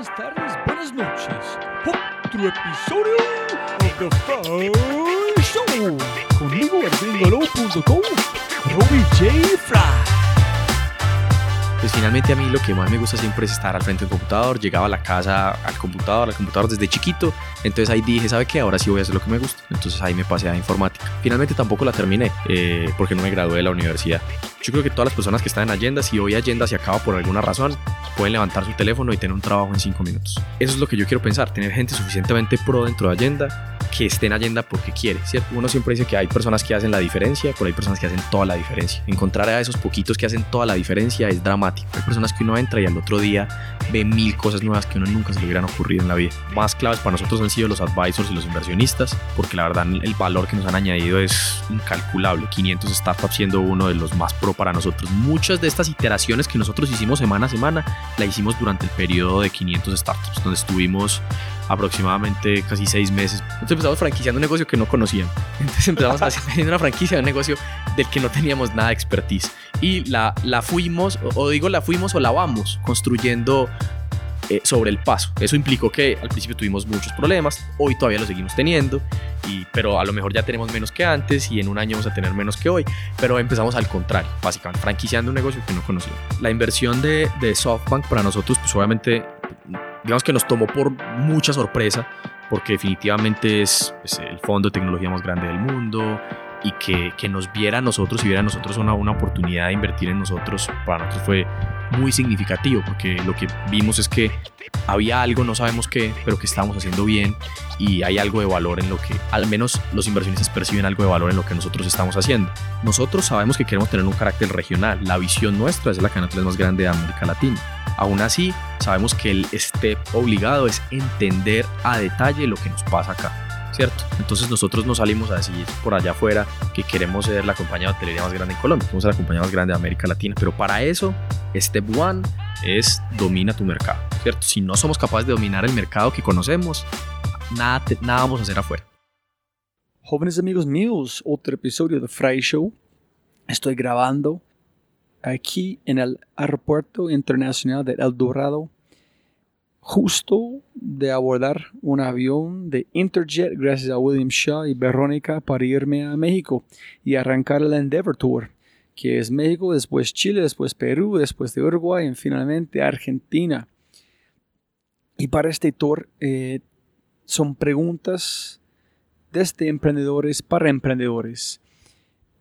buenas tardes, buenas noches. Otro episodio of The Fry Show. Conmigo, gringolo.com, Robbie J. Fry. Pues finalmente a mí lo que más me gusta siempre es estar al frente del computador. Llegaba a la casa al computador, al computador desde chiquito. Entonces ahí dije, ¿sabe qué? Ahora sí voy a hacer lo que me gusta. Entonces ahí me pasé a informática. Finalmente tampoco la terminé eh, porque no me gradué de la universidad. Yo creo que todas las personas que están en Agenda, si hoy Agenda se acaba por alguna razón, pueden levantar su teléfono y tener un trabajo en cinco minutos. Eso es lo que yo quiero pensar, tener gente suficientemente pro dentro de Agenda que esté en Agenda porque quiere, ¿cierto? Uno siempre dice que hay personas que hacen la diferencia, pero hay personas que hacen toda la diferencia. Encontrar a esos poquitos que hacen toda la diferencia es dramático. Hay personas que uno entra y al otro día ve mil cosas nuevas que uno nunca se le hubieran ocurrido en la vida. Más claves para nosotros han sido los advisors y los inversionistas, porque la verdad el valor que nos han añadido es incalculable. 500 startups siendo uno de los más pro para nosotros. Muchas de estas iteraciones que nosotros hicimos semana a semana, la hicimos durante el periodo de 500 startups, donde estuvimos aproximadamente casi seis meses. Entonces empezamos franquiciando un negocio que no conocían. Entonces empezamos haciendo una franquicia de un negocio del que no teníamos nada de expertise. Y la, la fuimos, o digo la fuimos o la vamos construyendo eh, sobre el paso. Eso implicó que al principio tuvimos muchos problemas, hoy todavía lo seguimos teniendo, y, pero a lo mejor ya tenemos menos que antes y en un año vamos a tener menos que hoy, pero empezamos al contrario, básicamente franquiciando un negocio que no conocíamos. La inversión de, de SoftBank para nosotros, pues obviamente digamos que nos tomó por mucha sorpresa, porque definitivamente es, el fondo de tecnología más grande del mundo y que, que nos viera a nosotros y viera a nosotros una, una oportunidad de invertir en nosotros, para nosotros fue muy significativo, porque lo que vimos es que había algo, no sabemos qué, pero que estábamos haciendo bien y hay algo de valor en lo que, al menos los inversionistas perciben algo de valor en lo que nosotros estamos haciendo. Nosotros sabemos que queremos tener un carácter regional, la visión nuestra es la cadena más grande de América Latina. Aún así, sabemos que el step obligado es entender a detalle lo que nos pasa acá. Entonces nosotros nos salimos a decir por allá afuera que queremos ser la compañía de hotelería más grande en Colombia, queremos ser la compañía más grande de América Latina, pero para eso, step one es domina tu mercado, ¿cierto? Si no somos capaces de dominar el mercado que conocemos, nada, nada vamos a hacer afuera. Jóvenes amigos míos, otro episodio de Fry Show. Estoy grabando aquí en el Aeropuerto Internacional de El Dorado justo de abordar un avión de Interjet gracias a William Shaw y Verónica para irme a México y arrancar el Endeavor Tour, que es México, después Chile, después Perú, después de Uruguay y finalmente Argentina. Y para este tour eh, son preguntas desde emprendedores para emprendedores.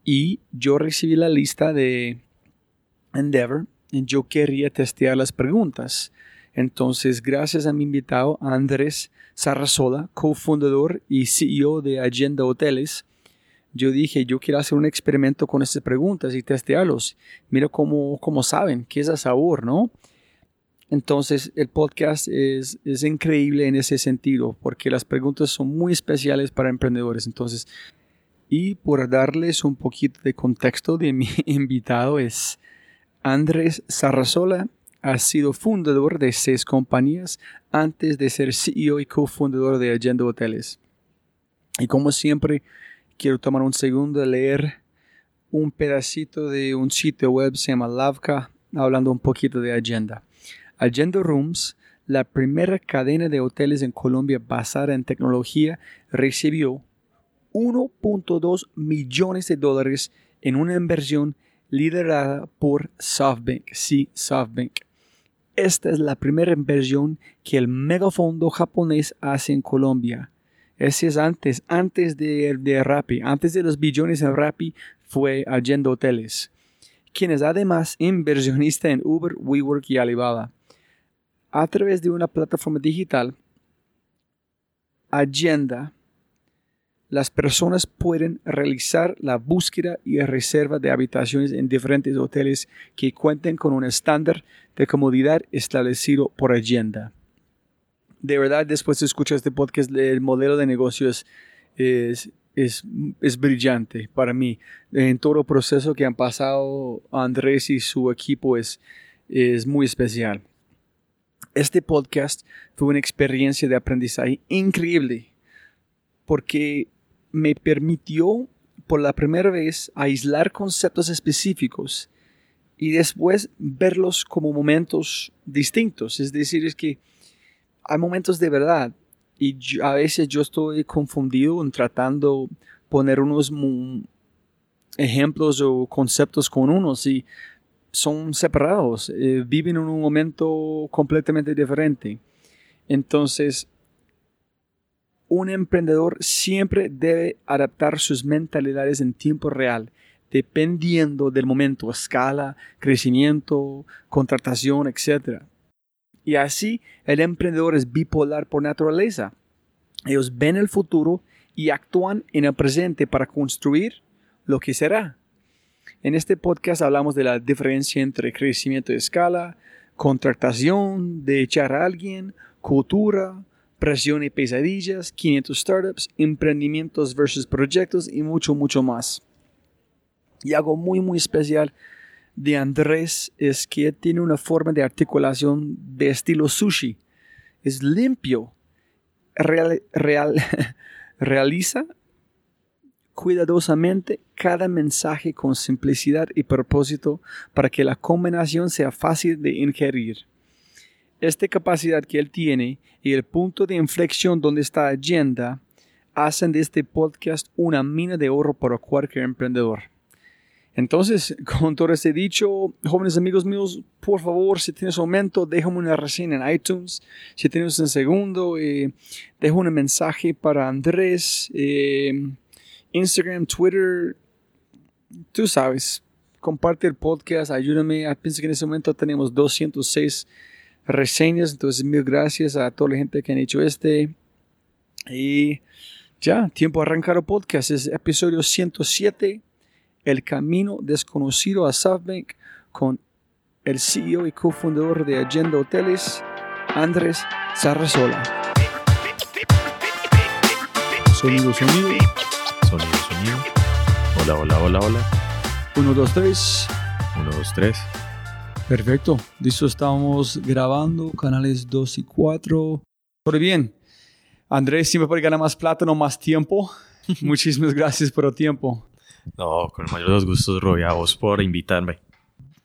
Y yo recibí la lista de Endeavor y yo quería testear las preguntas. Entonces, gracias a mi invitado Andrés Sarrasola, cofundador y CEO de Agenda Hoteles, yo dije, yo quiero hacer un experimento con estas preguntas y testearlos. Mira cómo, cómo saben, qué es a sabor, ¿no? Entonces, el podcast es, es increíble en ese sentido, porque las preguntas son muy especiales para emprendedores. Entonces, y por darles un poquito de contexto de mi invitado es Andrés Sarrazola ha sido fundador de seis compañías antes de ser CEO y cofundador de Agenda Hoteles. Y como siempre, quiero tomar un segundo de leer un pedacito de un sitio web, se llama Lavka, hablando un poquito de Agenda. Agenda Rooms, la primera cadena de hoteles en Colombia basada en tecnología, recibió 1.2 millones de dólares en una inversión liderada por SoftBank. Sí, SoftBank. Esta es la primera inversión que el megafondo japonés hace en Colombia. Ese es antes, antes de, de Rappi, antes de los billones en Rappi fue Agenda Hoteles, quien es además inversionista en Uber, WeWork y Alibaba. A través de una plataforma digital, Agenda las personas pueden realizar la búsqueda y reserva de habitaciones en diferentes hoteles que cuenten con un estándar de comodidad establecido por agenda. De verdad, después de escuchar este podcast, el modelo de negocios es, es, es, brillante para mí. En todo el proceso que han pasado Andrés y su equipo es, es muy especial. Este podcast fue una experiencia de aprendizaje increíble porque me permitió por la primera vez aislar conceptos específicos y después verlos como momentos distintos. Es decir, es que hay momentos de verdad y a veces yo estoy confundido en tratando poner unos ejemplos o conceptos con unos y son separados, eh, viven en un momento completamente diferente. Entonces, un emprendedor siempre debe adaptar sus mentalidades en tiempo real, dependiendo del momento, escala, crecimiento, contratación, etc. Y así el emprendedor es bipolar por naturaleza. Ellos ven el futuro y actúan en el presente para construir lo que será. En este podcast hablamos de la diferencia entre crecimiento de escala, contratación, de echar a alguien, cultura, presión y pesadillas, 500 startups, emprendimientos versus proyectos y mucho, mucho más. Y algo muy, muy especial de Andrés es que tiene una forma de articulación de estilo sushi. Es limpio. Real, real, realiza cuidadosamente cada mensaje con simplicidad y propósito para que la combinación sea fácil de ingerir. Esta capacidad que él tiene y el punto de inflexión donde está agenda hacen de este podcast una mina de oro para cualquier emprendedor. Entonces, con todo este dicho, jóvenes amigos míos, por favor, si tienes un momento, déjame una reseña en iTunes. Si tienes un segundo, eh, un mensaje para Andrés. Eh, Instagram, Twitter, tú sabes, comparte el podcast, ayúdame. Ah, pienso que en ese momento tenemos 206 reseñas, entonces mil gracias a toda la gente que han hecho este. Y ya, tiempo de arrancar el podcast, es episodio 107, El Camino Desconocido a SoftBank, con el CEO y cofundador de Agenda Hoteles, Andrés Sarrazola. Sonido, sonido. Sonido, sonido. Hola, hola, hola, hola. 1, 2, 3. 1, 2, 3. Perfecto. Listo, estamos grabando canales 2 y 4. Todo bien. Andrés, siempre puede ganar más plata, no más tiempo. Muchísimas gracias por el tiempo. No, con el mayor de los gustos, Roy, a vos por invitarme.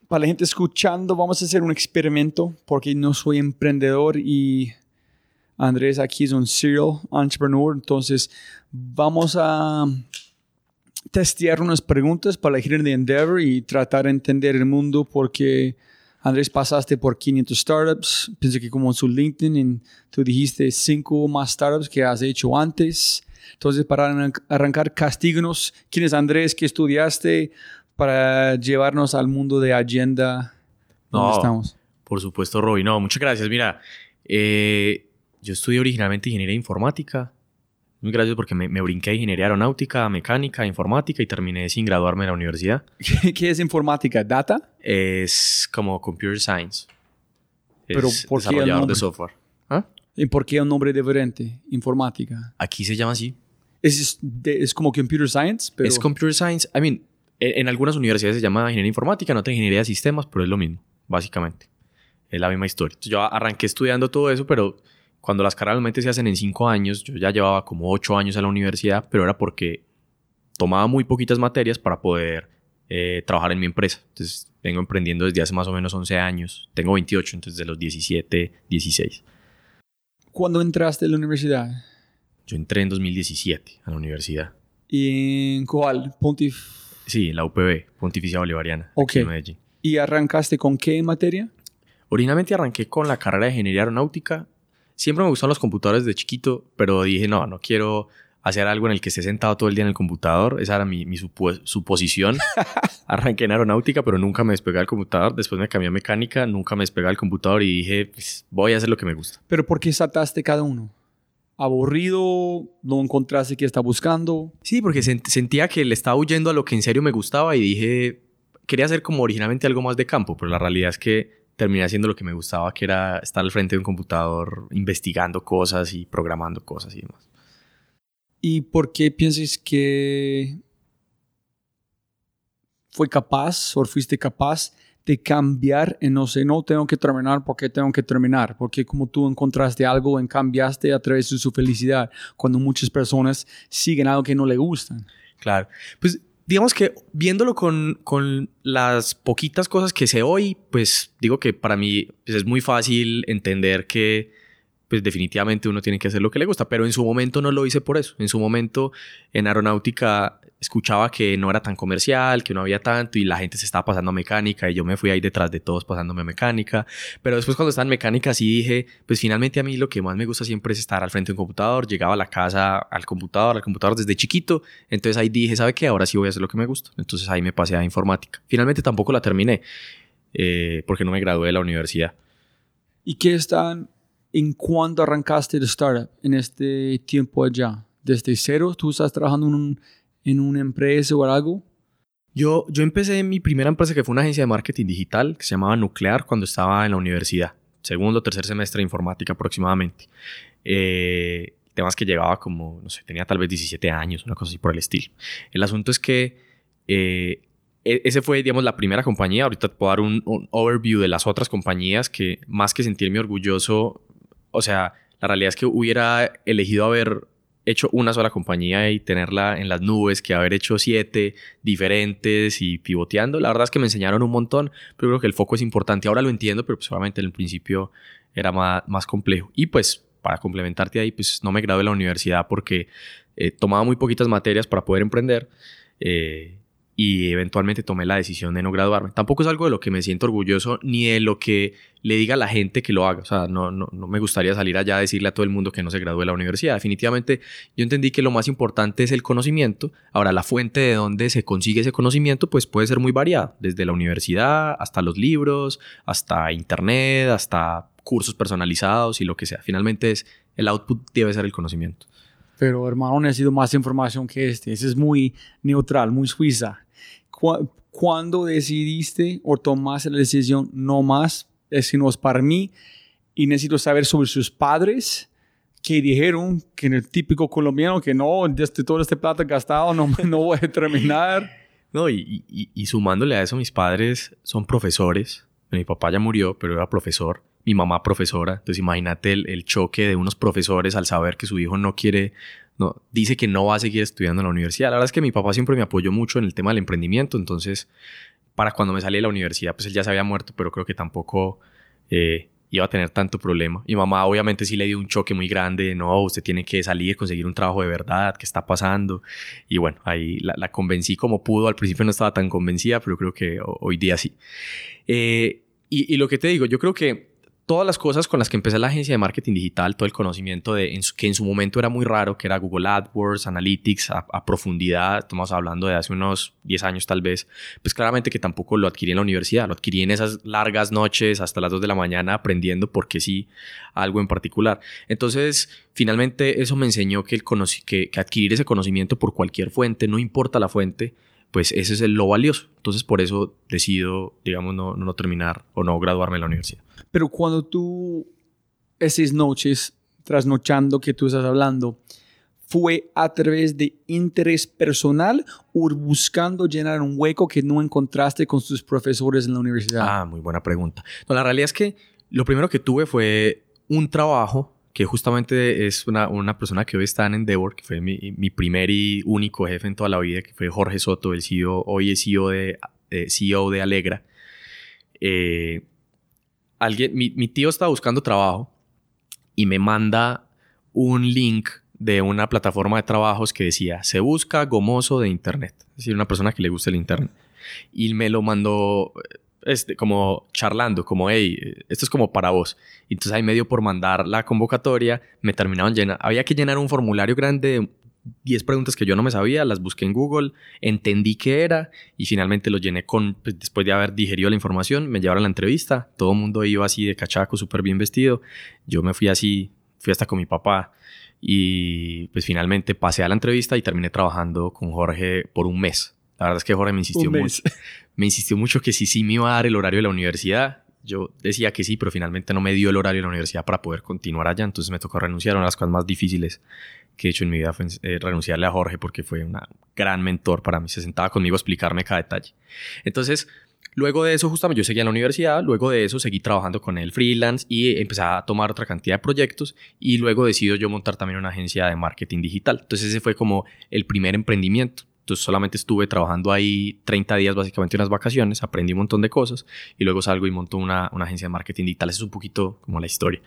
Para la gente escuchando, vamos a hacer un experimento porque no soy emprendedor y Andrés aquí es un serial entrepreneur. Entonces, vamos a testear unas preguntas para elegir de Endeavor y tratar de entender el mundo porque Andrés pasaste por 500 startups, pienso que como en su LinkedIn tú dijiste cinco más startups que has hecho antes. Entonces para arrancar, castíganos quién es Andrés, qué estudiaste para llevarnos al mundo de agenda. ¿Dónde no, estamos? Por supuesto, Roy. No, muchas gracias. Mira, eh, yo estudié originalmente ingeniería informática. Muy gracias porque me, brinqué a ingeniería aeronáutica, mecánica, informática y terminé sin graduarme en la universidad. ¿Qué, es informática? ¿Data? Es como computer science. Pero ¿por qué el nombre? de software. ¿Ah? ¿Y por qué un nombre diferente? Informática. Aquí se llama así. Es, es como computer science, pero... Es computer science. I mean, en, algunas universidades se llama ingeniería informática, en otras ingeniería de sistemas, pero es lo mismo, básicamente. Es la misma historia. Entonces, yo arranqué estudiando todo eso, pero cuando las carreras realmente se hacen en cinco años, yo ya llevaba como ocho años a la universidad, pero era porque tomaba muy poquitas materias para poder eh, trabajar en mi empresa. Entonces, vengo emprendiendo desde hace más o menos 11 años. Tengo 28, entonces de los 17, 16. ¿Cuándo entraste a la universidad? Yo entré en 2017 a la universidad. ¿Y en cuál? Pontif... Sí, en la UPB, Pontificia Bolivariana, Ok. en Medellín. ¿Y arrancaste con qué materia? Originalmente arranqué con la carrera de Ingeniería Aeronáutica Siempre me gustaron los computadores de chiquito, pero dije, no, no quiero hacer algo en el que esté sentado todo el día en el computador. Esa era mi, suposición. Arranqué en aeronáutica, pero nunca me despegué del computador. Después me cambié a mecánica, nunca me despegué del computador y dije, pues, voy a hacer lo que me gusta. ¿Pero por qué saltaste cada uno? ¿Aburrido? ¿No encontraste qué está buscando? Sí, porque sentía que le estaba huyendo a lo que en serio me gustaba y dije, quería hacer como originalmente algo más de campo, pero la realidad es que terminé haciendo lo que me gustaba, que era estar al frente de un computador investigando cosas y programando cosas y demás. ¿Y por qué piensas que fue capaz o fuiste capaz de cambiar en no sé, no tengo que terminar porque tengo que terminar? Porque como tú encontraste algo en cambiaste a través de su felicidad, cuando muchas personas siguen algo que no le gustan. Claro, pues digamos que viéndolo con, con, las poquitas cosas que sé hoy, pues digo que para mí pues, es muy fácil entender que pues definitivamente uno tiene que hacer lo que le gusta, pero en su momento no lo hice por eso. En su momento en aeronáutica escuchaba que no era tan comercial, que no había tanto y la gente se estaba pasando a mecánica y yo me fui ahí detrás de todos pasándome a mecánica, pero después cuando estaba en mecánica sí dije, pues finalmente a mí lo que más me gusta siempre es estar al frente de un computador, llegaba a la casa al computador, al computador desde chiquito, entonces ahí dije, ¿sabe qué? Ahora sí voy a hacer lo que me gusta. Entonces ahí me pasé a informática. Finalmente tampoco la terminé eh, porque no me gradué de la universidad. ¿Y qué están en cuándo arrancaste el startup en este tiempo allá? ¿Desde cero? ¿Tú estás trabajando en, un, en una empresa o algo? Yo, yo empecé en mi primera empresa que fue una agencia de marketing digital que se llamaba Nuclear cuando estaba en la universidad, segundo o tercer semestre de informática aproximadamente. Eh, temas que llegaba como, no sé, tenía tal vez 17 años, una cosa así por el estilo. El asunto es que eh, e, ese fue, digamos, la primera compañía. Ahorita te puedo dar un, un, overview de las otras compañías que, más que sentirme orgulloso, o sea, la realidad es que hubiera elegido haber hecho una sola compañía y tenerla en las nubes que haber hecho siete diferentes y pivoteando. La verdad es que me enseñaron un montón, pero creo que el foco es importante. Ahora lo entiendo, pero solamente en el principio era más, más complejo. Y pues para complementarte ahí, pues no me gradué de la universidad porque eh, tomaba muy poquitas materias para poder emprender. Eh, y eventualmente tomé la decisión de no graduarme. Tampoco es algo de lo que me siento orgulloso ni de lo que le diga a la gente que lo haga. O sea, no, no, no me gustaría salir allá a decirle a todo el mundo que no se gradúe de la universidad. Definitivamente yo entendí que lo más importante es el conocimiento. Ahora, la fuente de donde se consigue ese conocimiento pues puede ser muy variada, desde la universidad hasta los libros, hasta internet, hasta cursos personalizados y lo que sea. Finalmente es el output debe ser el conocimiento. Pero hermano, necesito más información que este. Ese es muy neutral, muy suiza cuando decidiste o tomaste la decisión no más, es que no es para mí y necesito saber sobre sus padres que dijeron que en el típico colombiano que no, desde todo este plata gastado no, no voy a terminar. No, y, sumándole a eso, mis padres son profesores. Mi papá ya murió, pero era profesor. Mi mamá profesora. Entonces imagínate el, el choque de unos profesores al saber que su hijo no quiere no, dice que no va a seguir estudiando en la universidad. La verdad es que mi papá siempre me apoyó mucho en el tema del emprendimiento, entonces para cuando me salí de la universidad, pues él ya se había muerto, pero creo que tampoco eh, iba a tener tanto problema. Mi mamá obviamente sí le dio un choque muy grande, no, usted tiene que salir, conseguir un trabajo de verdad, ¿qué está pasando? Y bueno, ahí la, convencí como pudo, al principio no estaba tan convencida, pero creo que hoy día sí. Eh, y, y lo que te digo, yo creo que todas las cosas con las que empecé la agencia de marketing digital, todo el conocimiento de que en su momento era muy raro, que era Google AdWords, Analytics a, profundidad, estamos hablando de hace unos 10 años tal vez, pues claramente que tampoco lo adquirí en la universidad, lo adquirí en esas largas noches hasta las 2 de la mañana aprendiendo porque sí algo en particular. Entonces, finalmente eso me enseñó que, el que, que adquirir ese conocimiento por cualquier fuente, no importa la fuente, pues ese es lo valioso. Entonces por eso decido, digamos, no, no terminar o no graduarme en la universidad. Pero cuando tú, esas noches, trasnochando que tú estás hablando, ¿fue a través de interés personal o buscando llenar un hueco que no encontraste con tus profesores en la universidad? Ah, muy buena pregunta. No, la realidad es que lo primero que tuve fue un trabajo que justamente es una, una, persona que hoy está en Endeavor, que fue mi, mi, primer y único jefe en toda la vida, que fue Jorge Soto, el CEO, hoy es CEO de, eh, CEO de Alegra. Eh, alguien, mi, tío estaba buscando trabajo y me manda un link de una plataforma de trabajos que decía, se busca gomoso de Internet, es decir, una persona que le gusta el Internet. Y me lo mandó este, como charlando, como, hey, esto es como para vos. Entonces ahí medio por mandar la convocatoria, me terminaron llenar. Había que llenar un formulario grande de 10 preguntas que yo no me sabía, las busqué en Google, entendí qué era y finalmente lo llené con, pues, después de haber digerido la información, me llevaron a la entrevista, todo el mundo iba así de cachaco, súper bien vestido, yo me fui así, fui hasta con mi papá y pues finalmente pasé a la entrevista y terminé trabajando con Jorge por un mes. La verdad es que Jorge me insistió mucho. Me insistió mucho que sí, sí me iba a dar el horario de la universidad. Yo decía que sí, pero finalmente no me dio el horario de la universidad para poder continuar allá. Entonces me tocó renunciar. Una de las cosas más difíciles que he hecho en mi vida fue eh, renunciarle a Jorge porque fue un gran mentor para mí. Se sentaba conmigo a explicarme cada detalle. Entonces, luego de eso, justamente yo seguía en la universidad. Luego de eso, seguí trabajando con él freelance y empecé a tomar otra cantidad de proyectos. Y luego decido yo montar también una agencia de marketing digital. Entonces, ese fue como el primer emprendimiento. Entonces solamente estuve trabajando ahí 30 días básicamente unas vacaciones, aprendí un montón de cosas y luego salgo y monto una, una agencia de marketing digital. Esa es un poquito como la historia.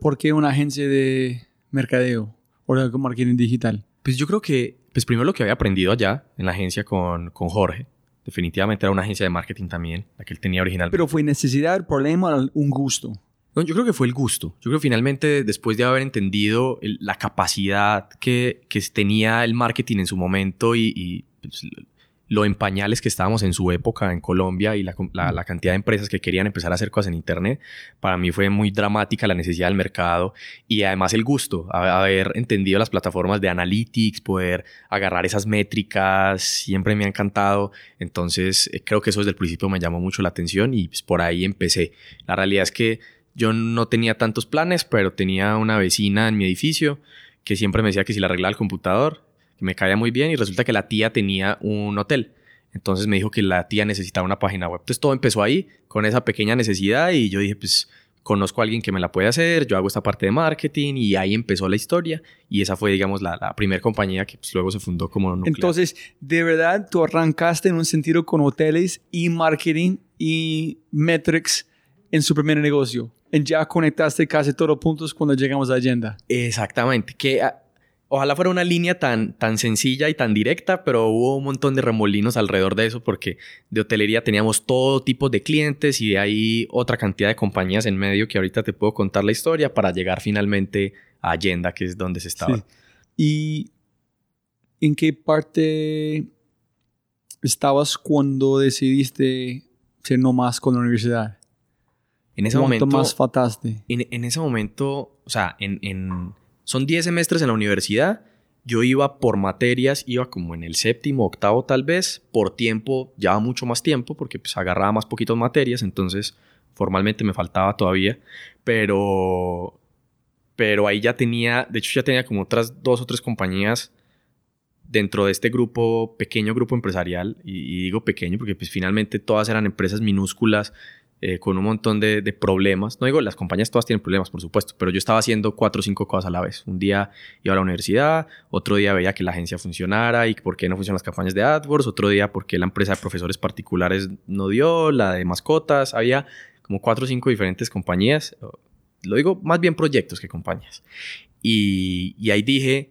¿por qué una agencia de mercadeo o de marketing digital? Pues yo creo que, pues primero lo que había aprendido allá en la agencia con, con Jorge, definitivamente era una agencia de marketing también, la que él tenía original. Pero fue necesidad, problema, un gusto. No, yo creo que fue el gusto. Yo creo que finalmente, después de haber entendido la capacidad que, que, tenía el marketing en su momento y, y pues, lo en pañales que estábamos en su época en Colombia y la, la, cantidad de empresas que querían empezar a hacer cosas en Internet, para mí fue muy dramática la necesidad del mercado y además el gusto, haber entendido las plataformas de analytics, poder agarrar esas métricas, siempre me ha encantado. Entonces, eh, creo que eso desde el principio me llamó mucho la atención y pues, por ahí empecé. La realidad es que yo no tenía tantos planes, pero tenía una vecina en mi edificio que siempre me decía que si la arreglaba el computador, me caía muy bien y resulta que la tía tenía un hotel. Entonces me dijo que la tía necesitaba una página web. Entonces todo empezó ahí con esa pequeña necesidad y yo dije, pues conozco a alguien que me la puede hacer, yo hago esta parte de marketing y ahí empezó la historia y esa fue, digamos, la, la primera compañía que pues, luego se fundó como nuclear. Entonces, de verdad, tú arrancaste en un sentido con hoteles y marketing y metrics en su primer negocio. Ya conectaste casi todos los puntos cuando llegamos a Agenda. Exactamente, que ah, ojalá fuera una línea tan, tan sencilla y tan directa, pero hubo un montón de remolinos alrededor de eso porque de hotelería teníamos todo tipo de clientes y de ahí otra cantidad de compañías en medio que ahorita te puedo contar la historia para llegar finalmente a Allenda, que es donde se estaba. ¿Y en qué parte estabas cuando decidiste ser no más con la universidad? En ese momento. más fataste? En, en, ese momento, o sea, en, en son 10 semestres en la universidad. Yo iba por materias, iba como en el séptimo, octavo tal vez. Por tiempo, ya mucho más tiempo, porque pues agarraba más poquitas materias, entonces formalmente me faltaba todavía. Pero, pero ahí ya tenía, de hecho ya tenía como otras dos o tres compañías dentro de este grupo, pequeño grupo empresarial, y, y digo pequeño porque pues finalmente todas eran empresas minúsculas eh, con un montón de, problemas. No digo, las compañías todas tienen problemas, por supuesto, pero yo estaba haciendo cuatro o cinco cosas a la vez. Un día iba a la universidad, otro día veía que la agencia funcionara y por qué no funcionan las campañas de AdWords, otro día por qué la empresa de profesores particulares no dio, la de mascotas, había como cuatro o cinco diferentes compañías. Lo digo más bien proyectos que compañías. Y, y ahí dije,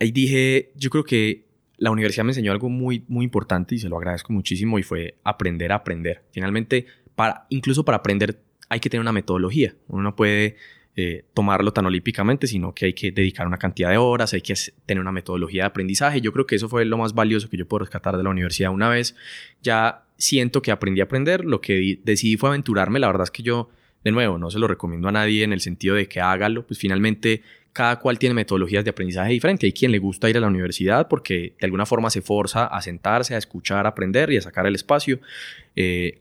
ahí dije, yo creo que la universidad me enseñó algo muy, muy importante y se lo agradezco muchísimo y fue aprender a aprender. Finalmente, para, incluso para aprender hay que tener una metodología. Uno no puede eh, tomarlo tan olímpicamente, sino que hay que dedicar una cantidad de horas, hay que tener una metodología de aprendizaje. Yo creo que eso fue lo más valioso que yo puedo rescatar de la universidad. Una vez ya siento que aprendí a aprender, lo que decidí fue aventurarme. La verdad es que yo, de nuevo, no se lo recomiendo a nadie en el sentido de que hágalo. Pues finalmente cada cual tiene metodologías de aprendizaje diferentes. Hay quien le gusta ir a la universidad porque de alguna forma se forza a sentarse, a escuchar, a aprender y a sacar el espacio. Eh,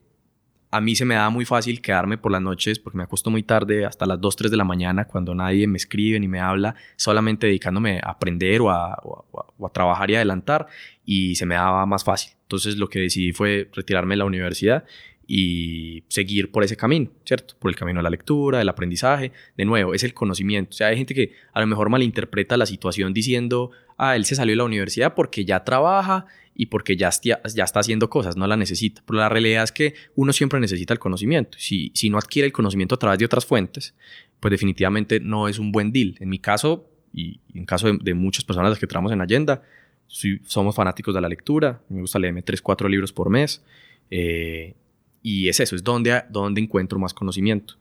a mí se me da muy fácil quedarme por las noches porque me acuesto muy tarde, hasta las 2, 3 de la mañana, cuando nadie me escribe ni me habla, solamente dedicándome a aprender o a, o a trabajar y adelantar, y se me daba más fácil. Entonces lo que decidí fue retirarme de la universidad y seguir por ese camino, ¿cierto? Por el camino de la lectura, del aprendizaje. De nuevo, es el conocimiento. O sea, hay gente que a lo mejor malinterpreta la situación diciendo, ah, él se salió de la universidad porque ya trabaja y porque ya, ya está haciendo cosas, no la necesita. Pero la realidad es que uno siempre necesita el conocimiento. Si, si no adquiere el conocimiento a través de otras fuentes, pues definitivamente no es un buen deal. En mi caso, y en caso de, muchas personas las que trabajamos en Agenda, somos fanáticos de la lectura. Me gusta leerme 3, 4 libros por mes. Eh, y es eso, es donde, donde encuentro más conocimiento.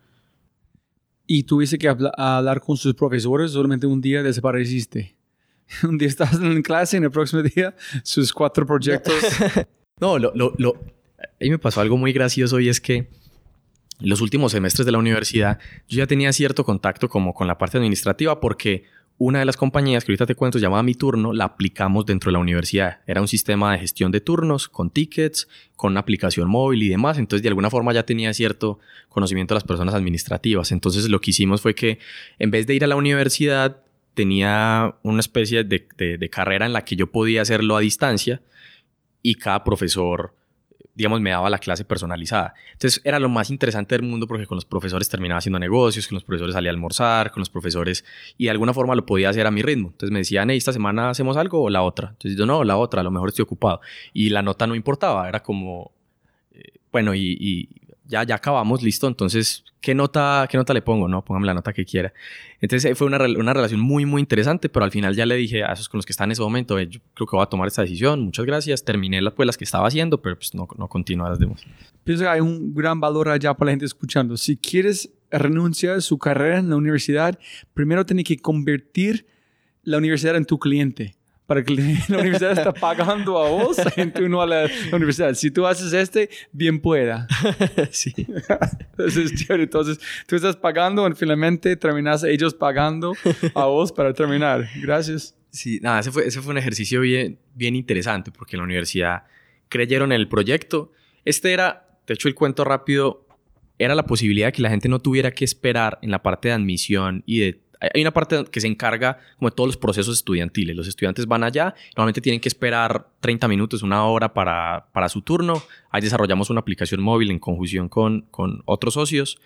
¿Y tuviste que hablar con sus profesores? Solamente un día desapareciste. un día estás en clase y en el próximo día sus cuatro proyectos. no, lo, lo, lo, ahí me pasó algo muy gracioso y es que en los últimos semestres de la universidad yo ya tenía cierto contacto como con la parte administrativa porque una de las compañías que ahorita te cuento, llamada Mi Turno, la aplicamos dentro de la universidad. Era un sistema de gestión de turnos con tickets, con una aplicación móvil y demás. Entonces, de alguna forma ya tenía cierto conocimiento de las personas administrativas. Entonces, lo que hicimos fue que en vez de ir a la universidad, tenía una especie de, de carrera en la que yo podía hacerlo a distancia y cada profesor digamos, me daba la clase personalizada. Entonces era lo más interesante del mundo porque con los profesores terminaba haciendo negocios, con los profesores salía a almorzar, con los profesores y de alguna forma lo podía hacer a mi ritmo. Entonces me decían, esta semana hacemos algo o la otra. Entonces yo no, la otra, a lo mejor estoy ocupado. Y la nota no importaba, era como, eh, bueno, y, ya, ya acabamos, listo, entonces, ¿qué nota, qué nota le pongo? No, póngame la nota que quiera. Entonces fue una, una relación muy, muy interesante, pero al final ya le dije a esos con los que están en ese momento, yo creo que voy a tomar esta decisión, muchas gracias, terminé las, pues, las que estaba haciendo, pero pues no, no continué las demás. Pienso que hay un gran valor allá para la gente escuchando. Si quieres renunciar a su carrera en la universidad, primero tienes que convertir la universidad en tu cliente para que la universidad está pagando a vos y tú no a la, universidad. Si tú haces este, bien pueda. sí. Entonces, Entonces, tú estás pagando, finalmente terminas ellos pagando a vos para terminar. Gracias. Sí, nada, ese fue, ese fue un ejercicio bien, bien interesante porque la universidad creyeron en el proyecto. Este era, de hecho, el cuento rápido, era la posibilidad de que la gente no tuviera que esperar en la parte de admisión y de hay una parte que se encarga como de todos los procesos estudiantiles. Los estudiantes van allá, normalmente tienen que esperar 30 minutos, una hora para, para su turno. Ahí desarrollamos una aplicación móvil en conjunción con, con otros socios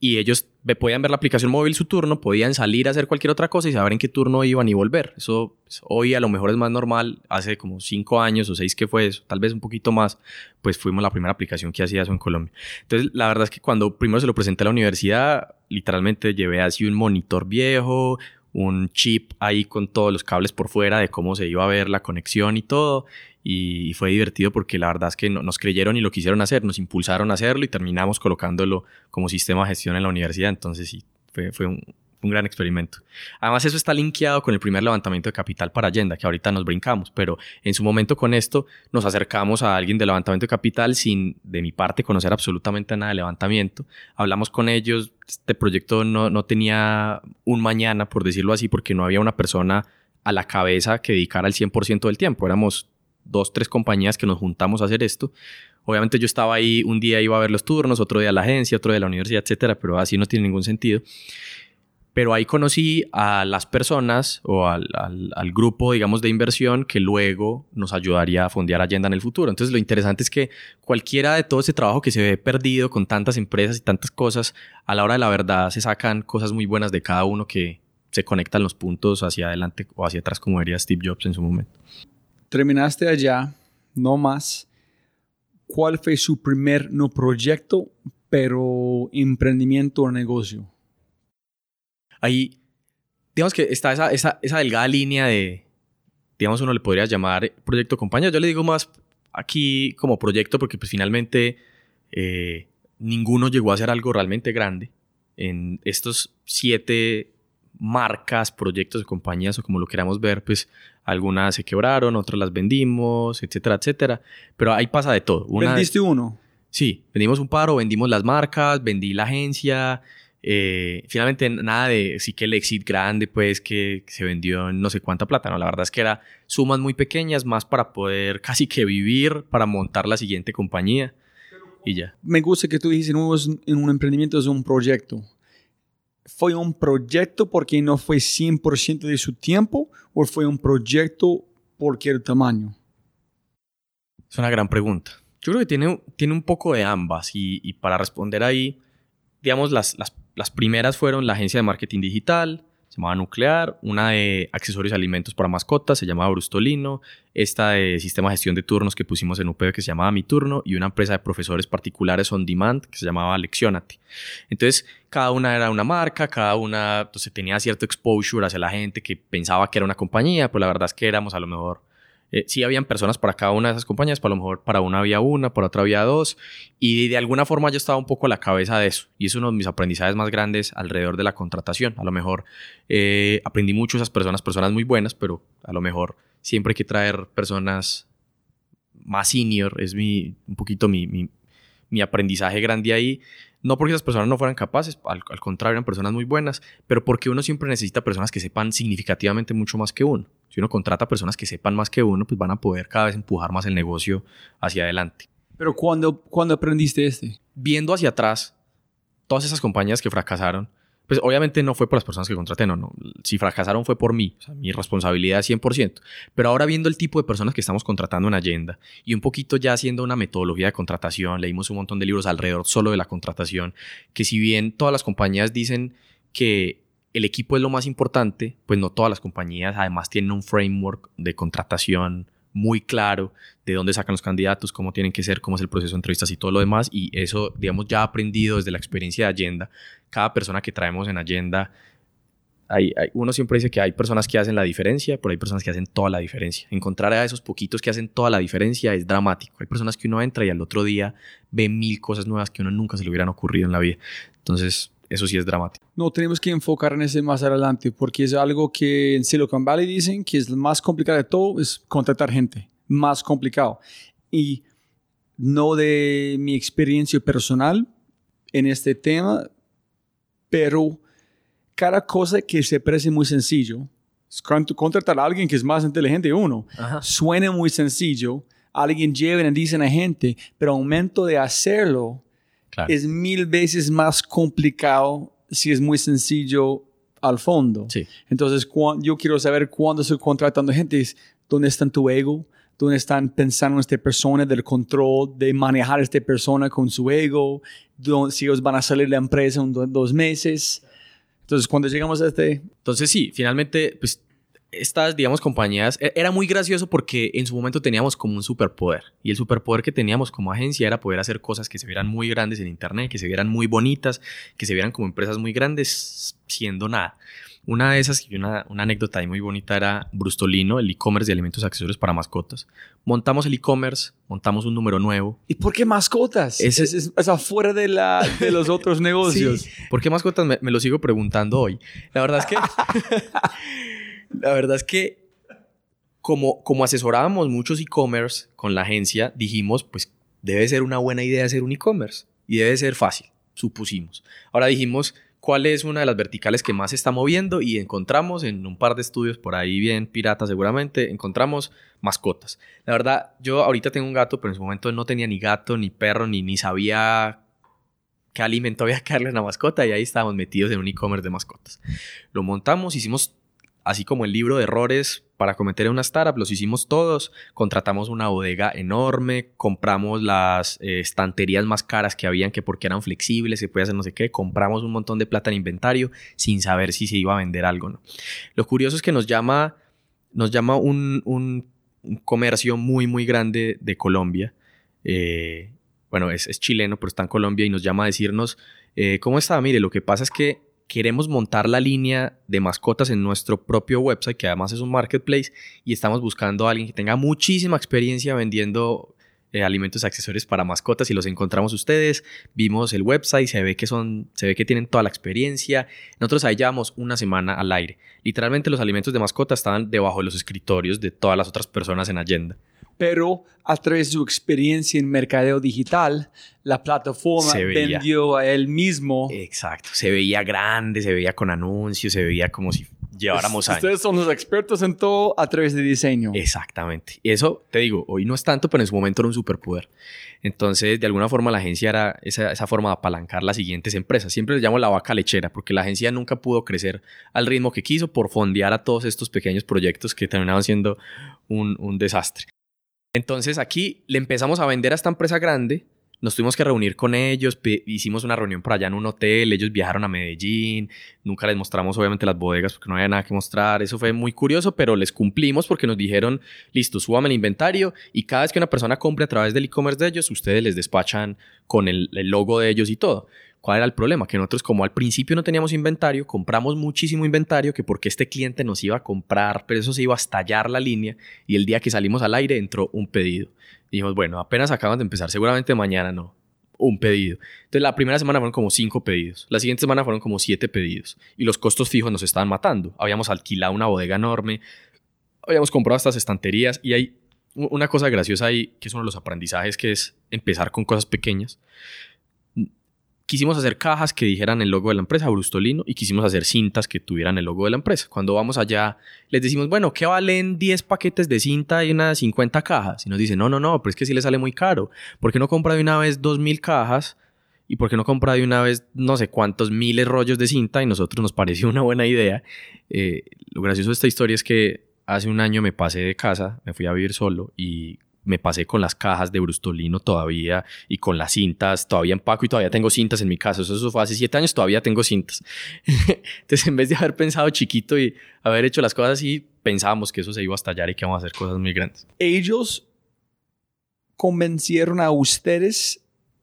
y ellos podían ver la aplicación móvil su turno, podían salir a hacer cualquier otra cosa y saber en qué turno iban y volver. Eso pues, hoy a lo mejor es más normal, hace como cinco años o seis que fue eso, tal vez un poquito más, pues fuimos la primera aplicación que hacía eso en Colombia. Entonces, la verdad es que cuando primero se lo presenté a la universidad, literalmente llevé así un monitor viejo, un chip ahí con todos los cables por fuera de cómo se iba a ver la conexión y todo y fue divertido porque la verdad es que nos creyeron y lo quisieron hacer, nos impulsaron a hacerlo y terminamos colocándolo como sistema de gestión en la universidad. Entonces sí, fue, fue un, un, gran experimento. Además eso está linkeado con el primer levantamiento de capital para Allenda, que ahorita nos brincamos, pero en su momento con esto nos acercamos a alguien de levantamiento de capital sin de mi parte conocer absolutamente nada de levantamiento. Hablamos con ellos, este proyecto no, no tenía un mañana, por decirlo así, porque no había una persona a la cabeza que dedicara el 100% del tiempo. Éramos dos, tres compañías que nos juntamos a hacer esto. Obviamente yo estaba ahí, un día iba a ver los turnos, otro día a la agencia, otro día a la universidad, etcétera, pero así no tiene ningún sentido. Pero ahí conocí a las personas o al, al, grupo, digamos, de inversión que luego nos ayudaría a fondear Agenda en el futuro. Entonces, lo interesante es que cualquiera de todo ese trabajo que se ve perdido con tantas empresas y tantas cosas, a la hora de la verdad se sacan cosas muy buenas de cada uno que se conectan los puntos hacia adelante o hacia atrás, como diría Steve Jobs en su momento terminaste allá, no más. ¿Cuál fue su primer, no proyecto, pero emprendimiento o negocio? Ahí, digamos que está esa, esa, esa delgada línea de, digamos, uno le podría llamar proyecto compañía. Yo le digo más aquí como proyecto porque pues finalmente eh, ninguno llegó a ser algo realmente grande. En estos siete marcas, proyectos compañías o como lo queramos ver, pues algunas se quebraron, otras las vendimos, etcétera, etcétera. Pero ahí pasa de todo. ¿Vendiste uno? Sí, vendimos un paro, vendimos las marcas, vendí la agencia. Eh, finalmente nada de sí que el exit grande pues que se vendió en no sé cuánta plata, no, la verdad es que era sumas muy pequeñas más para poder casi que vivir, para montar la siguiente compañía y ya. Me gusta que tú dices no en un emprendimiento es un proyecto fue un proyecto porque no fue 100% de su tiempo o fue un proyecto porque el tamaño? Es una gran pregunta. Yo creo que tiene, tiene un poco de ambas y, para responder ahí, digamos, las, las, las primeras fueron la agencia de marketing digital, llamaba Nuclear, una de accesorios y alimentos para mascotas, se llamaba Brustolino, esta de sistema de gestión de turnos que pusimos en UPB que se llamaba Mi Turno y una empresa de profesores particulares on demand que se llamaba Leccionate. Entonces, cada una era una marca, cada una entonces, tenía cierto exposure hacia la gente que pensaba que era una compañía, pero la verdad es que éramos a lo mejor eh, sí habían personas para cada una de esas compañías, para lo mejor para una había una, para otra había dos, y de alguna forma yo estaba un poco a la cabeza de eso, y es uno de mis aprendizajes más grandes alrededor de la contratación. A lo mejor eh, aprendí mucho esas personas, personas muy buenas, pero a lo mejor siempre hay que traer personas más senior, es mi, un poquito mi, mi, aprendizaje grande ahí. No porque esas personas no fueran capaces, al, contrario, eran personas muy buenas, pero porque uno siempre necesita personas que sepan significativamente mucho más que uno. Si uno contrata personas que sepan más que uno, pues van a poder cada vez empujar más el negocio hacia adelante. Pero ¿cuándo, ¿cuándo aprendiste este? Viendo hacia atrás, todas esas compañías que fracasaron, pues obviamente no fue por las personas que contraté, no, no. Si fracasaron fue por mí, o sea, mi responsabilidad 100%. Pero ahora viendo el tipo de personas que estamos contratando en Agenda y un poquito ya haciendo una metodología de contratación, leímos un montón de libros alrededor solo de la contratación, que si bien todas las compañías dicen que el equipo es lo más importante, pues no todas las compañías además tienen un framework de contratación muy claro de dónde sacan los candidatos, cómo tienen que ser, cómo es el proceso de entrevistas y todo lo demás. Y eso, digamos, ya aprendido desde la experiencia de Agenda. Cada persona que traemos en Agenda, hay, uno siempre dice que hay personas que hacen la diferencia, pero hay personas que hacen toda la diferencia. Encontrar a esos poquitos que hacen toda la diferencia es dramático. Hay personas que uno entra y al otro día ve mil cosas nuevas que uno nunca se le hubieran ocurrido en la vida. Entonces, eso sí es dramático. No, tenemos que enfocar en ese más adelante, porque es algo que en Silicon Valley dicen que es lo más complicado de todo, es contratar gente. Más complicado. Y no de mi experiencia personal en este tema, pero cada cosa que se parece muy sencillo, contratar a alguien que es más inteligente que uno, suena muy sencillo, alguien lleva y dice a la gente, pero al momento de hacerlo, es mil veces más complicado si es muy sencillo al fondo. Sí. Entonces, yo quiero saber cuándo estoy contratando gente, dónde está tu ego, dónde están pensando en esta persona, del control, de manejar a esta persona con su ego, si ellos van a salir de la empresa en dos meses. Entonces, cuando llegamos a este... Entonces, sí, finalmente, pues estas, digamos, compañías, e-, era muy gracioso porque en su momento teníamos como un superpoder. Y el superpoder que teníamos como agencia era poder hacer cosas que se vieran muy grandes en Internet, que se vieran muy bonitas, que se vieran como empresas muy grandes, siendo nada. Una de esas, y una, una anécdota ahí muy bonita, era Brustolino, el e-commerce de alimentos y accesorios para mascotas. Montamos el e-commerce, montamos un número nuevo. ¿Y por qué mascotas? Es, es, afuera de, la, de los otros negocios. ¿Por qué mascotas? Me, me lo sigo preguntando hoy. La verdad es que... La verdad es que como, como asesorábamos muchos e-commerce con la agencia, dijimos, pues debe ser una buena idea hacer un e-commerce y debe ser fácil, supusimos. Ahora dijimos, ¿cuál es una de las verticales que más se está moviendo? Y encontramos en un par de estudios por ahí bien pirata seguramente, encontramos mascotas. La verdad, yo ahorita tengo un gato, pero en su momento no tenía ni gato, ni perro, ni, ni sabía qué alimento había que darle a la mascota y ahí estábamos metidos en un e-commerce de mascotas. Lo montamos, hicimos así como el libro de errores para cometer una startup, los hicimos todos, contratamos una bodega enorme, compramos las eh, estanterías más caras que habían, que porque eran flexibles, se puede hacer no sé qué, compramos un montón de plata en inventario sin saber si se iba a vender algo, ¿no? Lo curioso es que nos llama, nos llama un, comercio muy, muy grande de Colombia, eh, bueno, es, chileno, pero está en Colombia y nos llama a decirnos, eh, ¿cómo está? Mire, lo que pasa es que queremos montar la línea de mascotas en nuestro propio website, que además es un marketplace, y estamos buscando a alguien que tenga muchísima experiencia vendiendo eh, alimentos y accesorios para mascotas y los encontramos ustedes. Vimos el website, se ve que son, se ve que tienen toda la experiencia. Nosotros ahí llevamos una semana al aire. Literalmente los alimentos de mascota estaban debajo de los escritorios de todas las otras personas en Agenda pero a través de su experiencia en mercadeo digital, la plataforma vendió a él mismo. Exacto, se veía grande, se veía con anuncios, se veía como si lleváramos años. Ustedes son los expertos en todo a través de diseño. Exactamente. Y eso, te digo, hoy no es tanto, pero en su momento era un superpoder. Entonces, de alguna forma, la agencia era esa, esa, forma de apalancar las siguientes empresas. Siempre les llamo la vaca lechera, porque la agencia nunca pudo crecer al ritmo que quiso por fondear a todos estos pequeños proyectos que terminaban siendo un, un desastre. Entonces aquí le empezamos a vender a esta empresa grande, nos tuvimos que reunir con ellos, hicimos una reunión por allá en un hotel, ellos viajaron a Medellín, nunca les mostramos obviamente las bodegas porque no había nada que mostrar, eso fue muy curioso, pero les cumplimos porque nos dijeron, listo, súbame el inventario y cada vez que una persona compre a través del e-commerce de ellos, ustedes les despachan con el logo de ellos y todo. ¿Cuál era el problema? Que nosotros como al principio no teníamos inventario, compramos muchísimo inventario, que porque este cliente nos iba a comprar, pero eso se iba a estallar la línea y el día que salimos al aire entró un pedido. dijimos, bueno, apenas acaban de empezar, seguramente mañana no, un pedido. Entonces la primera semana fueron como cinco pedidos, la siguiente semana fueron como siete pedidos y los costos fijos nos estaban matando. Habíamos alquilado una bodega enorme, habíamos comprado estas estanterías y hay una cosa graciosa ahí, que es uno de los aprendizajes, que es empezar con cosas pequeñas quisimos hacer cajas que dijeran el logo de la empresa, Brustolino, y quisimos hacer cintas que tuvieran el logo de la empresa. Cuando vamos allá, les decimos, bueno, ¿qué valen 10 paquetes de cinta y unas 50 cajas? Y nos dicen, no, no, no, pero es que sí le sale muy caro. ¿Por qué no compra de una vez 2.000 cajas? ¿Y por qué no compra de una vez no sé cuántos miles rollos de cinta? Y nosotros nos pareció una buena idea. Eh, lo gracioso de esta historia es que hace un año me pasé de casa, me fui a vivir solo y me pasé con las cajas de Brustolino todavía y con las cintas, todavía empaco y todavía tengo cintas en mi casa. Eso, eso fue hace siete años, todavía tengo cintas. Entonces, en vez de haber pensado chiquito y haber hecho las cosas así, pensábamos que eso se iba a estallar y que íbamos a hacer cosas muy grandes. Ellos convencieron a ustedes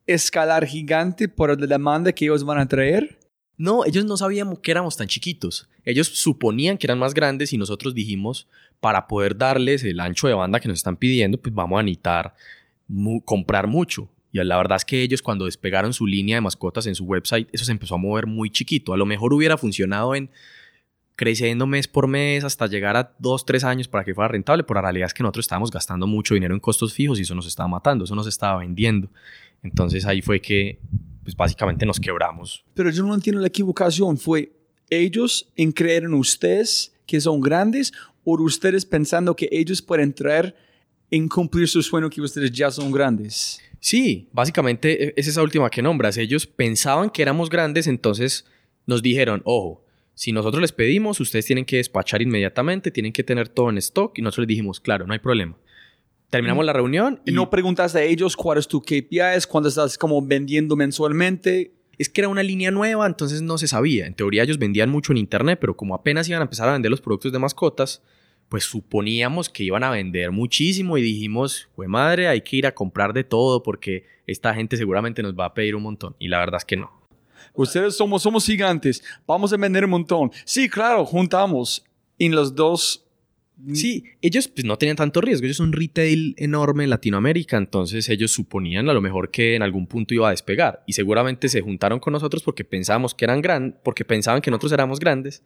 escalar gigante por la demanda que ellos van a traer. No, ellos no sabíamos que éramos tan chiquitos. Ellos suponían que eran más grandes y nosotros dijimos, para poder darles el ancho de banda que nos están pidiendo, pues vamos a necesitar comprar mucho. Y la verdad es que ellos cuando despegaron su línea de mascotas en su website, eso se empezó a mover muy chiquito. A lo mejor hubiera funcionado en creciendo mes por mes hasta llegar a dos, tres años para que fuera rentable, pero la realidad es que nosotros estábamos gastando mucho dinero en costos fijos y eso nos estaba matando, eso nos estaba vendiendo. Entonces ahí fue que pues básicamente nos quebramos. Pero yo no entiendo la equivocación. ¿Fue ellos en creer en ustedes que son grandes o ustedes pensando que ellos pueden traer en cumplir su sueño que ustedes ya son grandes? Sí, básicamente e, es esa última que nombras. Ellos pensaban que éramos grandes, entonces nos dijeron, ojo, si nosotros les pedimos, ustedes tienen que despachar inmediatamente, tienen que tener todo en stock y nosotros les dijimos, claro, no hay problema. Terminamos la reunión. Y no preguntaste a ellos cuál es tu KPIs, cuándo estás como vendiendo mensualmente. Es que era una línea nueva, entonces no se sabía. En teoría ellos vendían mucho en internet, pero como apenas iban a empezar a vender los productos de mascotas, pues suponíamos que iban a vender muchísimo y dijimos, güey madre, hay que ir a comprar de todo porque esta gente seguramente nos va a pedir un montón. Y la verdad es que no. Ustedes somos, somos gigantes, vamos a vender un montón. Sí, claro, juntamos en los dos Sí, ellos pues, no tenían tanto riesgo. Ellos son un retail enorme en Latinoamérica, entonces ellos suponían a lo mejor que en algún punto iba a despegar. Y seguramente se juntaron con nosotros porque pensábamos que eran grandes, porque pensaban que nosotros éramos grandes.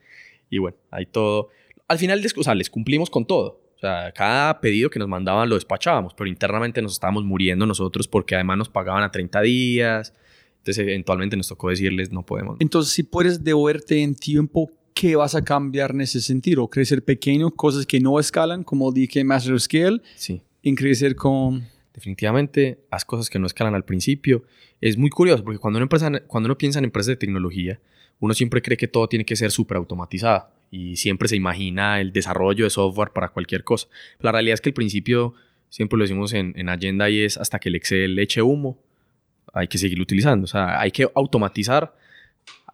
Y bueno, ahí todo. Al final, o sea, les cumplimos con todo. O sea, cada pedido que nos mandaban lo despachábamos, pero internamente nos estábamos muriendo nosotros porque además nos pagaban a 30 días. Entonces, eventualmente nos tocó decirles, no podemos. Entonces, si puedes devolverte en tiempo, ¿qué vas a cambiar en ese sentido? ¿Crecer pequeño, cosas que no escalan, como dije, Master Scale? Sí. En crecer con... Definitivamente, haz cosas que no escalan al principio. Es muy curioso, porque cuando uno, cuando uno piensa en empresas de tecnología, uno siempre cree que todo tiene que ser súper automatizado y siempre se imagina el desarrollo de software para cualquier cosa. La realidad es que el principio, siempre lo decimos en, en Agenda, y es hasta que el Excel eche humo, hay que seguir utilizando. O sea, hay que automatizar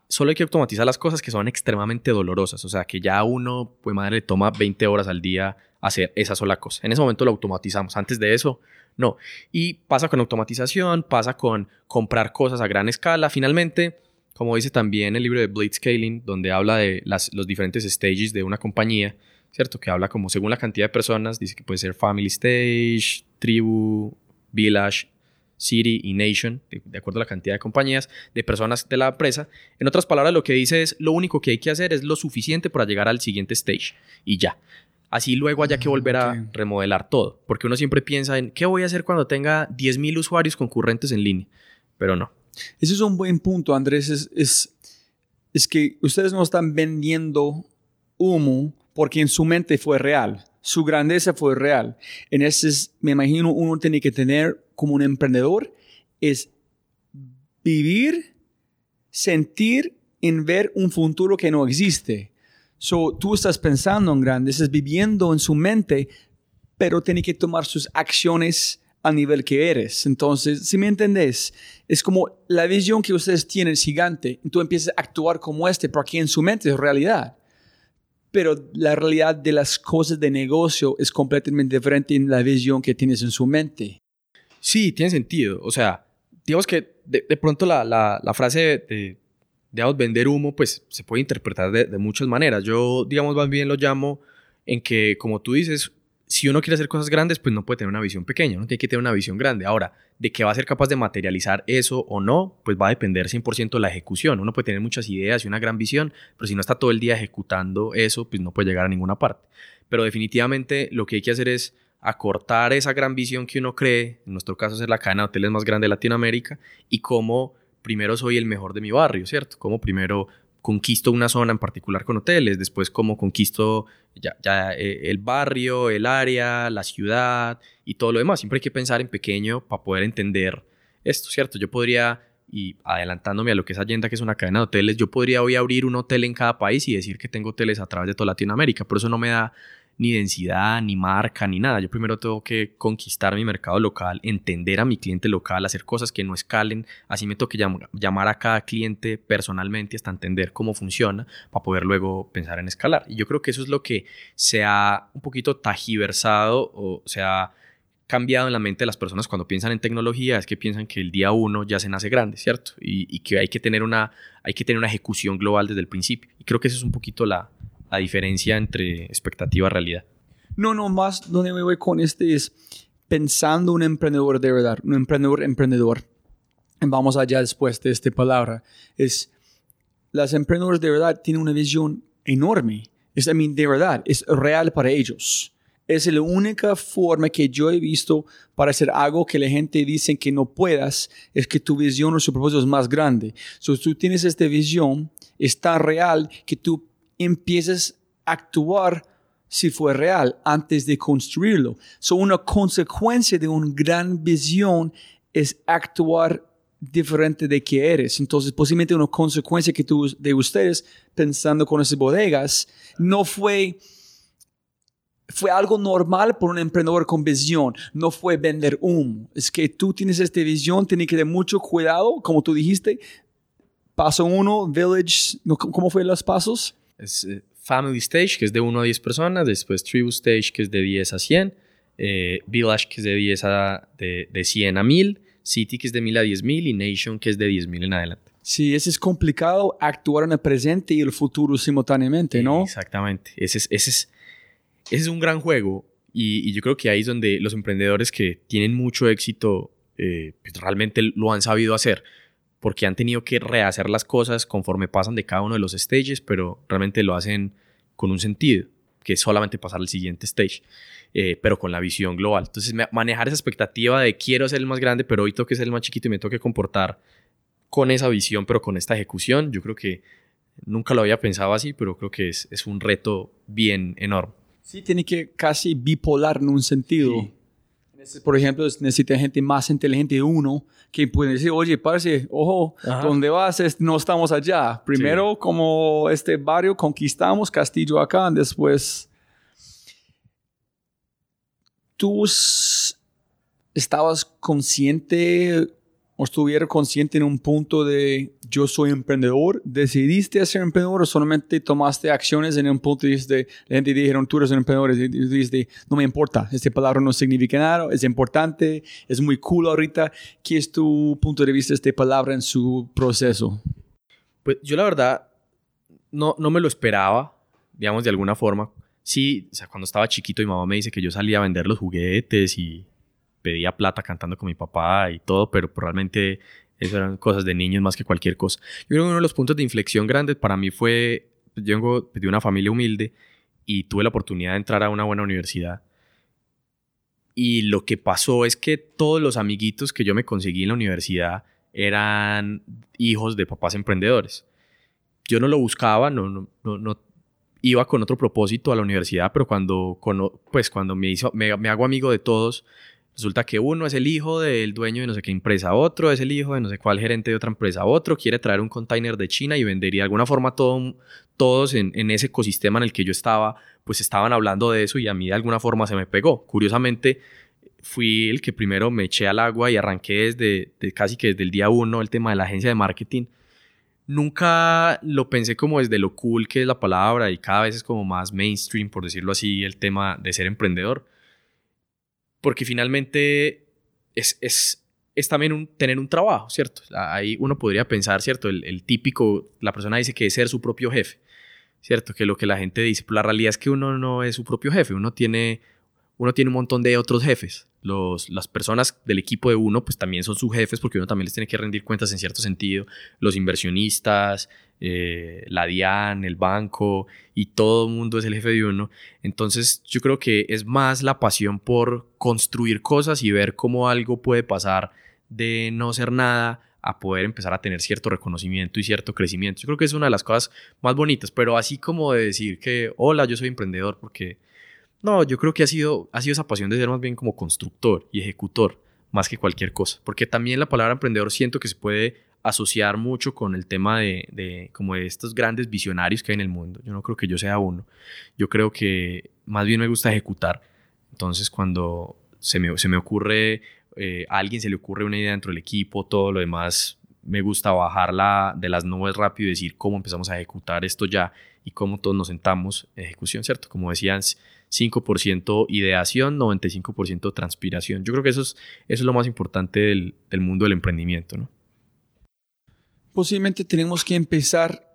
solo hay que automatizar las cosas que son extremadamente dolorosas. O sea, que ya uno, pues madre, le toma 20 horas al día hacer esa sola cosa. En ese momento lo automatizamos. Antes de eso, no. Y pasa con automatización, pasa con comprar cosas a gran escala. Finalmente, como dice también el libro de Blitzscaling, donde habla de las, los diferentes stages de una compañía, ¿cierto? Que habla como según la cantidad de personas, dice que puede ser family stage, tribu, village, City y Nation, de, acuerdo a la cantidad de compañías, de personas de la empresa. En otras palabras, lo que dice es, lo único que hay que hacer es lo suficiente para llegar al siguiente stage y ya. Así luego haya que volver a remodelar todo, porque uno siempre piensa en, ¿qué voy a hacer cuando tenga 10.000 usuarios concurrentes en línea? Pero no. Ese es un buen punto, Andrés. Es, es, es que ustedes no están vendiendo humo porque en su mente fue real su grandeza fue real. En ese, me imagino, uno tiene que tener como un emprendedor, es vivir, sentir en ver un futuro que no existe. So, tú estás pensando en grande, estás viviendo en su mente, pero tiene que tomar sus acciones al nivel que eres. Entonces, si me entendés, es como la visión que ustedes tienen gigante, y tú empiezas a actuar como este, porque en su mente es realidad pero la realidad de las cosas de negocio es completamente diferente en la visión que tienes en su mente. Sí, tiene sentido. O sea, digamos que de, pronto la, la, frase de, de vender humo, pues se puede interpretar de, muchas maneras. Yo, digamos, más bien lo llamo en que, como tú dices, si uno quiere hacer cosas grandes, pues no puede tener una visión pequeña, tiene que tener una visión grande. Ahora, de que va a ser capaz de materializar eso o no, pues va a depender 100% de la ejecución. Uno puede tener muchas ideas y una gran visión, pero si no está todo el día ejecutando eso, pues no puede llegar a ninguna parte. Pero definitivamente lo que hay que hacer es acortar esa gran visión que uno cree, en nuestro caso es la cadena de hoteles más grande de Latinoamérica, y cómo primero soy el mejor de mi barrio, ¿cierto? Como primero conquisto una zona en particular con hoteles, después como conquisto ya, ya eh, el barrio, el área, la ciudad y todo lo demás. Siempre hay que pensar en pequeño para poder entender esto, ¿cierto? Yo podría, y adelantándome a lo que es Allenda, que es una cadena de hoteles, yo podría hoy abrir un hotel en cada país y decir que tengo hoteles a través de toda Latinoamérica, pero eso no me da ni densidad, ni marca, ni nada. Yo primero tengo que conquistar mi mercado local, entender a mi cliente local, hacer cosas que no escalen. Así me toque llamar a cada cliente personalmente hasta entender cómo funciona para poder luego pensar en escalar. Y yo creo que eso es lo que se ha un poquito tajiversado o se ha cambiado en la mente de las personas cuando piensan en tecnología es que piensan que el día uno ya se nace grande, ¿cierto? Y, que, hay que, tener una, hay que tener una ejecución global desde el principio. Y creo que esa es un poquito la, la diferencia entre expectativa y realidad. No, no, más donde me voy con este es pensando un emprendedor de verdad, un emprendedor emprendedor. Vamos allá después de esta palabra. Es, las emprendedoras de verdad tienen una visión enorme. Es, I mean, de verdad, es real para ellos es la única forma que yo he visto para hacer algo que la gente dice que no puedas, es que tu visión o su propósito es más grande. Si tú tienes esta visión, es tan real que tú empiezas a actuar si fue real antes de construirlo. So, una consecuencia de una gran visión es actuar diferente de que eres. Entonces, posiblemente una consecuencia que tú, de ustedes, pensando con esas bodegas, no fue fue algo normal por un emprendedor con visión, no fue vender humo. Es que tú tienes esta visión, tienes que tener mucho cuidado, como tú dijiste. Paso uno, Village, ¿cómo fue los pasos? Es eh, Family Stage, que es de 1 a 10 personas, después Tribu Stage, que es de 10 a 100, eh, Village, que es de 10 a, de, de 100 a 1000, City, que es de 1000 a 10000 y Nation, que es de 10000 en adelante. Sí, ese es complicado actuar en el presente y el futuro simultáneamente, ¿no? Exactamente. Ese es, ese es, ese es un gran juego y, yo creo que ahí es donde los emprendedores que tienen mucho éxito eh, pues realmente lo han sabido hacer porque han tenido que rehacer las cosas conforme pasan de cada uno de los stages, pero realmente lo hacen con un sentido, que es solamente pasar al siguiente stage, eh, pero con la visión global. Entonces, manejar esa expectativa de quiero ser el más grande, pero hoy tengo que ser el más chiquito y me tengo que comportar con esa visión, pero con esta ejecución, yo creo que nunca lo había pensado así, pero creo que es, es un reto bien enorme. Sí, tiene que casi bipolar en un sentido. Por ejemplo, necesita gente más inteligente de uno que puede decir, oye, parece, ojo, ¿dónde vas? No estamos allá. Primero, como este barrio, conquistamos Castillo acá, después... ¿Tú estabas consciente estuviera consciente en un punto de yo soy emprendedor, decidiste ser emprendedor o solamente tomaste acciones en un punto y de, la gente dijeron tú eres un emprendedor y dijiste no me importa, esta palabra no significa nada, es importante, es muy cool ahorita. ¿Qué es tu punto de vista de esta palabra en su proceso? Pues yo la verdad no, no me lo esperaba, digamos de alguna forma. Sí, o sea, cuando estaba chiquito mi mamá me dice que yo salía a vender los juguetes y pedía plata cantando con mi papá y todo, pero realmente eso eran cosas de niños más que cualquier cosa. Yo creo que uno de los puntos de inflexión grandes para mí fue, yo vengo de una familia humilde y tuve la oportunidad de entrar a una buena universidad. Y lo que pasó es que todos los amiguitos que yo me conseguí en la universidad eran hijos de papás emprendedores. Yo no lo buscaba, no, no, no, iba con otro propósito a la universidad, pero cuando, pues cuando me, hizo, me hago amigo de todos, Resulta que uno es el hijo del dueño de no sé qué empresa, otro es el hijo de no sé cuál gerente de otra empresa, otro quiere traer un container de China y vender. Y de alguna forma todo, todos en, ese ecosistema en el que yo estaba, pues estaban hablando de eso y a mí de alguna forma se me pegó. Curiosamente, fui el que primero me eché al agua y arranqué desde casi que desde el día uno el tema de la agencia de marketing. Nunca lo pensé como desde lo cool que es la palabra y cada vez es como más mainstream, por decirlo así, el tema de ser emprendedor porque finalmente es, es, es también un, tener un trabajo, ¿cierto? Ahí uno podría pensar, ¿cierto? El, típico, la persona dice que es ser su propio jefe, ¿cierto? Que lo que la gente dice, la realidad es que uno no es su propio jefe, uno tiene, uno tiene un montón de otros jefes. Los, las personas del equipo de uno, pues también son sus jefes porque uno también les tiene que rendir cuentas en cierto sentido. Los inversionistas, eh, la DIAN, el banco y todo el mundo es el jefe de uno. Entonces yo creo que es más la pasión por construir cosas y ver cómo algo puede pasar de no ser nada a poder empezar a tener cierto reconocimiento y cierto crecimiento. Yo creo que es una de las cosas más bonitas, pero así como de decir que, hola, yo soy emprendedor, porque no, yo creo que ha sido, ha sido esa pasión de ser más bien como constructor y ejecutor, más que cualquier cosa, porque también la palabra emprendedor siento que se puede asociar mucho con el tema de, de, como de estos grandes visionarios que hay en el mundo. Yo no creo que yo sea uno. Yo creo que más bien me gusta ejecutar. Entonces cuando se me, se me ocurre, eh, alguien se le ocurre una idea dentro del equipo, todo lo demás, me gusta bajarla de las nubes rápido y decir cómo empezamos a ejecutar esto ya y cómo todos nos sentamos ejecución, ¿cierto? Como decían, 5% ideación, 95% transpiración. Yo creo que eso es, eso es lo más importante del, del mundo del emprendimiento, ¿no? posiblemente tenemos que empezar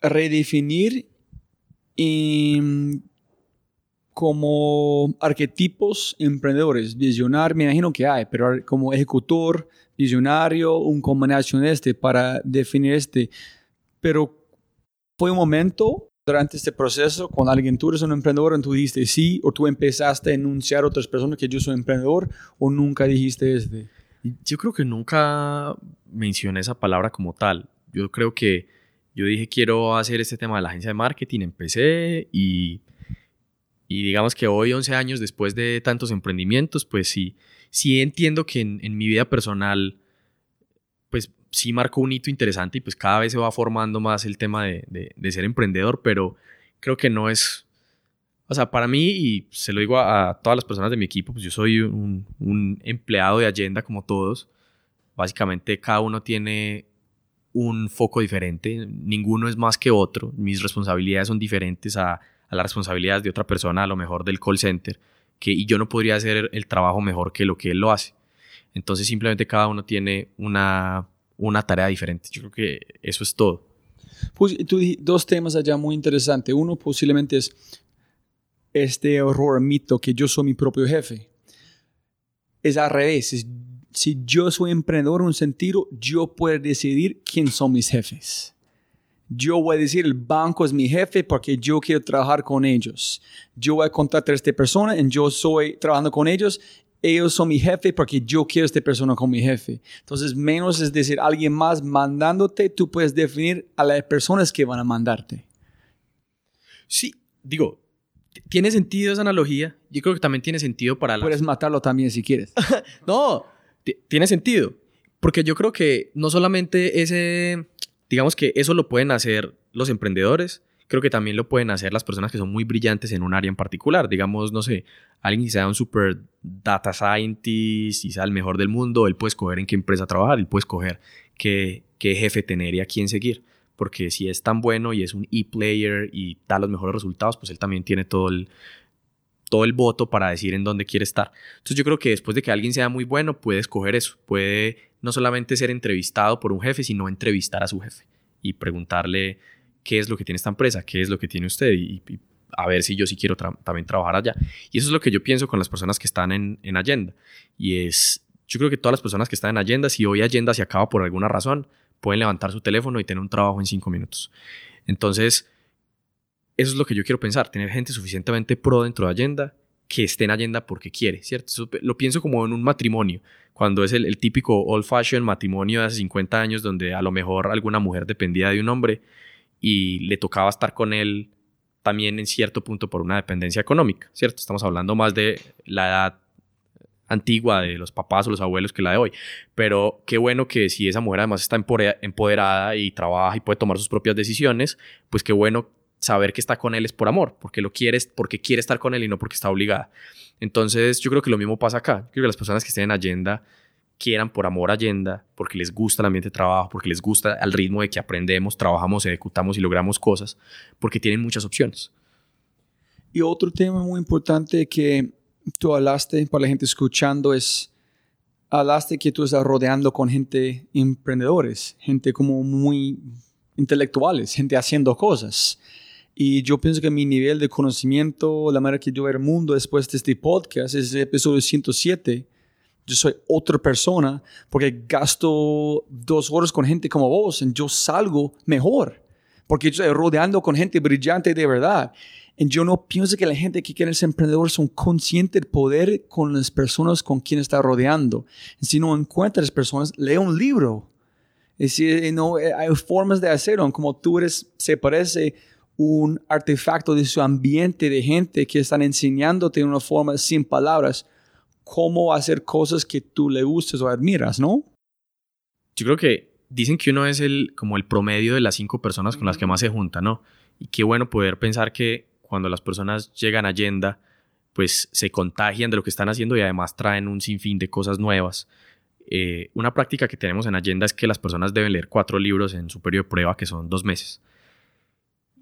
a redefinir como arquetipos emprendedores, visionar, me imagino que hay, pero como ejecutor, visionario, un combinación este para definir este. Pero fue un momento durante este proceso, cuando alguien tú eres un emprendedor, tú dijiste sí, o tú empezaste a enunciar a otras personas que yo soy emprendedor, o nunca dijiste este. Yo creo que nunca mencioné esa palabra como tal. Yo creo que yo dije quiero hacer este tema de la agencia de marketing, empecé y, y digamos que hoy, 11 años después de tantos emprendimientos, pues sí, sí entiendo que en, mi vida personal, pues sí marcó un hito interesante y pues cada vez se va formando más el tema de, de ser emprendedor, pero creo que no es o sea, para mí, y se lo digo a, todas las personas de mi equipo, pues yo soy un, empleado de Agenda como todos. Básicamente cada uno tiene un foco diferente, ninguno es más que otro, mis responsabilidades son diferentes a, a, las responsabilidades de otra persona, a lo mejor del call center, que, y yo no podría hacer el trabajo mejor que lo que él lo hace. Entonces simplemente cada uno tiene una, una tarea diferente. Yo creo que eso es todo. Pues tú dos temas allá muy interesantes. Uno posiblemente es este error mito que yo soy mi propio jefe. Es al revés. si yo soy emprendedor en un sentido, yo puedo decidir quién son mis jefes. Yo voy a decir, el banco es mi jefe porque yo quiero trabajar con ellos. Yo voy a contratar a esta persona y yo soy trabajando con ellos. Ellos son mi jefe porque yo quiero a esta persona como mi jefe. Entonces, menos es decir, alguien más mandándote, tú puedes definir a las personas que van a mandarte. Sí, digo, tiene sentido esa analogía. Yo creo que también tiene sentido para la... Puedes matarlo también si quieres. no, tiene sentido. Porque yo creo que no solamente ese, digamos que eso lo pueden hacer los emprendedores, creo que también lo pueden hacer las personas que son muy brillantes en un área en particular. Digamos, no sé, alguien que sea un super data scientist y sea el mejor del mundo, él puede escoger en qué empresa trabajar, él puede escoger qué, qué jefe tener y a quién seguir porque si es tan bueno y es un e-player y da los mejores resultados, pues él también tiene todo el, todo el voto para decir en dónde quiere estar. Entonces yo creo que después de que alguien sea muy bueno, puede escoger eso, puede no solamente ser entrevistado por un jefe, sino entrevistar a su jefe y preguntarle qué es lo que tiene esta empresa, qué es lo que tiene usted y, a ver si yo sí quiero también trabajar allá. Y eso es lo que yo pienso con las personas que están en, en Agenda. Y es, yo creo que todas las personas que están en Agenda, si hoy Agenda se acaba por alguna razón, pueden levantar su teléfono y tener un trabajo en cinco minutos. Entonces, eso es lo que yo quiero pensar, tener gente suficientemente pro dentro de Agenda que esté en Agenda porque quiere, ¿cierto? lo pienso como en un matrimonio, cuando es el, típico old fashion matrimonio de hace 50 años donde a lo mejor alguna mujer dependía de un hombre y le tocaba estar con él también en cierto punto por una dependencia económica, ¿cierto? Estamos hablando más de la edad antigua de los papás o los abuelos que la de hoy. Pero qué bueno que si esa mujer además está empoderada y trabaja y puede tomar sus propias decisiones, pues qué bueno saber que está con él es por amor, porque lo quieres, porque quiere estar con él y no porque está obligada. Entonces yo creo que lo mismo pasa acá. creo que las personas que estén en Agenda quieran por amor a Agenda, porque les gusta el ambiente de trabajo, porque les gusta el ritmo de que aprendemos, trabajamos, ejecutamos y logramos cosas, porque tienen muchas opciones. Y otro tema muy importante que tú hablaste, para la gente escuchando, es, hablaste que tú estás rodeando con gente emprendedores, gente como muy intelectuales, gente haciendo cosas. Y yo pienso que mi nivel de conocimiento, la manera que yo veo el mundo después de este podcast, es el episodio 107. Yo soy otra persona porque gasto dos horas con gente como vos y yo salgo mejor porque estoy rodeando con gente brillante de verdad. Y yo no pienso que la gente que quiere ser emprendedor son conscientes del poder con las personas con quien está rodeando. Y si no encuentra las personas, lee un libro. Y si no, eh, hay formas de hacerlo. Como tú eres, se parece un artefacto de su ambiente de gente que están enseñándote de una forma sin palabras cómo hacer cosas que tú le gustes o admiras, ¿no? Yo creo que dicen que uno es el, como el promedio de las cinco personas con las que más se junta, ¿no? Y qué bueno poder pensar que cuando las personas llegan a Agenda, pues se contagian de lo que están haciendo y además traen un sinfín de cosas nuevas. Eh, una práctica que tenemos en Agenda es que las personas deben leer cuatro libros en su periodo de prueba, que son dos meses.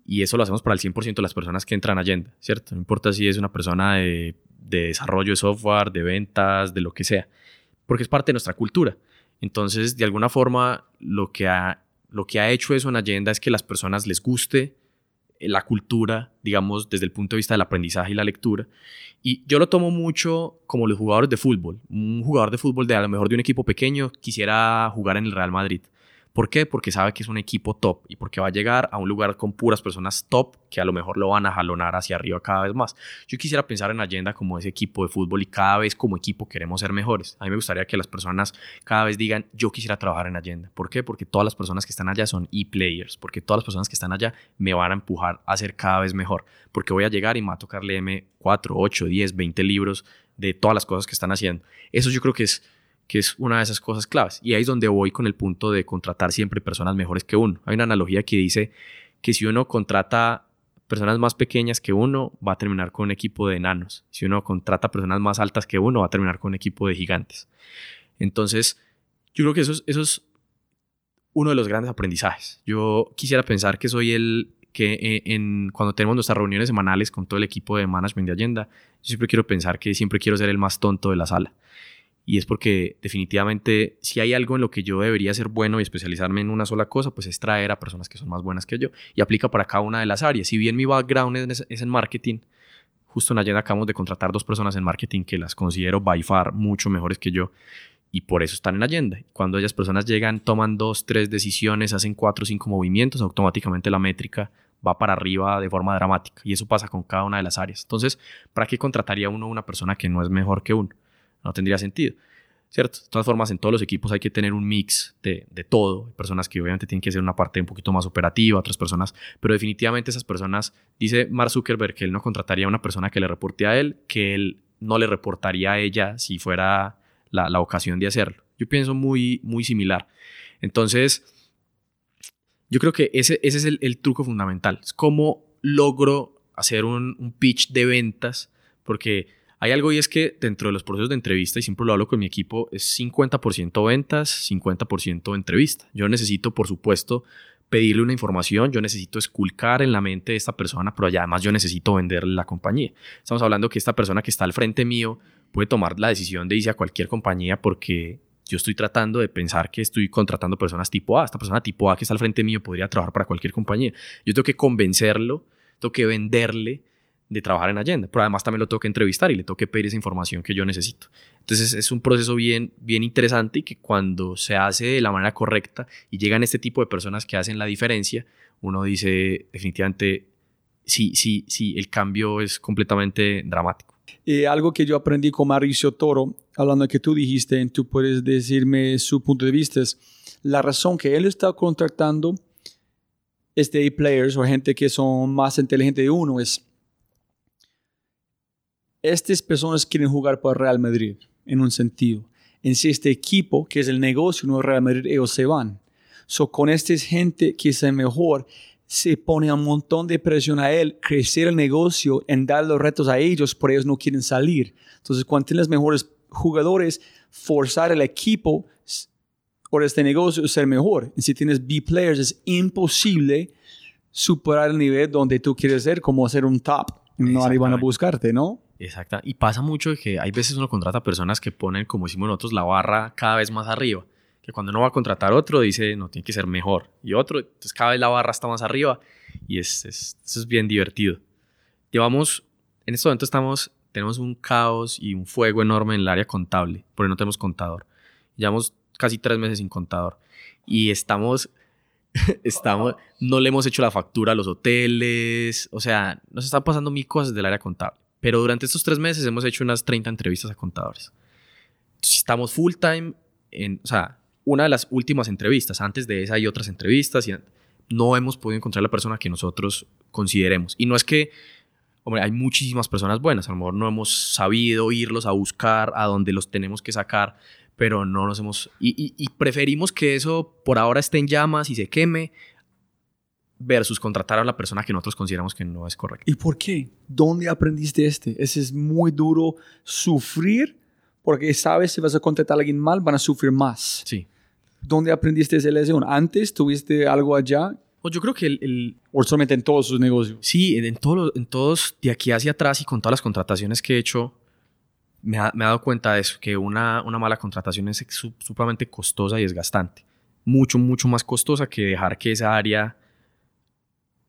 Y eso lo hacemos para el 100% de las personas que entran a Agenda, ¿cierto? No importa si es una persona de, de desarrollo de software, de ventas, de lo que sea, porque es parte de nuestra cultura. Entonces, de alguna forma, lo que ha, lo que ha hecho eso en Agenda es que las personas les guste la cultura, digamos, desde el punto de vista del aprendizaje y la lectura. Y yo lo tomo mucho como los jugadores de fútbol. Un jugador de fútbol de a lo mejor de un equipo pequeño quisiera jugar en el Real Madrid. ¿Por qué? Porque sabe que es un equipo top y porque va a llegar a un lugar con puras personas top que a lo mejor lo van a jalonar hacia arriba cada vez más. Yo quisiera pensar en Agenda como ese equipo de fútbol y cada vez como equipo queremos ser mejores. A mí me gustaría que las personas cada vez digan, yo quisiera trabajar en Agenda. ¿Por qué? Porque todas las personas que están allá son e-players, porque todas las personas que están allá me van a empujar a ser cada vez mejor, porque voy a llegar y me va a tocar leerme 4, 8, 10, 20 libros de todas las cosas que están haciendo. Eso yo creo que es que es una de esas cosas claves. Y ahí es donde voy con el punto de contratar siempre personas mejores que uno. Hay una analogía que dice que si uno contrata personas más pequeñas que uno, va a terminar con un equipo de enanos. Si uno contrata personas más altas que uno, va a terminar con un equipo de gigantes. Entonces, yo creo que eso es, eso es uno de los grandes aprendizajes. Yo quisiera pensar que soy el que eh, en, cuando tenemos nuestras reuniones semanales con todo el equipo de management de Agenda, yo siempre quiero pensar que siempre quiero ser el más tonto de la sala y es porque definitivamente si hay algo en lo que yo debería ser bueno y especializarme en una sola cosa, pues es traer a personas que son más buenas que yo y aplica para cada una de las áreas. Si bien mi background es, en marketing, justo en ayer acabamos de contratar dos personas en marketing que las considero by far mucho mejores que yo y por eso están en agenda. Cuando ellas personas llegan, toman dos, tres decisiones, hacen cuatro o cinco movimientos, automáticamente la métrica va para arriba de forma dramática y eso pasa con cada una de las áreas. Entonces, ¿para qué contrataría uno una persona que no es mejor que uno? No tendría sentido. ¿Cierto? De todas formas, en todos los equipos hay que tener un mix de, de todo. Hay personas que obviamente tienen que ser una parte un poquito más operativa, otras personas, pero definitivamente esas personas, dice Mark Zuckerberg que él no contrataría a una persona que le reporte a él, que él no le reportaría a ella si fuera la, la ocasión de hacerlo. Yo pienso muy, muy similar. Entonces, yo creo que ese, ese es el, el truco fundamental. Es cómo logro hacer un pitch de ventas, porque hay algo y es que dentro de los procesos de entrevista, y siempre lo hablo con mi equipo, es 50% ventas, 50% entrevista. Yo necesito, por supuesto, pedirle una información, yo necesito esculcar en la mente de esta persona, pero además yo necesito venderle la compañía. Estamos hablando que esta persona que está al frente mío puede tomar la decisión de irse a cualquier compañía porque yo estoy tratando de pensar que estoy contratando personas tipo A. Esta persona tipo A que está al frente mío podría trabajar para cualquier compañía. Yo tengo que convencerlo, tengo que venderle de trabajar en Agenda, pero además también lo tengo que entrevistar y le tengo que pedir esa información que yo necesito. Entonces es un proceso bien, bien interesante y que cuando se hace de la manera correcta y llegan este tipo de personas que hacen la diferencia, uno dice definitivamente sí, sí, sí, el cambio es completamente dramático. Y algo que yo aprendí con Mauricio Toro, hablando de que tú dijiste, tú puedes decirme su punto de vista, es la razón que él está contratando este players o gente que son más inteligentes de uno es estas personas quieren jugar para Real Madrid, en un sentido. En si este equipo, que es el negocio, no Real Madrid, ellos se van. So, con esta gente que es mejor, se pone un montón de presión a él, crecer el negocio, en dar los retos a ellos, por ellos no quieren salir. Entonces, cuando tienes mejores jugadores, forzar el equipo por este negocio ser mejor. Y si tienes B players, es imposible superar el nivel donde tú quieres ser, como ser un top. No van a buscarte, ¿no? Exacto. Y pasa mucho que hay veces uno contrata personas que ponen, como decimos nosotros, la barra cada vez más arriba. Que cuando uno va a contratar otro, dice, no, tiene que ser mejor. Y otro, entonces cada vez la barra está más arriba. Y es, es, eso es bien divertido. Llevamos, en este momento estamos, tenemos un caos y un fuego enorme en el área contable, porque no tenemos contador. Llevamos casi tres meses sin contador. Y estamos estamos, no le hemos hecho la factura a los hoteles, o sea, nos están pasando mil cosas del área contable. Pero durante estos tres meses hemos hecho unas 30 entrevistas a contadores. Estamos full time en, o sea, una de las últimas entrevistas, antes de esa hay otras entrevistas y no hemos podido encontrar la persona que nosotros consideremos. Y no es que, hombre, hay muchísimas personas buenas, a lo mejor no hemos sabido irlos a buscar a donde los tenemos que sacar, pero no nos hemos... Y, y- y preferimos que eso por ahora esté en llamas y se queme versus contratar a la persona que nosotros consideramos que no es correcta. ¿Y por qué? ¿Dónde aprendiste este? Ese es muy duro sufrir porque sabes si vas a contratar a alguien mal, van a sufrir más. Sí. ¿Dónde aprendiste esa lección? ¿Antes tuviste algo allá O yo creo que el, el- o solamente en todos sus negocios? Sí, en, todos los- en todos, de aquí hacia atrás y con todas las contrataciones que he hecho, me, ha- me he dado cuenta de eso, que una, una mala contratación es su- supremamente costosa y desgastante. Mucho, mucho más costosa que dejar que esa área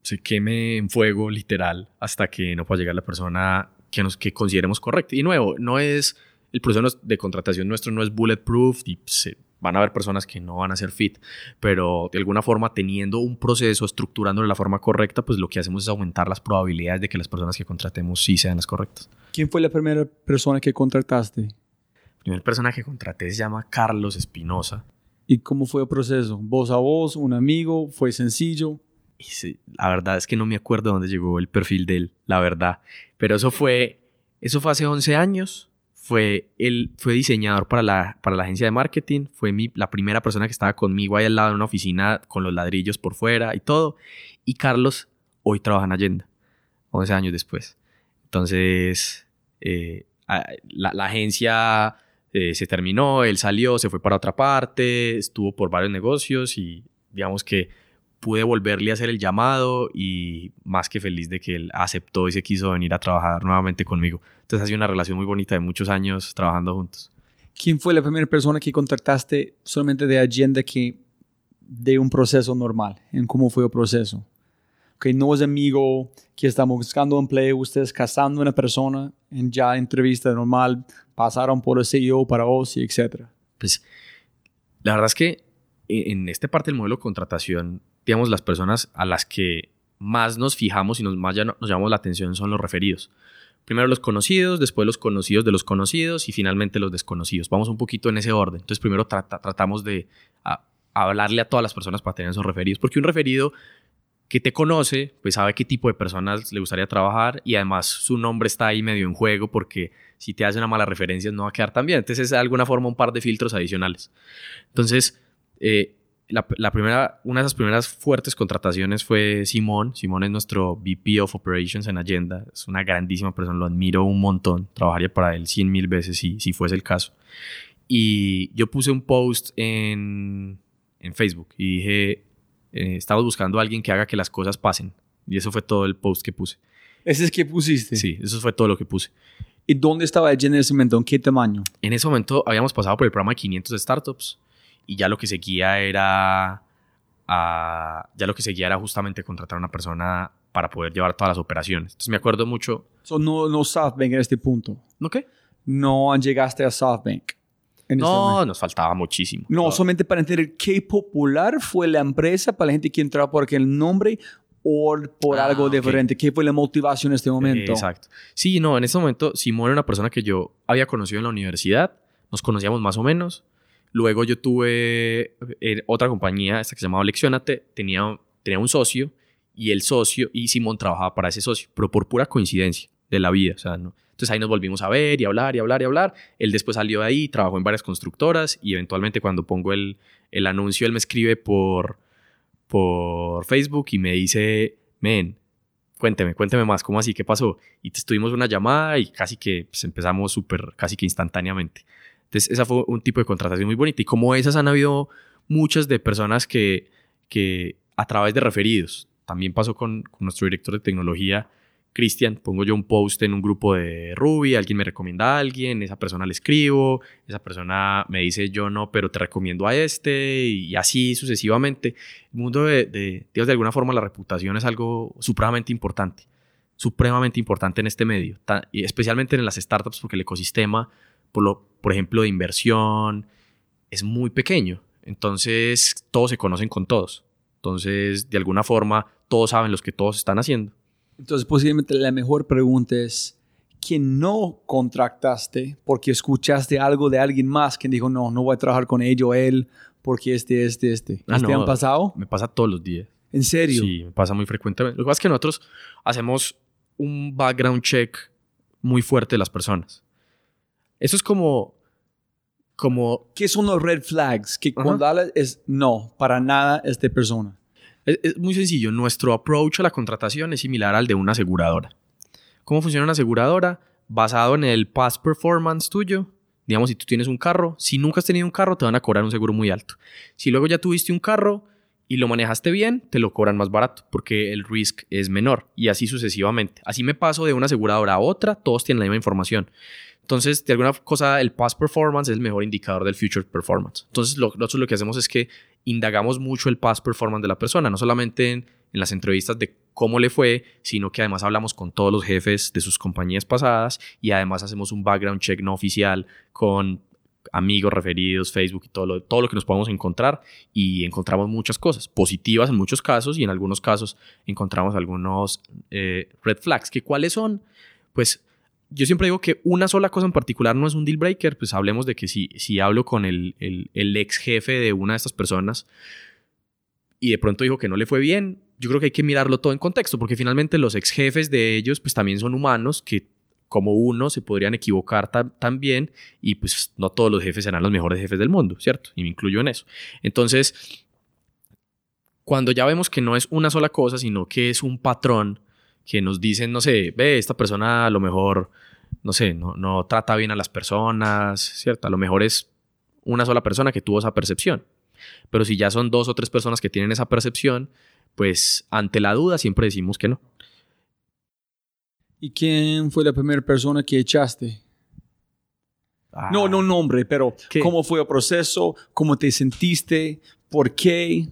se queme en fuego, literal, hasta que no pueda llegar la persona que, nos, que consideremos correcta. Y nuevo, no es, el proceso de contratación nuestro no es bulletproof y se, van a haber personas que no van a ser fit, pero de alguna forma teniendo un proceso, estructurándolo de la forma correcta, pues lo que hacemos es aumentar las probabilidades de que las personas que contratemos sí sean las correctas. ¿Quién fue la primera persona que contrataste? La primera persona que contraté se llama Carlos Espinosa. ¿Y cómo fue el proceso? ¿Voz a voz? ¿Un amigo? ¿Fue sencillo? La verdad es que no me acuerdo dónde llegó el perfil de él, la verdad. Pero eso fue, eso fue hace 11 años. Fue, él fue diseñador para la, para la agencia de marketing. Fue mi, la primera persona que estaba conmigo ahí al lado en una oficina con los ladrillos por fuera y todo. Y Carlos hoy trabaja en Allenda, 11 años después. Entonces, eh, la agencia eh, se terminó, él salió, se fue para otra parte, estuvo por varios negocios y digamos que pude volverle a hacer el llamado y más que feliz de que él aceptó y se quiso venir a trabajar nuevamente conmigo. Entonces ha sido una relación muy bonita de muchos años trabajando juntos. ¿Quién fue la primera persona que contrataste solamente de agenda que de un proceso normal? ¿En cómo fue el proceso? Que no es amigo, que estamos buscando empleo, ustedes casando a una persona en ya entrevista normal, pasaron por el CEO para vos y etcétera. Pues la verdad es que en en esta parte del modelo de contratación, digamos, las personas a las que más nos fijamos y nos, más ya no- nos llamamos la atención son los referidos. Primero los conocidos, después los conocidos de los conocidos y finalmente los desconocidos. Vamos un poquito en ese orden. Entonces primero trata- tratamos de hablarle a todas las personas para tener esos referidos, porque un referido que te conoce, pues sabe qué tipo de personas le gustaría trabajar y además su nombre está ahí medio en juego porque si te hace una mala referencia no va a quedar tan bien. Entonces es de alguna forma un par de filtros adicionales. Entonces, eh, la, la primera, una de esas primeras fuertes contrataciones fue Simón. Simón es nuestro VP of Operations en Agenda. Es una grandísima persona, lo admiro un montón. Trabajaría para él cien mil veces si, si fuese el caso. Y yo puse un post en, en Facebook y dije, eh, estamos buscando a alguien que haga que las cosas pasen. Y eso fue todo el post que puse. ¿Ese es que pusiste? Sí, eso fue todo lo que puse. ¿Y dónde estaba agenda en ese momento? ¿En qué tamaño? En ese momento habíamos pasado por el programa de 500 startups y ya lo que seguía era ah, ya lo que seguía era justamente contratar a una persona para poder llevar todas las operaciones. Entonces me acuerdo mucho, So, no, no SoftBank en este punto. ¿no qué? No llegaste a SoftBank. este No, momento. nos faltaba muchísimo. No, solamente para entender qué popular fue la empresa para la gente que entraba por aquel nombre o por Ah, algo diferente. ¿Qué fue la motivación en este momento? Exacto. Sí, no, en ese momento Simón era una persona que yo había conocido en la universidad, nos conocíamos más o menos. Luego yo tuve eh, otra compañía, esta que se llamaba Leccionate, tenía, tenía un socio y el socio y Simón trabajaba para ese socio, pero por pura coincidencia de la vida. O sea, ¿no? Entonces ahí nos volvimos a ver y hablar y hablar y hablar. Él después salió de ahí, trabajó en varias constructoras y eventualmente cuando pongo el, el anuncio, él me escribe por, por Facebook y me dice, men, cuénteme, cuénteme más, ¿cómo así? ¿Qué pasó? Y tuvimos una llamada y casi que pues, empezamos súper, casi que instantáneamente. Entonces, esa fue un tipo de contratación muy bonita. Y como esas han habido muchas de personas que, que a través de referidos, también pasó con, nuestro director de tecnología, Cristian, pongo yo un post en un grupo de Ruby, alguien me recomienda a alguien, esa persona le escribo, esa persona me dice yo no, pero te recomiendo a este y así sucesivamente. El mundo de, de, de alguna forma la reputación es algo supremamente importante, supremamente importante en este medio, y especialmente en las startups porque el ecosistema, por, lo, por ejemplo, de inversión es muy pequeño. Entonces todos se conocen con todos. Entonces, de alguna forma, todos saben los que todos están haciendo. Entonces, posiblemente la mejor pregunta es, ¿quién no contrataste porque escuchaste algo de alguien más que dijo, no, no voy a trabajar con ello él porque este, este, este? Ah, ¿Este no. han pasado? Me pasa todos los días. ¿En serio? Sí, me pasa muy frecuentemente. Lo que pasa es que nosotros hacemos un background check muy fuerte de las personas. Eso es como, como... ¿Qué son los red flags? Que cuando hablas es no, para nada esta persona. Es, es, muy sencillo. Nuestro approach a la contratación es similar al de una aseguradora. ¿Cómo funciona una aseguradora? Basado en el past performance tuyo. Digamos, si tú tienes un carro, si nunca has tenido un carro, te van a cobrar un seguro muy alto. Si luego ya tuviste un carro y lo manejaste bien, te lo cobran más barato porque el risk es menor y así sucesivamente. Así me paso de una aseguradora a otra, todos tienen la misma información. Entonces, de alguna cosa, el past performance es el mejor indicador del future performance. Entonces, lo, nosotros lo que hacemos es que indagamos mucho el past performance de la persona, no solamente en, las entrevistas de cómo le fue, sino que además hablamos con todos los jefes de sus compañías pasadas y además hacemos un background check no oficial con amigos, referidos, Facebook y todo lo, todo lo que nos podemos encontrar y encontramos muchas cosas positivas en muchos casos y en algunos casos encontramos algunos eh, red flags. ¿Que ¿Cuáles son? Pues yo siempre digo que una sola cosa en particular no es un deal breaker, pues hablemos de que si, si hablo con el, el, ex jefe de una de estas personas y de pronto dijo que no le fue bien, yo creo que hay que mirarlo todo en contexto, porque finalmente los ex jefes de ellos pues también son humanos que como uno se podrían equivocar también y pues no todos los jefes serán los mejores jefes del mundo, ¿cierto? Y me incluyo en eso. Entonces, cuando ya vemos que no es una sola cosa, sino que es un patrón, que nos dicen, no sé, ve, esta persona a lo mejor, no sé, no, no trata bien a las personas, ¿cierto? A lo mejor es una sola persona que tuvo esa percepción. Pero si ya son dos o tres personas que tienen esa percepción, pues ante la duda siempre decimos que no. ¿Y quién fue la primera persona que echaste? no, no nombre, pero ¿cómo fue el proceso? ¿Cómo te sentiste? ¿Por qué?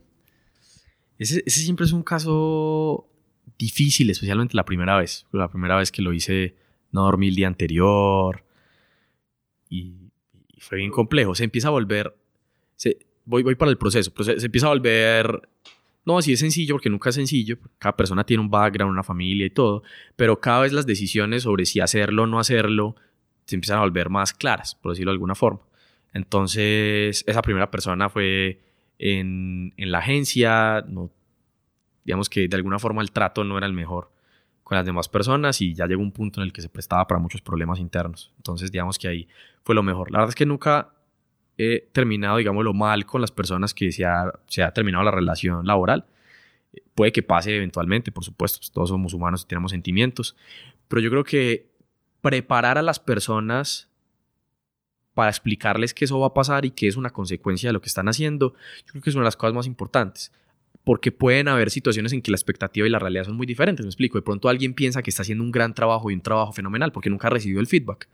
Ese, ese siempre es un caso difícil, especialmente la primera vez. La primera vez que lo hice, no dormí el día anterior y, fue bien complejo. Se empieza a volver, se, voy, voy para el proceso, pero se, empieza a volver, no, así es sencillo porque nunca es sencillo, cada persona tiene un background, una familia y todo, pero cada vez las decisiones sobre si hacerlo o no hacerlo se empiezan a volver más claras, por decirlo de alguna forma. Entonces, esa primera persona fue en, en la agencia, no digamos que de alguna forma el trato no era el mejor con las demás personas y ya llegó un punto en el que se prestaba para muchos problemas internos. Entonces, digamos que ahí fue lo mejor. La verdad es que nunca he terminado, lo mal con las personas que se ha, se ha terminado la relación laboral. Puede que pase eventualmente, por supuesto, pues, todos somos humanos y tenemos sentimientos, pero yo creo que preparar a las personas para explicarles que eso va a pasar y que es una consecuencia de lo que están haciendo, yo creo que es una de las cosas más importantes porque pueden haber situaciones en que la expectativa y la realidad son muy diferentes. Me explico, de pronto alguien piensa que está haciendo un gran trabajo y un trabajo fenomenal porque nunca ha recibido el feedback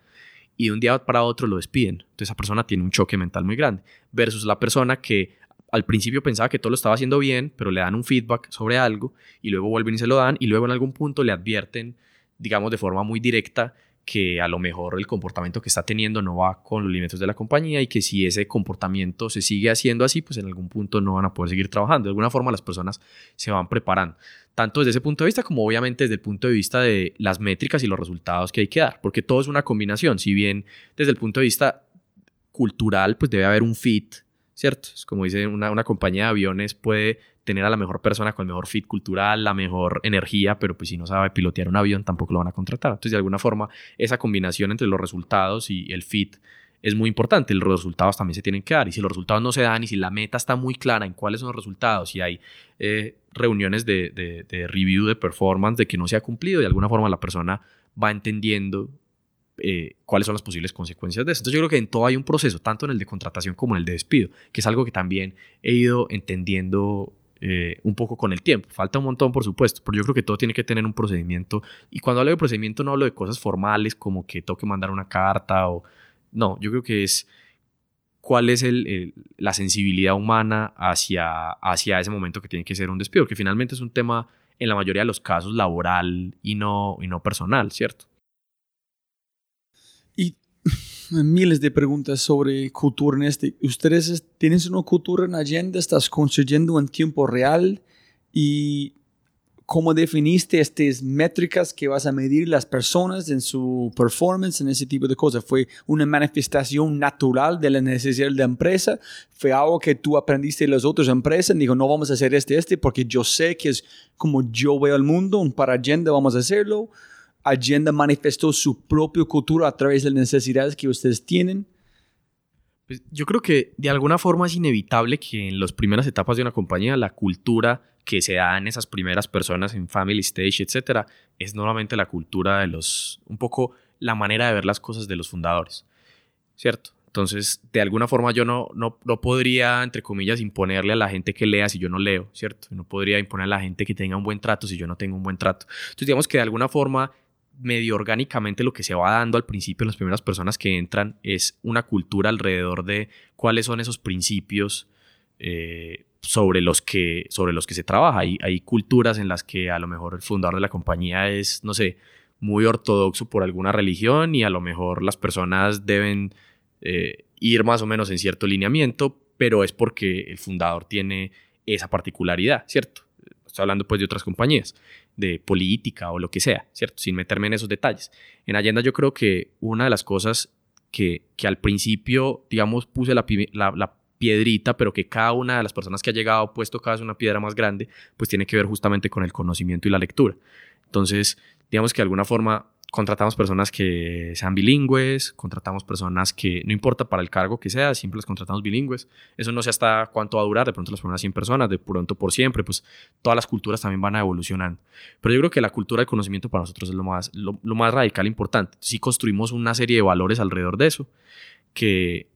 y de un día para otro lo despiden. Entonces esa persona tiene un choque mental muy grande versus la persona que al principio pensaba que todo lo estaba haciendo bien, pero le dan un feedback sobre algo y luego vuelven y se lo dan y luego en algún punto le advierten, digamos de forma muy directa, que a lo mejor el comportamiento que está teniendo no va con los límites de la compañía y que si ese comportamiento se sigue haciendo así, pues en algún punto no van a poder seguir trabajando. De alguna forma las personas se van preparando, tanto desde ese punto de vista como obviamente desde el punto de vista de las métricas y los resultados que hay que dar, porque todo es una combinación, si bien desde el punto de vista cultural, pues debe haber un fit, ¿cierto? Es como dice una, una compañía de aviones puede tener a la mejor persona con el mejor fit cultural, la mejor energía, pero pues si no sabe pilotear un avión tampoco lo van a contratar. Entonces de alguna forma esa combinación entre los resultados y el fit es muy importante. Los resultados también se tienen que dar y si los resultados no se dan y si la meta está muy clara en cuáles son los resultados y hay eh, reuniones de, de, review de performance de que no se ha cumplido, de alguna forma la persona va entendiendo eh, cuáles son las posibles consecuencias de eso. Entonces yo creo que en todo hay un proceso, tanto en el de contratación como en el de despido, que es algo que también he ido entendiendo eh, un poco con el tiempo. Falta un montón, por supuesto, pero yo creo que todo tiene que tener un procedimiento. Y cuando hablo de procedimiento no hablo de cosas formales como que tengo que mandar una carta o... No, yo creo que es cuál es la sensibilidad humana hacia, hacia ese momento que tiene que ser un despido, que finalmente es un tema en la mayoría de los casos laboral y no, y no personal, ¿cierto? Y miles de preguntas sobre cultura en este. ¿Ustedes tienen una cultura en agenda? ¿Estás construyendo en tiempo real? ¿Y cómo definiste estas métricas que vas a medir las personas en su performance, en ese tipo de cosas? ¿Fue una manifestación natural de la necesidad de la empresa? ¿Fue algo que tú aprendiste de las otras empresas? Dijo, no vamos a hacer este, este, porque yo sé que es como yo veo el mundo, para agenda vamos a hacerlo Agenda manifestó su propia cultura a través de las necesidades que ustedes tienen? Pues yo creo que de alguna forma es inevitable que en las primeras etapas de una compañía la cultura que se da en esas primeras personas en family stage, etcétera, es normalmente la cultura de los, un poco la manera de ver las cosas de los fundadores, ¿cierto? Entonces, de alguna forma yo no, no, no, podría, entre comillas, imponerle a la gente que lea si yo no leo, ¿cierto? No podría imponer a la gente que tenga un buen trato si yo no tengo un buen trato. Entonces, digamos que de alguna forma, medio orgánicamente, lo que se va dando al principio las primeras personas que entran es una cultura alrededor de cuáles son esos principios eh, sobre, los que, sobre los que se trabaja. Hay, hay culturas en las que a lo mejor el fundador de la compañía es, no sé, muy ortodoxo por alguna religión y a lo mejor las personas deben eh, ir más o menos en cierto lineamiento, pero es porque el fundador tiene esa particularidad, ¿cierto? Estoy hablando pues de otras compañías, de política o lo que sea, ¿cierto? Sin meterme en esos detalles. En Allenda yo creo que una de las cosas que, que al principio, digamos, puse la, la, piedrita, pero que cada una de las personas que ha llegado ha puesto cada vez una piedra más grande, pues tiene que ver justamente con el conocimiento y la lectura. Entonces, digamos que de alguna forma contratamos personas que sean bilingües, contratamos personas que, no importa para el cargo que sea, siempre las contratamos bilingües. Eso no sé hasta cuánto va a durar, de pronto las primeras 100 personas, de pronto por siempre, pues todas las culturas también van evolucionando. Pero yo creo que la cultura del conocimiento para nosotros es lo más, lo, más radical e importante. Si construimos una serie de valores alrededor de eso, que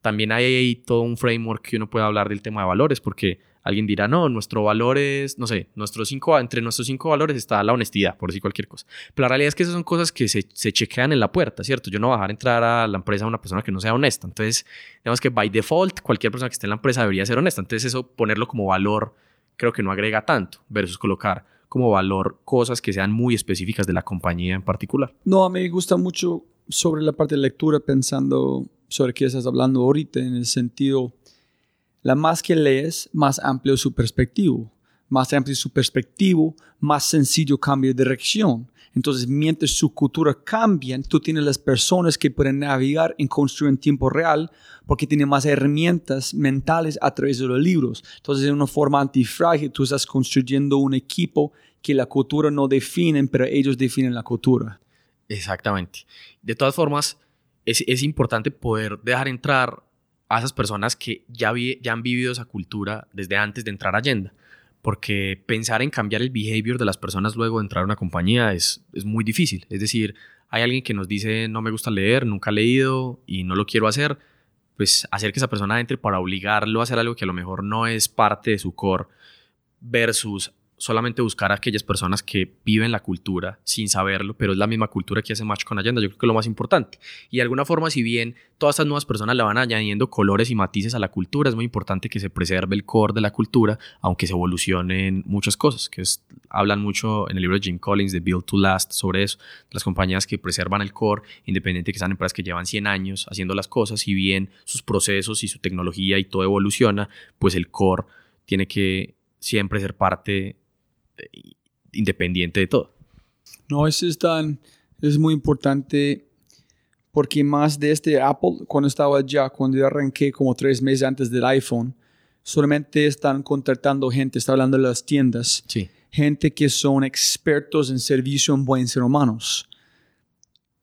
también hay ahí todo un framework que uno puede hablar del tema de valores, porque Alguien dirá, no, nuestro valor es, no sé, nuestros cinco, entre nuestros cinco valores está la honestidad, por decir cualquier cosa. Pero la realidad es que esas son cosas que se, se chequean en la puerta, ¿cierto? Yo no voy a dejar entrar a la empresa a una persona que no sea honesta. Entonces, digamos que by default, cualquier persona que esté en la empresa debería ser honesta. Entonces, eso, ponerlo como valor, creo que no agrega tanto, versus colocar como valor cosas que sean muy específicas de la compañía en particular. No, a mí me gusta mucho sobre la parte de lectura, pensando sobre qué estás hablando ahorita, en el sentido la más que lees, más amplio su perspectivo. Más amplio su perspectivo, más sencillo cambia de dirección. Entonces, mientras su cultura cambia, tú tienes las personas que pueden navegar y construir en tiempo real porque tienen más herramientas mentales a través de los libros. Entonces, en una forma antifrágil, tú estás construyendo un equipo que la cultura no define, pero ellos definen la cultura. Exactamente. De todas formas, es, es importante poder dejar entrar a esas personas que ya, ya han vivido esa cultura desde antes de entrar a Allenda. Porque pensar en cambiar el behavior de las personas luego de entrar a una compañía es, es muy difícil. Es decir, hay alguien que nos dice no me gusta leer, nunca he leído y no lo quiero hacer, pues hacer que esa persona entre para obligarlo a hacer algo que a lo mejor no es parte de su core versus solamente buscar a aquellas personas que viven la cultura sin saberlo, pero es la misma cultura que hace match con Allenda. Yo creo que es lo más importante. Y de alguna forma, si bien todas estas nuevas personas le van añadiendo colores y matices a la cultura, es muy importante que se preserve el core de la cultura, aunque se evolucionen muchas cosas, que hablan mucho en el libro de Jim Collins de Build to Last sobre eso, las compañías que preservan el core, independiente que sean empresas que llevan 100 años haciendo las cosas, si bien sus procesos y su tecnología y todo evoluciona, pues el core tiene que siempre ser parte independiente de todo. No, eso es, tan, es muy importante porque más de este Apple, cuando estaba allá, cuando yo arranqué como tres meses antes del iPhone, solamente están contratando gente, está hablando de las tiendas, sí. gente que son expertos en servicio en buenos ser humanos.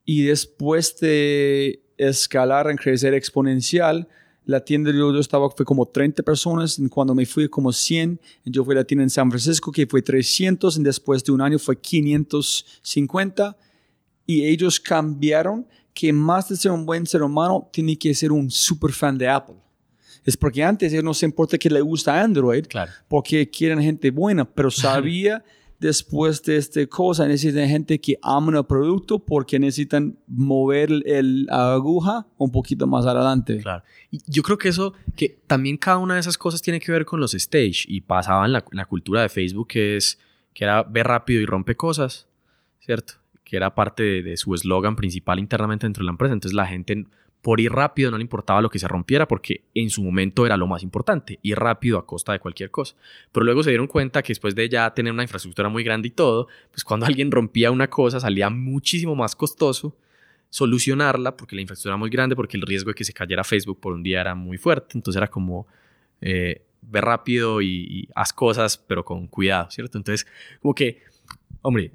Y después de escalar en crecer exponencial, la tienda yo, yo estaba fue como 30 personas, cuando me fui como 100, yo fui a la tienda en San Francisco que fue 300, y después de un año fue 550 y ellos cambiaron que más de ser un buen ser humano tiene que ser un super fan de Apple. Es porque antes no se importa que le gusta Android, claro. porque quieren gente buena, pero sabía después de esta cosa necesitan gente que ama el producto porque necesitan mover el, la aguja un poquito más adelante. Claro. Yo creo que eso, que también cada una de esas cosas tiene que ver con los stage y pasaba en la, la cultura de Facebook que es que era ver rápido y rompe cosas, ¿cierto? Que era parte de, de su eslogan principal internamente dentro de la empresa. Entonces la gente por ir rápido no le importaba lo que se rompiera porque en su momento era lo más importante, ir rápido a costa de cualquier cosa. Pero luego se dieron cuenta que después de ya tener una infraestructura muy grande y todo, pues cuando alguien rompía una cosa salía muchísimo más costoso solucionarla porque la infraestructura era muy grande, porque el riesgo de que se cayera Facebook por un día era muy fuerte. Entonces era como eh, rápido y, y haz cosas, pero con cuidado, ¿cierto? Entonces, como que, hombre,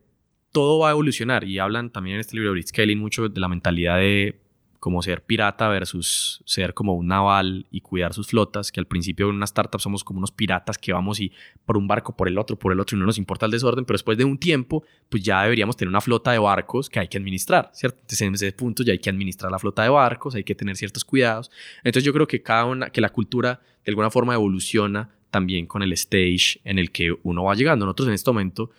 todo va a evolucionar y hablan también en este libro de Blitzscaling mucho de la mentalidad de como ser pirata versus ser como un naval y cuidar sus flotas, que al principio en una startup somos como unos piratas que vamos y por un barco, por el otro, por el otro y no nos importa el desorden, pero después de un tiempo, pues ya deberíamos tener una flota de barcos que hay que administrar, ¿cierto? Entonces en ese punto ya hay que administrar la flota de barcos, hay que tener ciertos cuidados. Entonces yo creo que cada una, que la cultura de alguna forma evoluciona también con el stage en el que uno va llegando. Nosotros en este momento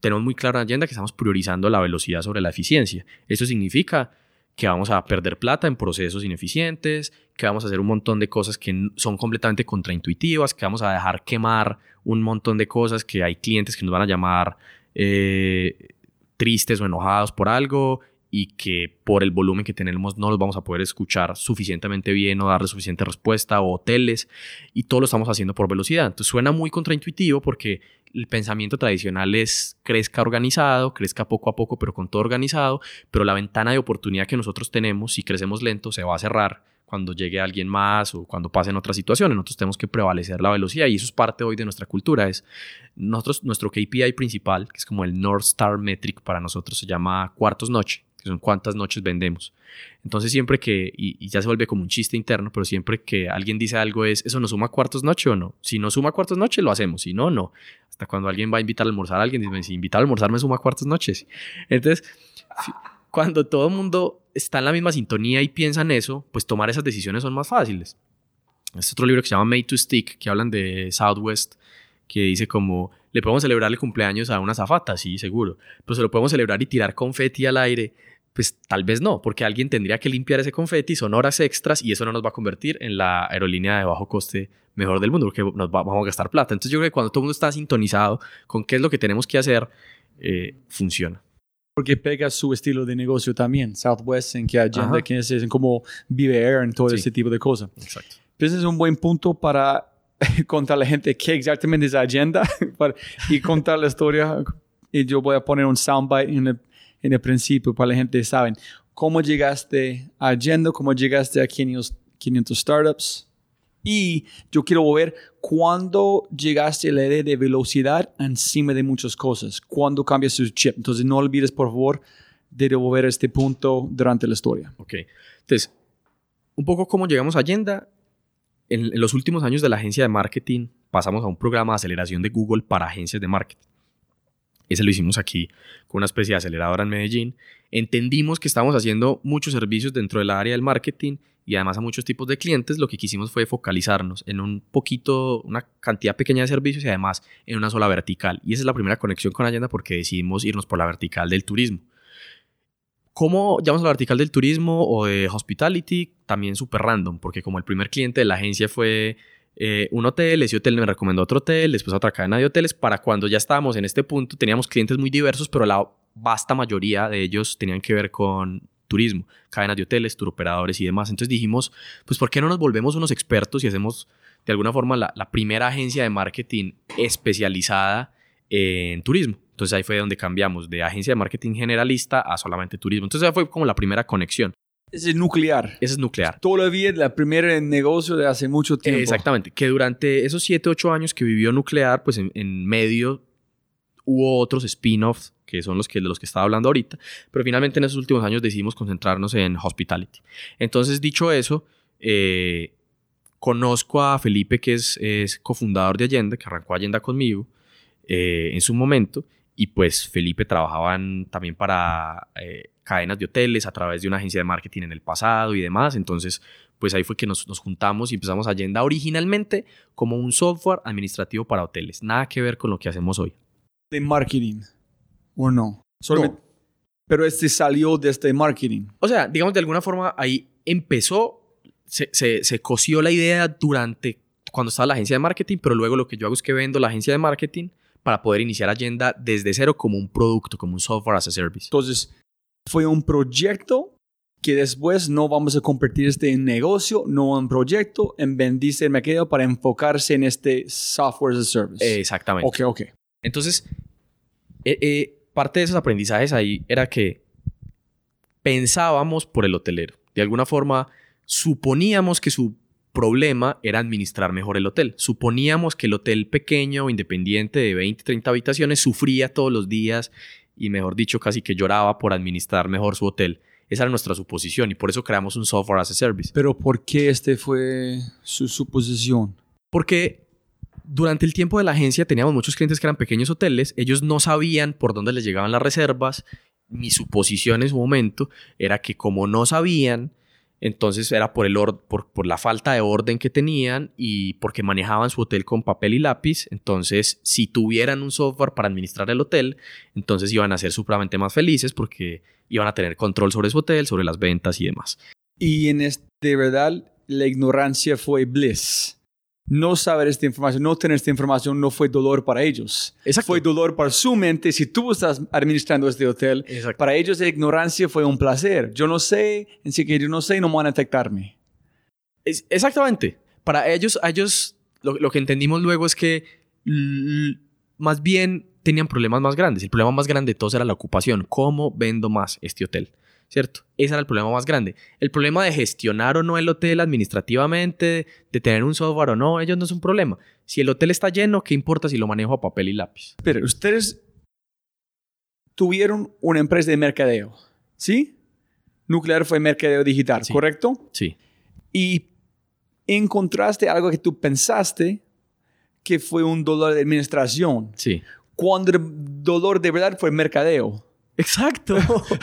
tenemos muy clara la agenda que estamos priorizando la velocidad sobre la eficiencia. Eso significa que vamos a perder plata en procesos ineficientes, que vamos a hacer un montón de cosas que son completamente contraintuitivas, que vamos a dejar quemar un montón de cosas, que hay clientes que nos van a llamar eh, tristes o enojados por algo y que por el volumen que tenemos no los vamos a poder escuchar suficientemente bien o darle suficiente respuesta o hoteles y todo lo estamos haciendo por velocidad. Entonces suena muy contraintuitivo porque el pensamiento tradicional es crezca organizado, crezca poco a poco, pero con todo organizado, pero la ventana de oportunidad que nosotros tenemos, si crecemos lento, se va a cerrar cuando llegue alguien más o cuando pasen otras situaciones. Nosotros tenemos que prevalecer la velocidad y eso es parte hoy de nuestra cultura. Es nuestro KPI principal, que es como el North Star Metric para nosotros, se llama cuartos noche son cuántas noches vendemos. Entonces siempre que, y, ya se vuelve como un chiste interno, pero siempre que alguien dice algo es, ¿eso nos suma cuartos noche o no? Si no suma cuartos noche, lo hacemos, si no, no. Hasta cuando alguien va a invitar a almorzar a alguien, dice, si invitar a almorzar me suma cuartos noches. Entonces, cuando todo el mundo está en la misma sintonía y piensa en eso, pues tomar esas decisiones son más fáciles. Este otro libro que se llama Made to Stick, que hablan de Southwest, que dice como, ¿le podemos celebrar el cumpleaños a una zafata? Sí, seguro. Pero se lo podemos celebrar y tirar confeti al aire pues tal vez no, porque alguien tendría que limpiar ese confeti, son horas extras y eso no nos va a convertir en la aerolínea de bajo coste mejor del mundo, porque nos vamos a gastar plata. Entonces yo creo que cuando todo el mundo está sintonizado con qué es lo que tenemos que hacer, eh, funciona. Porque pega su estilo de negocio también, Southwest, en qué agenda, quién es, en cómo vive Air, en todo ese tipo de cosas. Exacto. Ese es un buen punto para contar a la gente qué exactamente es agenda y contar la historia. Y yo voy a poner un soundbite en el en el principio para la gente saben cómo llegaste a Agenda, cómo llegaste a 500, 500 startups. Y yo quiero ver cuándo llegaste a la idea de velocidad encima de muchas cosas, cuándo cambias tu chip. Entonces no olvides, por favor, de devolver este punto durante la historia. Ok. Entonces, un poco cómo llegamos a Agenda. En, los últimos años de la agencia de marketing pasamos a un programa de aceleración de Google para agencias de marketing. Ese lo hicimos aquí con una especie de aceleradora en Medellín. Entendimos que estábamos haciendo muchos servicios dentro del área del marketing y además a muchos tipos de clientes. Lo que quisimos fue focalizarnos en un poquito, una cantidad pequeña de servicios y además en una sola vertical. Y esa es la primera conexión con Allenda porque decidimos irnos por la vertical del turismo. ¿Cómo llamamos a la vertical del turismo o de hospitality? También súper random, porque como el primer cliente de la agencia fue eh, un hotel, ese hotel me recomendó otro hotel, después otra cadena de hoteles, para cuando ya estábamos en este punto teníamos clientes muy diversos, pero la vasta mayoría de ellos tenían que ver con turismo, cadenas de hoteles, turoperadores y demás. Entonces dijimos, pues ¿por qué no nos volvemos unos expertos y hacemos de alguna forma la primera agencia de marketing especializada en turismo? Entonces ahí fue donde cambiamos de agencia de marketing generalista a solamente turismo. Entonces esa fue como la primera conexión. Ese es nuclear. Ese es nuclear. Todavía la primera negocio de hace mucho tiempo. Exactamente. Que durante esos 7, 8 años que vivió nuclear, pues en, medio hubo otros spin-offs que son los que, de los que estaba hablando ahorita, pero finalmente en esos últimos años decidimos concentrarnos en hospitality. Entonces, dicho eso, eh, conozco a Felipe, que es, cofundador de Allenda, que arrancó Allenda conmigo eh, en su momento, y pues Felipe trabajaba también para eh, cadenas de hoteles a través de una agencia de marketing en el pasado y demás. Entonces, pues ahí fue que nos, juntamos y empezamos a Agenda originalmente como un software administrativo para hoteles. Nada que ver con lo que hacemos hoy. ¿De marketing o no? Pero este salió de este marketing. O sea, digamos de alguna forma ahí empezó, se, se, se coció la idea durante cuando estaba la agencia de marketing, pero luego lo que yo hago es que vendo la agencia de marketing para poder iniciar Agenda desde cero como un producto, como un software as a service. Entonces, fue un proyecto que después no vamos a convertir este en negocio, no en proyecto, en vendirse el mercado para enfocarse en este software as a service. Exactamente. Ok, ok. Entonces, eh, eh, parte de esos aprendizajes ahí era que pensábamos por el hotelero. De alguna forma, suponíamos que su problema era administrar mejor el hotel. Suponíamos que el hotel pequeño, independiente de 20, 30 habitaciones, sufría todos los días y mejor dicho, casi que lloraba por administrar mejor su hotel. Esa era nuestra suposición y por eso creamos un software as a service. Pero ¿por qué este fue su suposición? Porque durante el tiempo de la agencia teníamos muchos clientes que eran pequeños hoteles, ellos no sabían por dónde les llegaban las reservas. Mi suposición en su momento era que como no sabían, entonces era por, el por, por, la falta de orden que tenían y porque manejaban su hotel con papel y lápiz. Entonces, si tuvieran un software para administrar el hotel, entonces iban a ser supremamente más felices porque iban a tener control sobre su hotel, sobre las ventas y demás. Y en este, de verdad, la ignorancia fue bliss no saber esta información, no tener esta información no fue dolor para ellos. Fue dolor para su mente. Si tú estás administrando este hotel, para ellos la ignorancia fue un placer. Yo no sé, en sí que yo no sé, no van a detectarme. exactamente. Para ellos, ellos lo, que entendimos luego es que más bien tenían problemas más grandes. El problema más grande de todos era la ocupación. ¿Cómo vendo más este hotel? ¿Cierto? Ese era el problema más grande. El problema de gestionar o no el hotel administrativamente, de tener un software o no, ellos no es un problema. Si el hotel está lleno, ¿qué importa si lo manejo a papel y lápiz? Pero ustedes tuvieron una empresa de mercadeo, ¿sí? Nuclear fue mercadeo digital, ¿correcto? Sí. Y encontraste algo que tú pensaste que fue un dolor de administración. Sí. Cuando el dolor de verdad fue mercadeo. Exacto.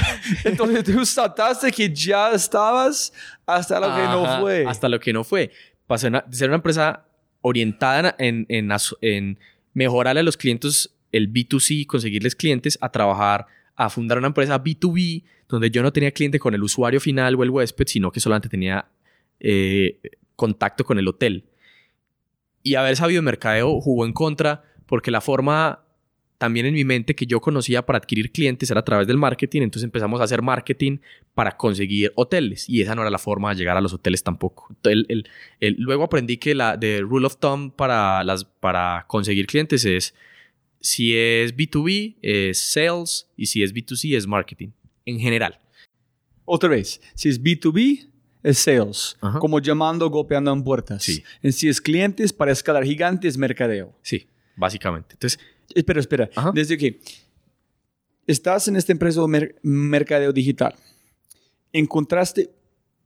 Entonces tú saltaste que ya estabas hasta lo que no fue. Hasta lo que no fue. Pasó de ser una empresa orientada en, en, en mejorarle a los clientes el B2C, conseguirles clientes, a trabajar, a fundar una empresa B2B, donde yo no tenía cliente con el usuario final o el huésped, sino que solamente tenía eh, contacto con el hotel. Y haber sabido mercadeo jugó en contra porque la forma también en mi mente que yo conocía para adquirir clientes era a través del marketing, entonces empezamos a hacer marketing para conseguir hoteles y esa no era la forma de llegar a los hoteles tampoco. El, luego aprendí que la de rule of thumb para, las, para conseguir clientes es si es B2B es sales y si es B2C es marketing en general. Otra vez, si es B2B es sales, como llamando, golpeando en puertas. Sí. Si es clientes para escalar gigantes, mercadeo. Sí, básicamente. Entonces, Espera, espera. Desde que estás en esta empresa de mercadeo digital, encontraste,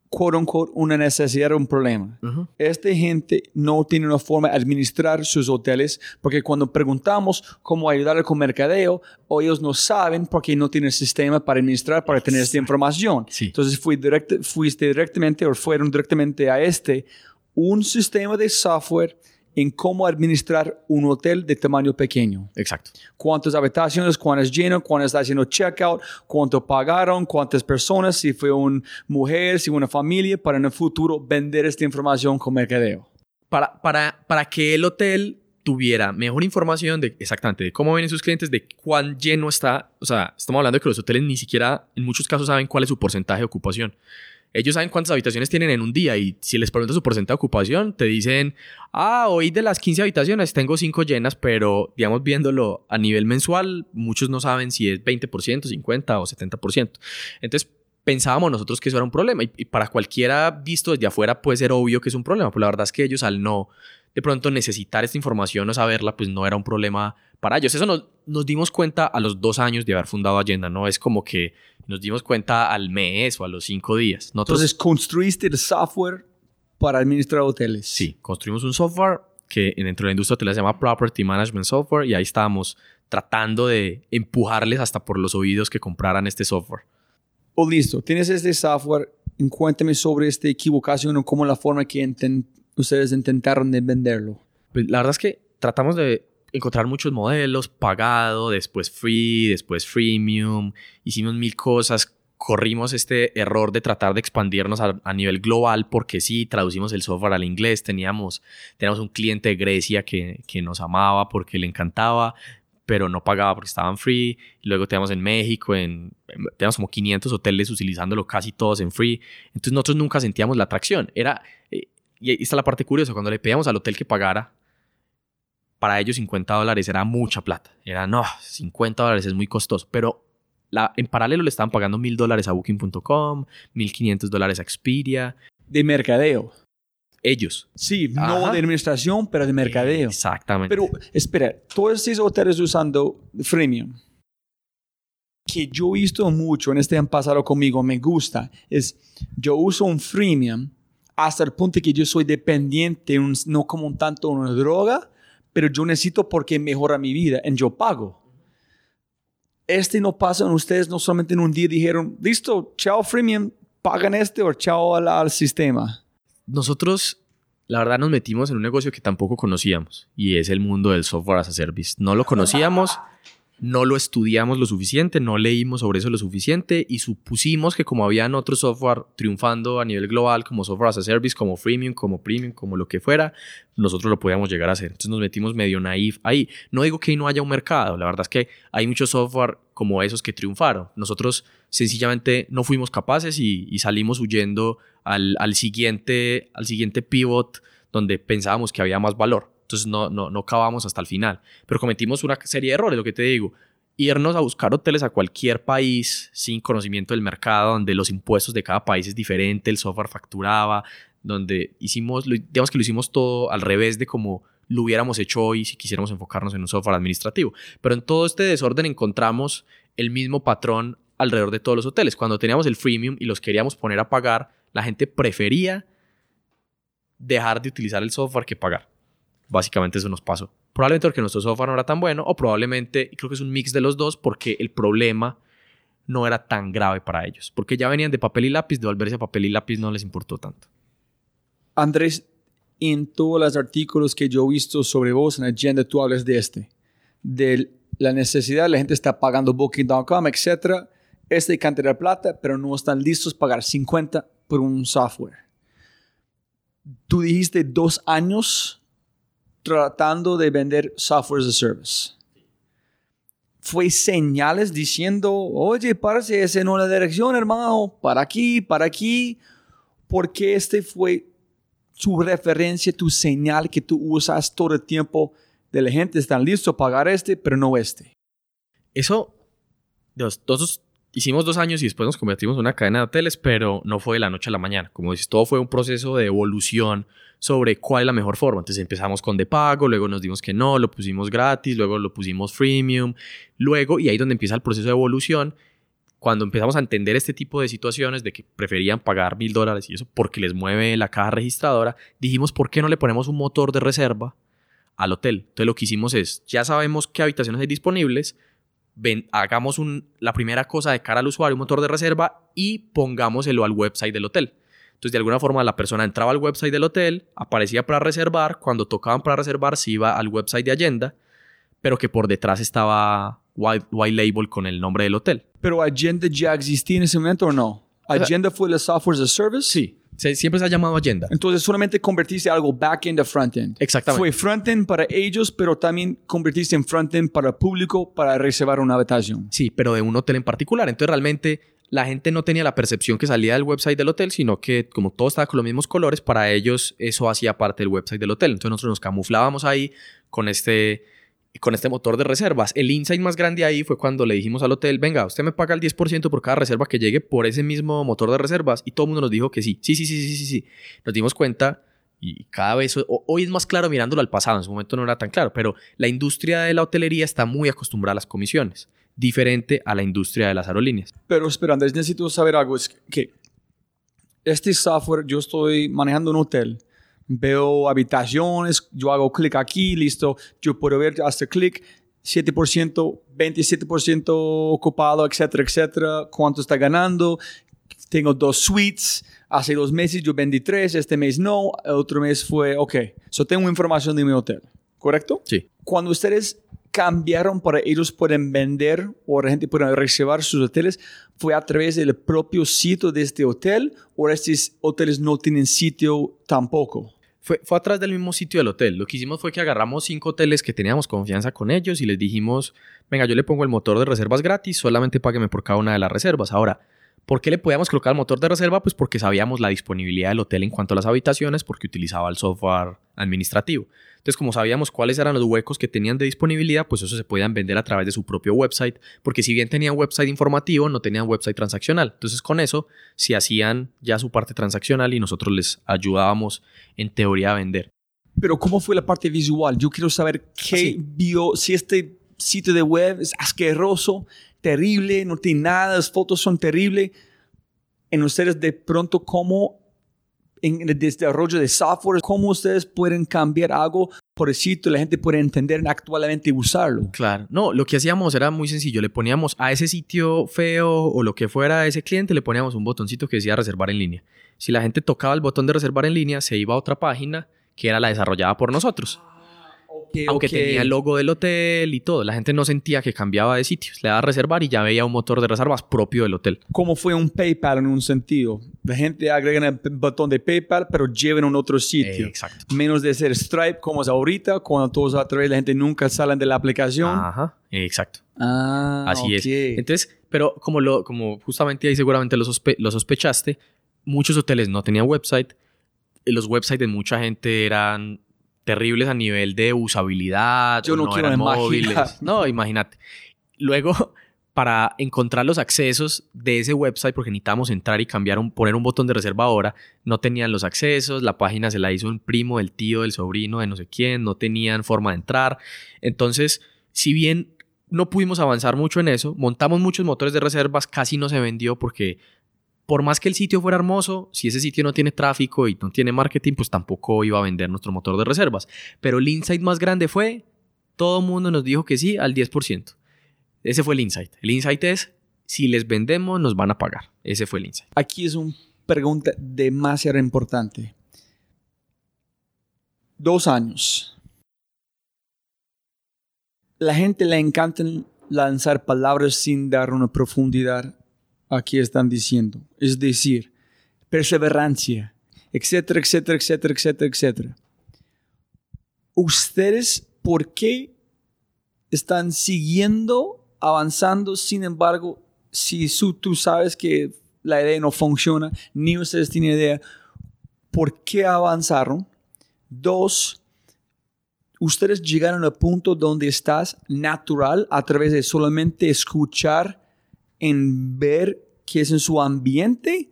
quote unquote, una necesidad o un problema. Esta gente no tiene una forma de administrar sus hoteles porque cuando preguntamos cómo ayudar con mercadeo, o ellos no saben porque no tienen sistema para administrar, para tener esta información. Entonces fui fuiste directamente o fueron directamente a este un sistema de software en cómo administrar un hotel de tamaño pequeño. Exacto. Cuántas habitaciones, cuántas llenas, cuántas está haciendo checkout, cuánto pagaron, cuántas personas, si fue una mujer, si una familia, para en el futuro vender esta información con mercadeo. Para, para, para que el hotel tuviera mejor información de exactamente de cómo vienen sus clientes, de cuán lleno está. O sea, estamos hablando de que los hoteles ni siquiera en muchos casos saben cuál es su porcentaje de ocupación ellos saben cuántas habitaciones tienen en un día y si les preguntas su porcentaje de ocupación, te dicen, ah, hoy de las 15 habitaciones tengo 5 llenas, pero digamos viéndolo a nivel mensual, muchos no saben si es 20%, 50% o 70%. Entonces, pensábamos nosotros que eso era un problema y, para cualquiera visto desde afuera puede ser obvio que es un problema, pero la verdad es que ellos al no de pronto necesitar esta información o saberla, pues no era un problema para ellos. Eso nos, nos dimos cuenta a los dos años de haber fundado Agenda, no es como que nos dimos cuenta al mes o a los cinco días. Entonces, ¿construiste el software para administrar hoteles? Sí, construimos un software que dentro de la industria hotelera se llama Property Management Software y ahí estábamos tratando de empujarles hasta por los oídos que compraran este software. Oh, listo. Tienes este software. Cuéntame sobre esta equivocación o cómo la forma que ustedes intentaron de venderlo. Pues la verdad es que tratamos de encontrar muchos modelos, pagado, después free, después freemium, hicimos mil cosas, corrimos este error de tratar de expandirnos a, nivel global porque sí, traducimos el software al inglés, teníamos, teníamos un cliente de Grecia que, que nos amaba porque le encantaba, pero no pagaba porque estaban free. Luego teníamos en México, en, teníamos como 500 hoteles utilizándolo casi todos en free. Entonces nosotros nunca sentíamos la atracción. Era, eh, y ahí está la parte curiosa, cuando le pedíamos al hotel que pagara, para ellos 50 dólares era mucha plata. Era, no, 50 dólares es muy costoso. Pero la, en paralelo le estaban pagando mil dólares a Booking.com, 1500 dólares a Expedia. De mercadeo. Ellos. Sí, no de administración, pero de mercadeo. Exactamente. Pero espera, todos esos hoteles usando freemium. que yo he visto mucho en este han pasado conmigo, me gusta, es yo uso un freemium hasta el punto que yo soy dependiente, no como un tanto una droga, pero yo necesito porque mejora mi vida y yo pago. Este no pasa en ustedes, no solamente en un día dijeron, listo, chao freemium, pagan este o chao al, al sistema. Nosotros la verdad nos metimos en un negocio que tampoco conocíamos y es el mundo del software as a service. No lo conocíamos no lo estudiamos lo suficiente, no leímos sobre eso lo suficiente y supusimos que como habían otros software triunfando a nivel global como software as a service, como freemium, como premium, como lo que fuera, nosotros lo podíamos llegar a hacer. Entonces nos metimos medio naif ahí. No digo que no haya un mercado, la verdad es que hay muchos software como esos que triunfaron. Nosotros sencillamente no fuimos capaces y, salimos huyendo al, al, siguiente, al siguiente pivot donde pensábamos que había más valor. Entonces no, no, no acabamos hasta el final. Pero cometimos una serie de errores, lo que te digo. Irnos a buscar hoteles a cualquier país sin conocimiento del mercado, donde los impuestos de cada país es diferente, el software facturaba, donde hicimos, digamos que lo hicimos todo al revés de como lo hubiéramos hecho hoy si quisiéramos enfocarnos en un software administrativo. Pero en todo este desorden encontramos el mismo patrón alrededor de todos los hoteles. Cuando teníamos el freemium y los queríamos poner a pagar, la gente prefería dejar de utilizar el software que pagar. Básicamente eso nos pasó. Probablemente porque nuestro software no era tan bueno o probablemente, creo que es un mix de los dos, porque el problema no era tan grave para ellos. Porque ya venían de papel y lápiz, de volverse a papel y lápiz no les importó tanto. Andrés, en todos los artículos que yo he visto sobre vos en Agenda, tú hablas de este, de la necesidad, la gente está pagando Booking.com, etc. Este cantidad de plata, pero no están listos para pagar 50 por un software. Tú dijiste dos años tratando de vender software as a service. Fue señales diciendo, oye, parece ese no la dirección, hermano, para aquí, para aquí, porque este fue tu referencia, tu señal que tú usas todo el tiempo de la gente, están listos a pagar este, pero no este. Eso, Dios, todos hicimos dos años y después nos convertimos en una cadena de hoteles, pero no fue de la noche a la mañana. Como dices, todo fue un proceso de evolución, sobre cuál es la mejor forma. Entonces empezamos con de pago, luego nos dimos que no, lo pusimos gratis, luego lo pusimos freemium, luego, y ahí donde empieza el proceso de evolución, cuando empezamos a entender este tipo de situaciones de que preferían pagar mil dólares y eso porque les mueve la caja registradora, dijimos, ¿por qué no le ponemos un motor de reserva al hotel? Entonces lo que hicimos es, ya sabemos qué habitaciones hay disponibles, ven, hagamos un, la primera cosa de cara al usuario, un motor de reserva y pongámoselo al website del hotel. Entonces, de alguna forma, la persona entraba al website del hotel, aparecía para reservar, cuando tocaban para reservar, se iba al website de Agenda, pero que por detrás estaba white, label con el nombre del hotel. ¿Pero Agenda ya existía en ese momento o no? ¿Agenda fue el software as a service? Sí. Siempre se ha llamado Agenda. Entonces solamente convertiste algo back-end a front-end. Exactamente. Fue front-end para ellos, pero también convertiste en front-end para el público para reservar una habitación. Sí, pero de un hotel en particular. Entonces realmente la gente no tenía la percepción que salía del website del hotel, sino que como todo estaba con los mismos colores, para ellos eso hacía parte del website del hotel. Entonces nosotros nos camuflábamos ahí con este, con este motor de reservas. El insight más grande ahí fue cuando le dijimos al hotel, venga, usted me paga el 10% por cada reserva que llegue por ese mismo motor de reservas. Y todo el mundo nos dijo que sí, sí, sí, sí, sí, sí, sí. Nos dimos cuenta y cada vez, hoy es más claro mirándolo al pasado, en ese momento no era tan claro, pero la industria de la hotelería está muy acostumbrada a las comisiones diferente a la industria de las aerolíneas. Pero espera, Andrés, necesito saber algo. Es que este software, yo estoy manejando un hotel, veo habitaciones, yo hago clic aquí, listo, yo puedo ver hasta clic, 7%, 27% ocupado, etcétera, etcétera, cuánto está ganando. Tengo dos suites, hace dos meses yo vendí tres, este mes no, el otro mes fue, ok, so tengo información de mi hotel, ¿correcto? Sí. Cuando ustedes cambiaron para ellos pueden vender o la gente pueda reservar sus hoteles fue a través del propio sitio de este hotel o estos hoteles no tienen sitio tampoco? Fue, fue a través del mismo sitio del hotel. Lo que hicimos fue que agarramos cinco hoteles que teníamos confianza con ellos y les dijimos, venga, yo le pongo el motor de reservas gratis, solamente págueme por cada una de las reservas. Ahora, ¿Por qué le podíamos colocar el motor de reserva? Pues porque sabíamos la disponibilidad del hotel en cuanto a las habitaciones, porque utilizaba el software administrativo. Entonces, como sabíamos cuáles eran los huecos que tenían de disponibilidad, pues eso se podían vender a través de su propio website, porque si bien tenían website informativo, no tenían website transaccional. Entonces, con eso, se hacían ya su parte transaccional y nosotros les ayudábamos en teoría a vender. Pero, ¿cómo fue la parte visual? Yo quiero saber qué vio, si este sitio de web es asqueroso, terrible, no tiene nada, las fotos son terribles. En ustedes de pronto, ¿cómo en el desarrollo de software, cómo ustedes pueden cambiar algo por el sitio, la gente puede entender actualmente y usarlo. Claro, no, lo que hacíamos era muy sencillo, le poníamos a ese sitio feo o lo que fuera a ese cliente, le poníamos un botoncito que decía reservar en línea. Si la gente tocaba el botón de reservar en línea, se iba a otra página que era la desarrollada por nosotros. Aunque tenía el logo del hotel y todo, la gente no sentía que cambiaba de sitios. Le daba a reservar y ya veía un motor de reservas propio del hotel. Como fue un PayPal en un sentido. La gente agrega el botón de PayPal, pero llevan a un otro sitio. exacto. Menos de ser Stripe como es ahorita, cuando todos a través la gente nunca salen de la aplicación. Ajá, exacto. Ah, Así es. Entonces, pero como, lo, como justamente ahí seguramente lo, lo sospechaste, muchos hoteles no tenían website. Los websites de mucha gente eran terribles a nivel de usabilidad. Yo no, quiero móviles. No, imagínate. Luego, para encontrar los accesos de ese website, porque necesitábamos entrar y cambiar, un, poner un botón de reserva ahora, no tenían los accesos, la página se la hizo un primo, del tío, del sobrino, de no sé quién, no tenían forma de entrar. Entonces, si bien no pudimos avanzar mucho en eso, montamos muchos motores de reservas, casi no se vendió porque por más que el sitio fuera hermoso, si ese sitio no tiene tráfico y no tiene marketing, pues tampoco iba a vender nuestro motor de reservas. Pero el insight más grande fue, todo el mundo nos dijo que sí al 10%. Ese fue el insight. El insight es, si les vendemos, nos van a pagar. Ese fue el insight. Aquí es una pregunta demasiado importante. Dos años. La gente le encanta lanzar palabras sin dar una profundidad aquí están diciendo. Es decir, perseverancia, etcétera, etcétera, etcétera, etcétera, etcétera. ¿Ustedes por qué están siguiendo, avanzando? Sin embargo, si tú sabes que la idea no funciona, ni ustedes tienen idea, ¿por qué avanzaron? Dos, ustedes llegaron al punto donde estás natural a través de solamente escuchar en ver qué es en su ambiente.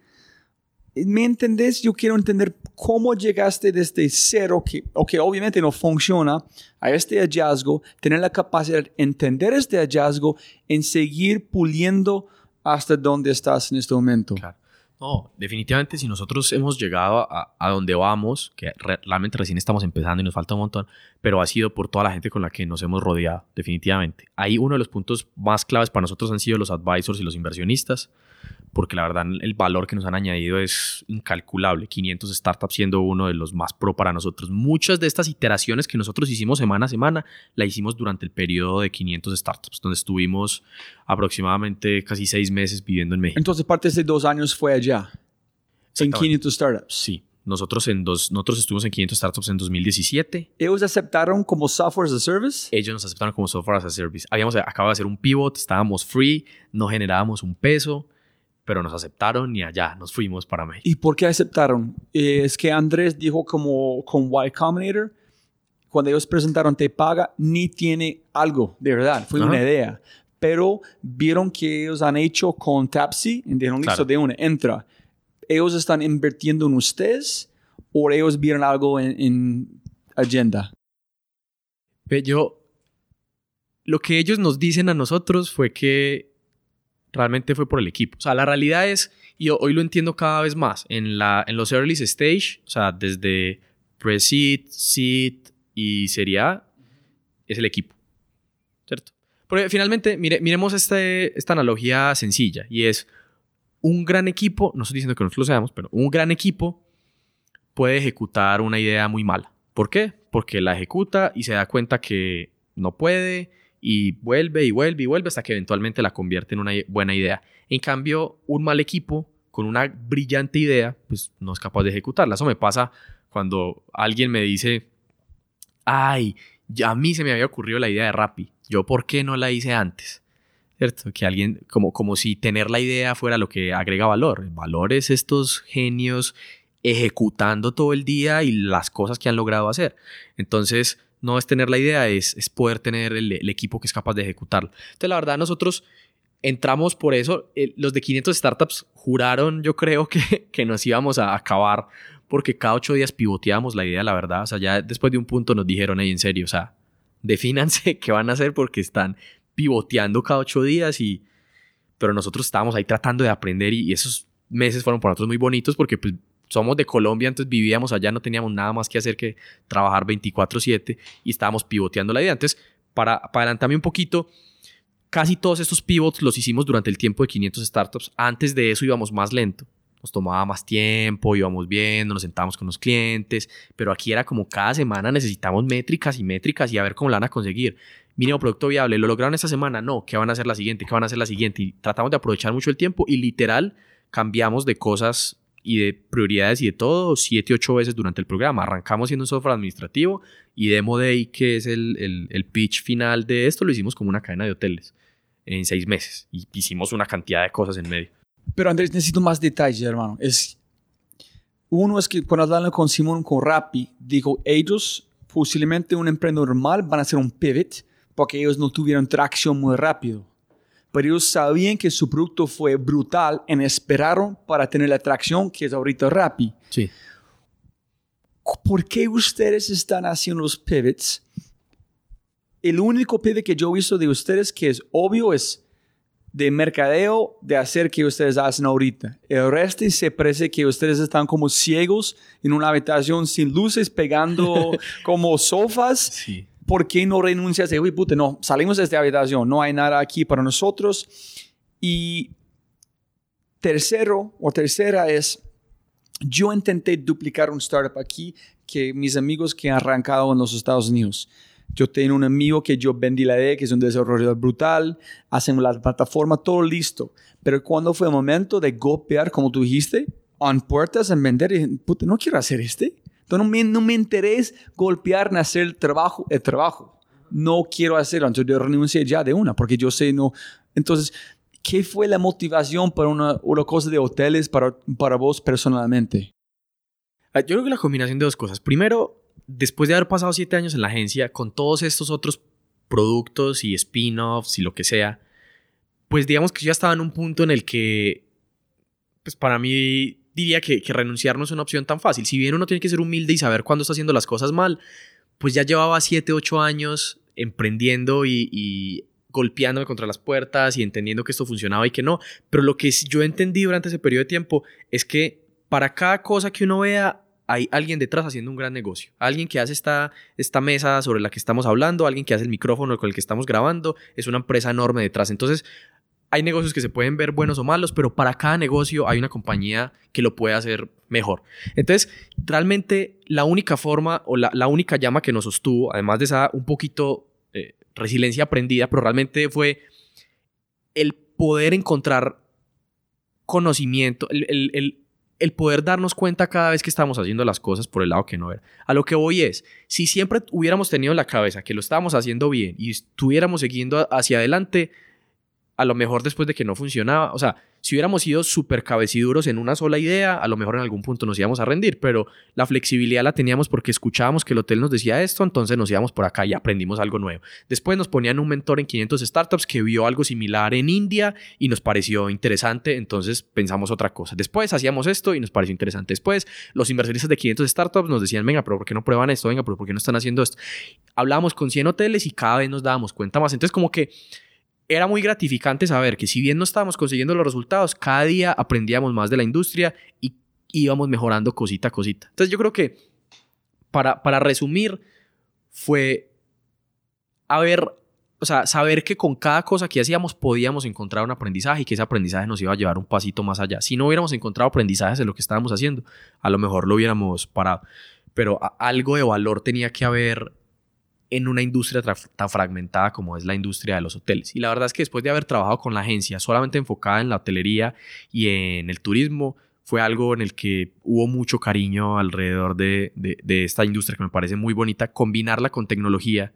¿Me entendés? Yo quiero entender cómo llegaste desde cero, que okay, obviamente no funciona, a este hallazgo, tener la capacidad de entender este hallazgo, en seguir puliendo hasta donde estás en este momento. Claro. No, definitivamente si nosotros hemos llegado a, a donde vamos, que realmente recién estamos empezando y nos falta un montón, pero ha sido por toda la gente con la que nos hemos rodeado, definitivamente. Ahí uno de los puntos más claves para nosotros han sido los advisors y los inversionistas porque la verdad el valor que nos han añadido es incalculable. 500 startups siendo uno de los más pro para nosotros. Muchas de estas iteraciones que nosotros hicimos semana a semana, la hicimos durante el periodo de 500 startups, donde estuvimos aproximadamente casi seis meses viviendo en México. Entonces, parte de dos años fue allá, en 500 startups. Sí. Nosotros, en dos, nosotros estuvimos en 500 startups en 2017. ¿Ellos aceptaron como software as a service? Ellos nos aceptaron como software as a service. Habíamos acabado de hacer un pivot, estábamos free, no generábamos un peso pero nos aceptaron y allá nos fuimos para México. ¿Y por qué aceptaron? Es que Andrés dijo como con Y Combinator, cuando ellos presentaron Te Paga, ni tiene algo, de verdad, fue una idea. Pero vieron que ellos han hecho con Tapsi, y dijeron, listo, de una, entra. ¿Ellos están invirtiendo en ustedes o ellos vieron algo en, en agenda? Yo, lo que ellos nos dicen a nosotros fue que realmente fue por el equipo. O sea, la realidad es, y hoy lo entiendo cada vez más, en, la, en los early stage, o sea, desde pre-seed, seed y Serie A, es el equipo. ¿Cierto? Porque finalmente, mire, miremos este, esta analogía sencilla y es un gran equipo, no estoy diciendo que nosotros lo seamos, pero un gran equipo puede ejecutar una idea muy mala. ¿Por qué? Porque la ejecuta y se da cuenta que no puede y vuelve y vuelve y vuelve hasta que eventualmente la convierte en una buena idea. En cambio, un mal equipo con una brillante idea, pues no es capaz de ejecutarla. Eso me pasa cuando alguien me dice, ay, a mí se me había ocurrido la idea de Rappi, yo por qué no la hice antes. ¿Cierto? Que alguien, como, como si tener la idea fuera lo que agrega valor. El valor es estos genios ejecutando todo el día y las cosas que han logrado hacer. Entonces, no es tener la idea, es, es poder tener el, equipo que es capaz de ejecutarlo. Entonces, la verdad, nosotros entramos por eso. los de 500 startups juraron, yo creo, que, que nos íbamos a acabar porque cada ocho días pivoteábamos la idea, la verdad. O sea, ya después de un punto nos dijeron, ahí en serio, o sea, defínanse qué van a hacer porque están pivoteando cada ocho días y pero nosotros estábamos ahí tratando de aprender y, esos meses fueron para nosotros muy bonitos porque pues somos de Colombia, entonces vivíamos allá, no teníamos nada más que hacer que trabajar 24/7 y estábamos pivoteando la idea. Entonces, para, para adelantarme un poquito, casi todos estos pivots los hicimos durante el tiempo de 500 startups. Antes de eso íbamos más lento. Nos tomaba más tiempo, íbamos viendo, nos sentábamos con los clientes, pero aquí era como cada semana necesitamos métricas y métricas y a ver cómo la van a conseguir mínimo producto viable, ¿lo lograron esta semana? No, ¿qué van a hacer la siguiente? ¿Qué van a hacer la siguiente? Y tratamos de aprovechar mucho el tiempo y literal cambiamos de cosas y de prioridades y de todo siete, ocho veces durante el programa. Arrancamos siendo un software administrativo y Demo Day, que es el, el, pitch final de esto, lo hicimos como una cadena de hoteles en seis meses y hicimos una cantidad de cosas en medio. Pero Andrés, necesito más detalles, hermano. Es, uno es que cuando hablando con Simón, con Rappi, dijo, ellos posiblemente un emprendedor normal van a hacer un pivot porque ellos no tuvieron tracción muy rápido. Pero ellos sabían que su producto fue brutal y esperaron para tener la tracción que es ahorita Rappi. Sí. ¿Por qué ustedes están haciendo los pivots? El único pivot que yo he visto de ustedes que es obvio es de mercadeo de hacer que ustedes hacen ahorita. El resto se parece que ustedes están como ciegos en una habitación sin luces pegando como sofás. Sí. ¿Por qué no renuncias? Uy, puta, no, salimos de esta habitación, no hay nada aquí para nosotros. Y tercero o tercera es, yo intenté duplicar un startup aquí que mis amigos que han arrancado en los Estados Unidos. Yo tengo un amigo que yo vendí la idea, que es un desarrollador brutal, hacemos la plataforma, todo listo. Pero cuando fue el momento de golpear, como tú dijiste, en puertas, en vender, dije, puta, no quiero hacer este. Entonces no me, interesa golpear ni hacer el trabajo, el trabajo. No quiero hacerlo. Entonces yo renuncié ya de una, porque yo sé no. Entonces, ¿qué fue la motivación para una, una cosa de hoteles para, para vos personalmente? Ah, yo creo que la combinación de dos cosas. Primero, después de haber pasado siete años en la agencia, con todos estos otros productos y spin-offs y lo que sea, pues digamos que yo ya estaba en un punto en el que, pues para mí diría que, renunciar no es una opción tan fácil. Si bien uno tiene que ser humilde y saber cuándo está haciendo las cosas mal, pues ya llevaba 7, 8 años emprendiendo y, golpeándome contra las puertas y entendiendo que esto funcionaba y que no. Pero lo que yo entendí durante ese periodo de tiempo es que para cada cosa que uno vea hay alguien detrás haciendo un gran negocio. Alguien que hace esta, esta mesa sobre la que estamos hablando, alguien que hace el micrófono con el que estamos grabando, es una empresa enorme detrás. Entonces, hay negocios que se pueden ver buenos o malos, pero para cada negocio hay una compañía que lo puede hacer mejor. Entonces, realmente la única forma o la, única llama que nos sostuvo, además de esa un poquito eh, resiliencia aprendida, pero realmente fue el poder encontrar conocimiento, el, el, poder darnos cuenta cada vez que estamos haciendo las cosas por el lado que no era. A lo que voy es, si siempre hubiéramos tenido en la cabeza que lo estábamos haciendo bien y estuviéramos siguiendo hacia adelante, a lo mejor después de que no funcionaba, o sea, si hubiéramos sido súper cabeciduros en una sola idea, a lo mejor en algún punto nos íbamos a rendir, pero la flexibilidad la teníamos porque escuchábamos que el hotel nos decía esto, entonces nos íbamos por acá y aprendimos algo nuevo. Después nos ponían un mentor en 500 startups que vio algo similar en India y nos pareció interesante, entonces pensamos otra cosa. Después hacíamos esto y nos pareció interesante. Después los inversionistas de 500 startups nos decían, venga, pero ¿por qué no prueban esto? Venga, pero ¿por qué no están haciendo esto? Hablábamos con 100 hoteles y cada vez nos dábamos cuenta más. Entonces como que era muy gratificante saber que si bien no estábamos consiguiendo los resultados, cada día aprendíamos más de la industria y íbamos mejorando cosita a cosita. Entonces yo creo que para, para resumir fue haber, o sea, saber que con cada cosa que hacíamos podíamos encontrar un aprendizaje y que ese aprendizaje nos iba a llevar un pasito más allá. Si no hubiéramos encontrado aprendizajes en lo que estábamos haciendo, a lo mejor lo hubiéramos parado. Pero algo de valor tenía que haber en una industria tan fragmentada como es la industria de los hoteles. Y la verdad es que después de haber trabajado con la agencia solamente enfocada en la hotelería y en el turismo, fue algo en el que hubo mucho cariño alrededor de, esta industria que me parece muy bonita. Combinarla con tecnología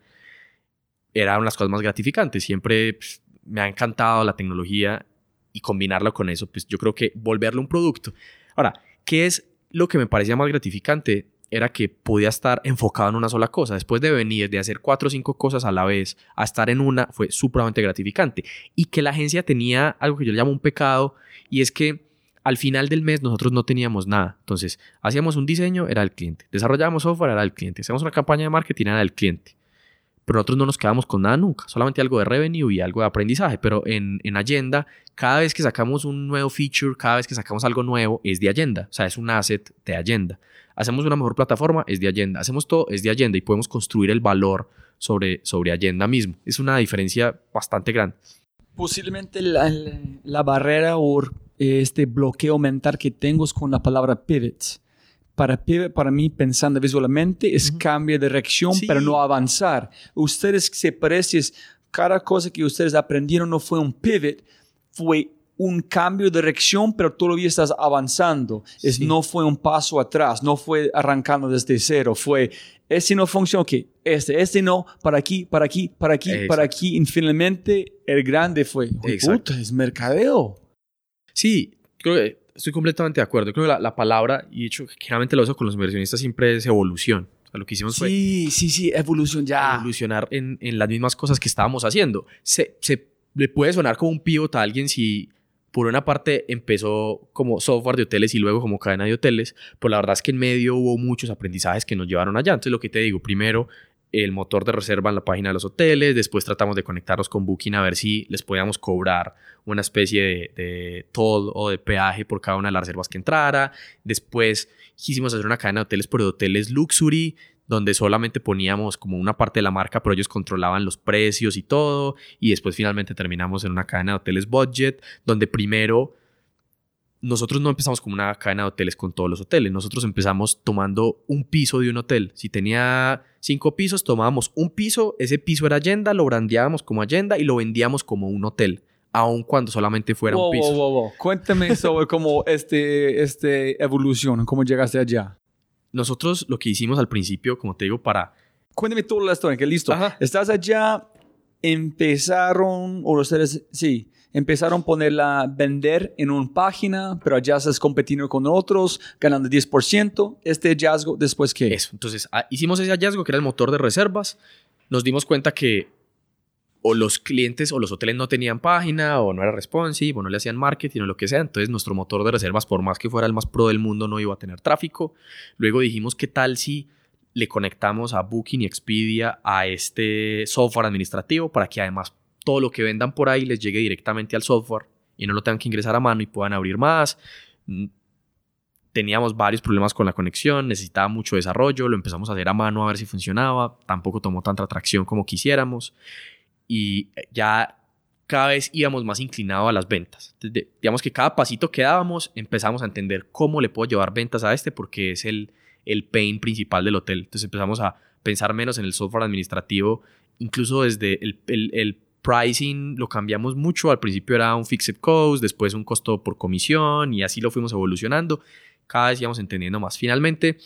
era una de las cosas más gratificantes. Siempre pues, me ha encantado la tecnología y combinarla con eso, pues yo creo que volverlo un producto. Ahora, ¿qué es lo que me parecía más gratificante? Era que podía estar enfocado en una sola cosa. Después de venir, de hacer cuatro o cinco cosas a la vez, a estar en una, fue supremamente gratificante. Y que la agencia tenía algo que yo le llamo un pecado, y es que al final del mes nosotros no teníamos nada. Entonces, hacíamos un diseño, era el cliente. Desarrollábamos software, era el cliente. Hacíamos una campaña de marketing, era el cliente. pero nosotros no nos quedamos con nada nunca, solamente algo de revenue y algo de aprendizaje, pero en, en Agenda, cada vez que sacamos un nuevo feature, cada vez que sacamos algo nuevo, es de Agenda, o sea, es un asset de Agenda. Hacemos una mejor plataforma, es de Agenda, hacemos todo, es de Agenda y podemos construir el valor sobre, sobre Agenda mismo. Es una diferencia bastante grande. Posiblemente la, la barrera o este bloqueo mental que tengo es con la palabra pivot para, para mí, pensando visualmente, es cambio de dirección, pero no avanzar. Ustedes se parecen, cada cosa que ustedes aprendieron no fue un pivot, fue un cambio de dirección, pero todavía estás avanzando. Es, no fue un paso atrás, no fue arrancando desde cero, fue, este no funciona, ok, este, este no, para aquí, para aquí, para aquí, para aquí. Y finalmente el grande fue, puta, es mercadeo. Sí, creo que estoy completamente de acuerdo. Creo que la, palabra, y de hecho, generalmente lo uso con los inversionistas, siempre es evolución. O sea, lo que hicimos fue. Sí, sí, sí, evolución ya. Evolucionar en, en las mismas cosas que estábamos haciendo. Se, se, le puede sonar como un pivot a alguien si por una parte empezó como software de hoteles y luego como cadena de hoteles, pero la verdad es que en medio hubo muchos aprendizajes que nos llevaron allá. Entonces, lo que te digo, primero el motor de reserva en la página de los hoteles, después tratamos de conectarnos con Booking a ver si les podíamos cobrar una especie de, toll o de peaje por cada una de las reservas que entrara, después quisimos hacer una cadena de hoteles por hoteles luxury, donde solamente poníamos como una parte de la marca, pero ellos controlaban los precios y todo, y después finalmente terminamos en una cadena de hoteles budget, donde primero nosotros no empezamos como una cadena de hoteles con todos los hoteles. Nosotros empezamos tomando un piso de un hotel. Si tenía cinco pisos, tomábamos un piso, ese piso era Agenda, lo brandeábamos como Agenda y lo vendíamos como un hotel, aun cuando solamente fuera un piso. Wow, Cuéntame sobre cómo este, este evolución, cómo llegaste allá. Nosotros lo que hicimos al principio, como te digo, para... Cuéntame toda la historia, que listo. Estás allá, empezaron, o ustedes, sí, empezaron a ponerla, vender en una página, pero allá estás competiendo con otros, ganando 10%. Este hallazgo, ¿después qué? Eso, entonces ah, hicimos ese hallazgo que era el motor de reservas. Nos dimos cuenta que o los clientes o los hoteles no tenían página o no era responsive o no le hacían marketing o lo que sea. Entonces nuestro motor de reservas, por más que fuera el más pro del mundo, no iba a tener tráfico. Luego dijimos, ¿qué tal si le conectamos a Booking y Expedia a este software administrativo para que además todo lo que vendan por ahí les llegue directamente al software y no lo tengan que ingresar a mano y puedan abrir más. Mm, teníamos varios problemas con la conexión, necesitaba mucho desarrollo, lo empezamos a hacer a mano a ver si funcionaba, tampoco tomó tanta atracción como quisiéramos y ya cada vez íbamos más inclinados a las ventas. digamos que cada pasito que dábamos empezamos a entender cómo le puedo llevar ventas a este porque es el, el pain principal del hotel. Entonces empezamos a pensar menos en el software administrativo, incluso desde el, el, el pricing lo cambiamos mucho. Al principio era un fixed cost, después un costo por comisión y así lo fuimos evolucionando. Cada vez íbamos entendiendo más. Finalmente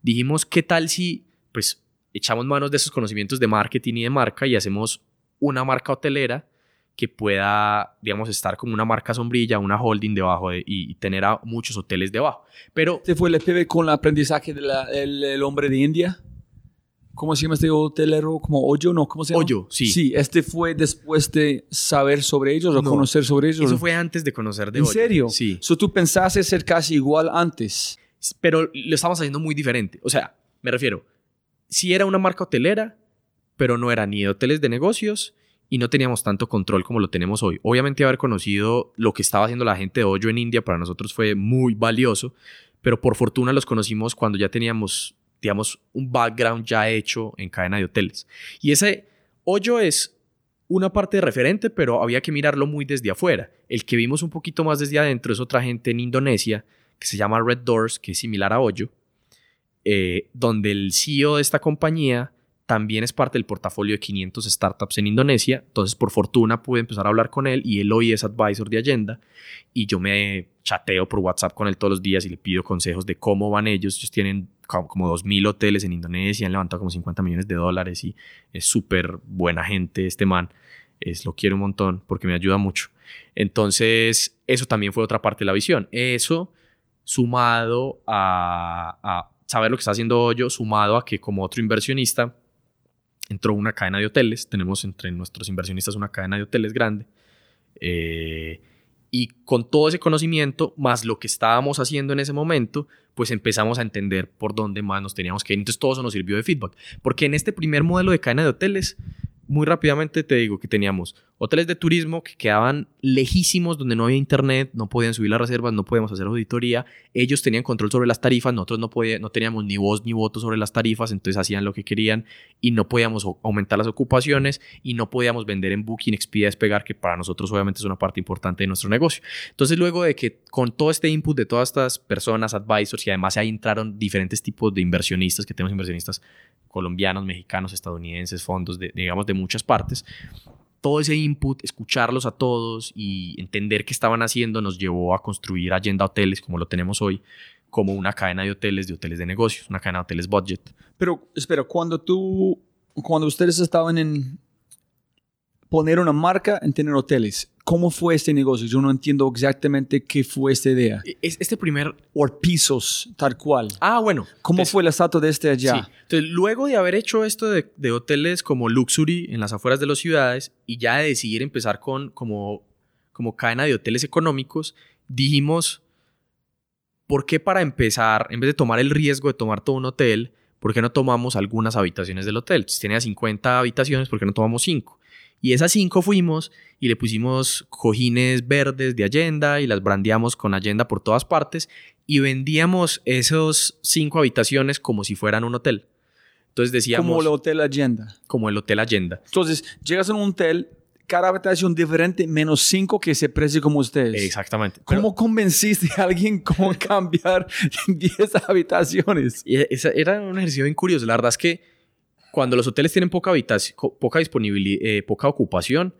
dijimos, ¿qué tal si pues echamos manos de esos conocimientos de marketing y de marca y hacemos una marca hotelera que pueda, digamos, estar como una marca sombrilla, una holding debajo y, tener a muchos hoteles debajo. Pero... ¿Este fue el FB con el aprendizaje del hombre de India? ¿Cómo se llama este hotelero? ¿Como Hoyo? No, ¿cómo se llama? Hoyo, sí. Sí, este fue después de saber sobre ellos o conocer sobre ellos. Eso fue antes de conocer de ¿En Hoyo. serio? Sí. So, tú pensaste ser casi igual antes. Pero lo estamos haciendo muy diferente. O sea, me refiero, sí era una marca hotelera, pero no era ni hoteles de negocios y no teníamos tanto control como lo tenemos hoy. Obviamente haber conocido lo que estaba haciendo la gente de Hoyo en India para nosotros fue muy valioso, pero por fortuna los conocimos cuando ya teníamos digamos, un background ya hecho en cadena de hoteles. Y ese hoyo es una parte de referente, pero había que mirarlo muy desde afuera. El que vimos un poquito más desde adentro es otra gente en Indonesia que se llama Red Doors, que es similar a Hoyo, eh, donde el CEO de esta compañía también es parte del portafolio de 500 startups en Indonesia. Entonces, por fortuna, pude empezar a hablar con él y él hoy es advisor de Agenda. Y yo me chateo por WhatsApp con él todos los días y le pido consejos de cómo van ellos. Ellos tienen como 2.000 hoteles en Indonesia, han levantado como 50 millones de dólares y es súper buena gente este man. Es, lo quiero un montón porque me ayuda mucho. Entonces, eso también fue otra parte de la visión. Eso sumado a, a saber lo que está haciendo yo, sumado a que como otro inversionista, entró una cadena de hoteles. Tenemos entre nuestros inversionistas una cadena de hoteles grande. Eh, Y con todo ese conocimiento, más lo que estábamos haciendo en ese momento, pues empezamos a entender por dónde más nos teníamos que ir. Entonces todo eso nos sirvió de feedback. Porque en este primer modelo de cadena de hoteles, muy rápidamente te digo que teníamos hoteles de turismo que quedaban lejísimos, donde no había internet, no podían subir las reservas, no podíamos hacer auditoría. Ellos tenían control sobre las tarifas, nosotros no, podíamos, no teníamos ni voz ni voto sobre las tarifas, entonces hacían lo que querían y no podíamos aumentar las ocupaciones y no podíamos vender en Booking, Expedia, Despegar, que para nosotros obviamente es una parte importante de nuestro negocio. Entonces luego de que con todo este input de todas estas personas, advisors y además ahí entraron diferentes tipos de inversionistas, que tenemos inversionistas colombianos, mexicanos, estadounidenses, fondos, de, digamos, de muchas partes. Todo ese input, escucharlos a todos y entender qué estaban haciendo nos llevó a construir Agenda Hoteles como lo tenemos hoy, como una cadena de hoteles, de hoteles de negocios, una cadena de hoteles budget. Pero, espera, cuando tú, cuando ustedes estaban en poner una marca en tener hoteles, ¿Cómo fue este negocio? Yo no entiendo exactamente qué fue esta idea. E, es este primer... O pisos, tal cual. Ah, bueno. ¿Cómo fue el estatus de este allá? Sí. Entonces, luego de haber hecho esto de, de, hoteles como Luxury en las afueras de las ciudades y ya de decidir empezar con como, como cadena de hoteles económicos, dijimos, ¿por qué para empezar, en vez de tomar el riesgo de tomar todo un hotel, ¿por qué no tomamos algunas habitaciones del hotel? Si tenía 50 habitaciones, ¿por qué no tomamos 5? Y esas cinco fuimos y le pusimos cojines verdes de Allenda y las brandeamos con Allenda por todas partes y vendíamos esos cinco habitaciones como si fueran un hotel. Entonces decíamos... Como el Hotel Allenda. Como el Hotel Allenda. Entonces, llegas a un hotel, cada habitación diferente, menos cinco que se precie como ustedes. Exactamente. ¿Cómo convenciste a alguien cómo cambiar 10 habitaciones? Era un ejercicio bien curioso. La verdad es que cuando los hoteles tienen poca habitación, poca disponibilidad, eh, poca ocupación,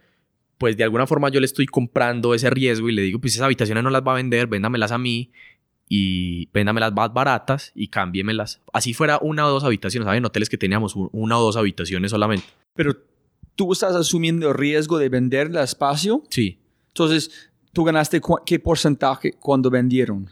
pues de alguna forma yo le estoy comprando ese riesgo y le digo, pues esas habitaciones no las va a vender, véndamelas a mí y véndamelas más baratas y cámbiemelas. Así fuera una o dos habitaciones. Había hoteles que teníamos una o dos habitaciones solamente. Pero tú estás asumiendo el riesgo de vender el espacio. Sí. Entonces, ¿tú ganaste qué porcentaje cuando vendieron?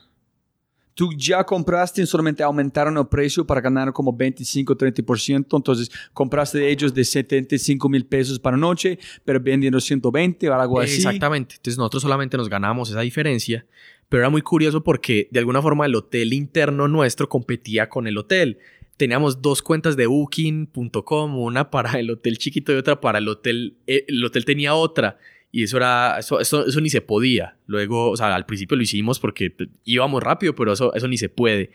Tú ya compraste y solamente aumentaron el precio para ganar como 25, 30%, entonces compraste de ellos de 75 mil pesos para noche, pero vendiendo 120 o algo así. Exactamente, entonces nosotros solamente nos ganamos esa diferencia, pero era muy curioso porque de alguna forma el hotel interno nuestro competía con el hotel. Teníamos dos cuentas de booking.com, una para el hotel chiquito y otra para el hotel, eh, el hotel tenía otra y eso era, eso, eso, eso, ni se podía. Luego, o sea, al principio lo hicimos porque íbamos rápido, pero eso, eso ni se puede.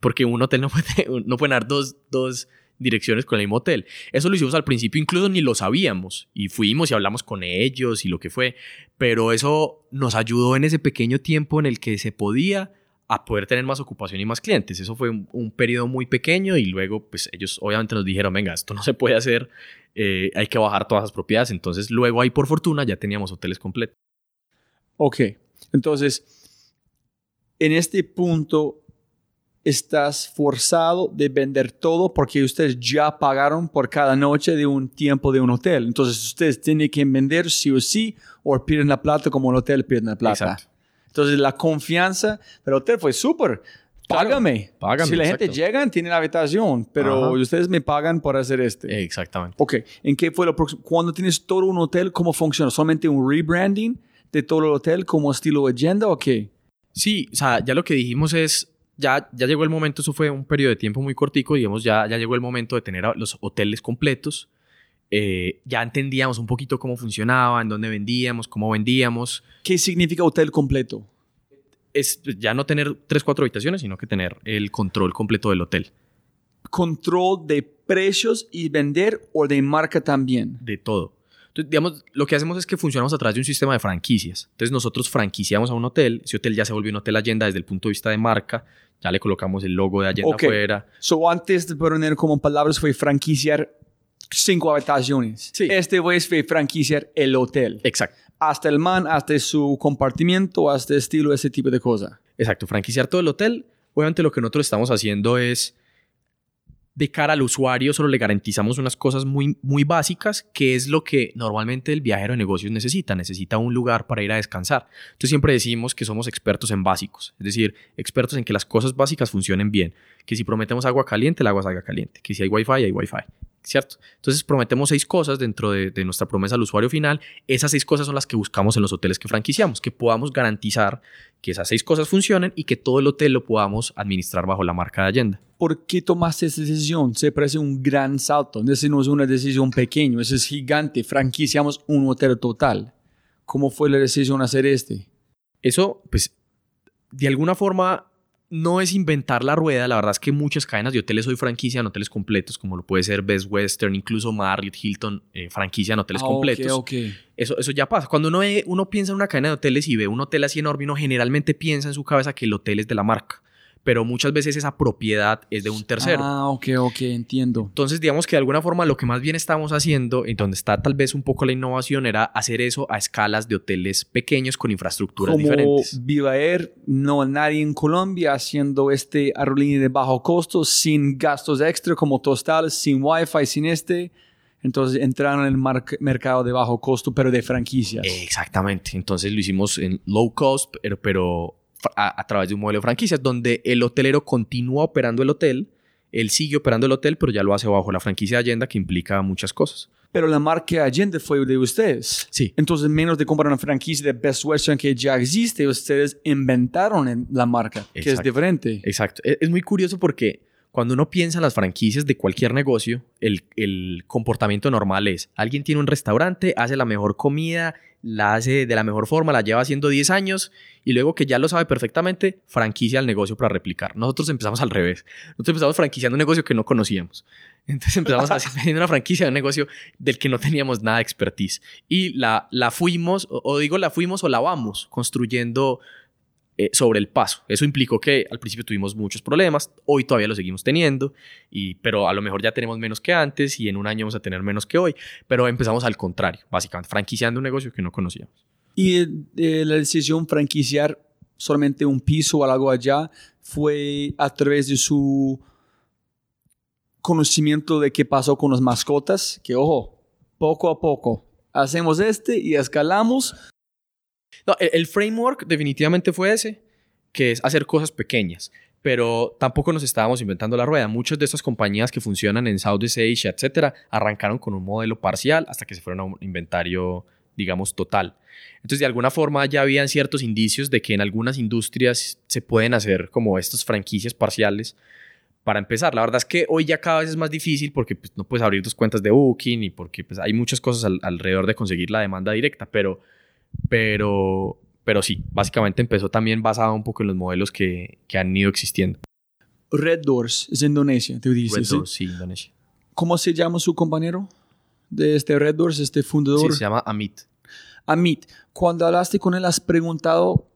Porque un hotel no puede, no puede dar dos, dos direcciones con el mismo hotel. Eso lo hicimos al principio, incluso ni lo sabíamos. Y fuimos y hablamos con ellos y lo que fue. Pero eso nos ayudó en ese pequeño tiempo en el que se podía a poder tener más ocupación y más clientes. Eso fue un, periodo muy pequeño y luego pues ellos obviamente nos dijeron, venga, esto no se puede hacer, eh, hay que bajar todas las propiedades. Entonces luego ahí por fortuna ya teníamos hoteles completos. Ok, entonces en este punto estás forzado de vender todo porque ustedes ya pagaron por cada noche de un tiempo de un hotel. Entonces ustedes tienen que vender sí o sí o pierden la plata como el hotel pierden la plata. Exacto. Entonces la confianza del hotel fue súper. Págame. Págame. Si la gente llega, tiene la habitación, pero ustedes me pagan por hacer este. Exactamente. Ok. ¿En qué fue lo próximo? Cuando tienes todo un hotel, ¿cómo funciona? ¿Solamente un rebranding de todo el hotel como estilo agenda o qué? Sí, o sea, ya lo que dijimos es, ya, ya llegó el momento, eso fue un periodo de tiempo muy cortico, digamos, ya, ya llegó el momento de tener los hoteles completos. Eh, ya entendíamos un poquito cómo funcionaba, en dónde vendíamos, cómo vendíamos. ¿Qué significa hotel completo? Es ya no tener tres, cuatro habitaciones, sino que tener el control completo del hotel. ¿Control de precios y vender o de marca también? De todo. Entonces, digamos, lo que hacemos es que funcionamos a través de un sistema de franquicias. Entonces, nosotros franquiciamos a un hotel. Ese hotel ya se volvió un hotel Allenda desde el punto de vista de marca. Ya le colocamos el logo de Allenda afuera. So, antes de poner como palabras, fue franquiciar cinco habitaciones. Sí. Este vez fue franquiciar el hotel. Exacto. Hasta el man, hasta su compartimiento, hasta estilo, ese tipo de cosa. Exacto, franquiciar todo el hotel. Obviamente lo que nosotros estamos haciendo es de cara al usuario solo le garantizamos unas cosas muy, muy básicas, que es lo que normalmente el viajero de negocios necesita. Necesita un lugar para ir a descansar. Entonces siempre decimos que somos expertos en básicos, es decir, expertos en que las cosas básicas funcionen bien. Que si prometemos agua caliente, el agua salga caliente. Que si hay wifi, hay wifi. ¿Cierto? Entonces prometemos seis cosas dentro de, de, nuestra promesa al usuario final. Esas seis cosas son las que buscamos en los hoteles que franquiciamos, que podamos garantizar que esas seis cosas funcionen y que todo el hotel lo podamos administrar bajo la marca de Allenda. ¿Por qué tomaste esa decisión? Se parece un gran salto. Ese no es una decisión pequeña, eso es gigante. Franquiciamos un hotel total. ¿Cómo fue la decisión hacer este? Eso, pues, de alguna forma no es inventar la rueda, la verdad es que muchas cadenas de hoteles hoy franquician hoteles completos, como lo puede ser Best Western, incluso Marriott, Hilton, eh, franquician hoteles Ah, completos. Eso, eso ya pasa. Cuando uno, ve- uno piensa en una cadena de hoteles y ve un hotel así enorme, uno generalmente piensa en su cabeza que el hotel es de la marca, pero muchas veces esa propiedad es de un tercero. Ah, ok, ok, entiendo. Entonces, digamos que de alguna forma lo que más bien estamos haciendo, y donde está tal vez un poco la innovación, era hacer eso a escalas de hoteles pequeños con infraestructuras Como diferentes. Viva Air, no hay nadie en Colombia haciendo este aerolínea de bajo costo, sin gastos extra como tostales, sin wifi, sin este. Entonces entraron en el mercado de bajo costo, pero de franquicias. Exactamente. Entonces lo hicimos en low cost, pero, pero a, a través de un modelo de franquicias, donde el hotelero continúa operando el hotel, él sigue operando el hotel, pero ya lo hace bajo la franquicia de Allenda, que implica muchas cosas. Pero la marca Allende fue de ustedes. Sí. Entonces, menos de comprar una franquicia de Best Western que ya existe, ustedes inventaron en- la marca, que es diferente. Exacto. E, Es, es muy curioso porque cuando uno piensa en las franquicias de cualquier negocio, el, el comportamiento normal es, alguien tiene un restaurante, hace la mejor comida, la hace de la mejor forma, la lleva haciendo 10 años y luego que ya lo sabe perfectamente, franquicia el negocio para replicar. Nosotros empezamos al revés. Nosotros empezamos franquiciando un negocio que no conocíamos. Entonces empezamos haciendo una franquicia de un negocio del que no teníamos nada de expertise. Y la, la fuimos, o, o digo la fuimos o la vamos construyendo eh, sobre el paso. Eso implicó que al principio tuvimos muchos problemas, hoy todavía lo seguimos teniendo, y, pero a lo mejor ya tenemos menos que antes y en un año vamos a tener menos que hoy, pero empezamos al contrario, básicamente franquiciando un negocio que no conocíamos. Y la decisión franquiciar solamente un piso o algo allá fue a través de su conocimiento de qué pasó con las mascotas, que ojo, poco a poco hacemos este y escalamos. No, el, framework definitivamente fue ese, que es hacer cosas pequeñas. Pero tampoco nos estábamos inventando la rueda. Muchas de estas compañías que funcionan en Southeast Asia, etcétera, arrancaron con un modelo parcial hasta que se fueron a un inventario, digamos, total. Entonces, de alguna forma, ya habían ciertos indicios de que en algunas industrias se pueden hacer como estas franquicias parciales para empezar. La verdad es que hoy ya cada vez es más difícil porque pues, no puedes abrir tus cuentas de Booking y porque pues, hay muchas cosas al- alrededor de conseguir la demanda directa, pero, pero, pero sí, básicamente empezó también basado un poco en los modelos que, que han ido existiendo. Red Doors es Indonesia, tú dices. Red ¿sí? Doors, sí, Indonesia. ¿Cómo se llama su compañero de este Red Doors, este fundador? Sí, se llama Amit. Amit, cuando hablaste con él, ¿has preguntado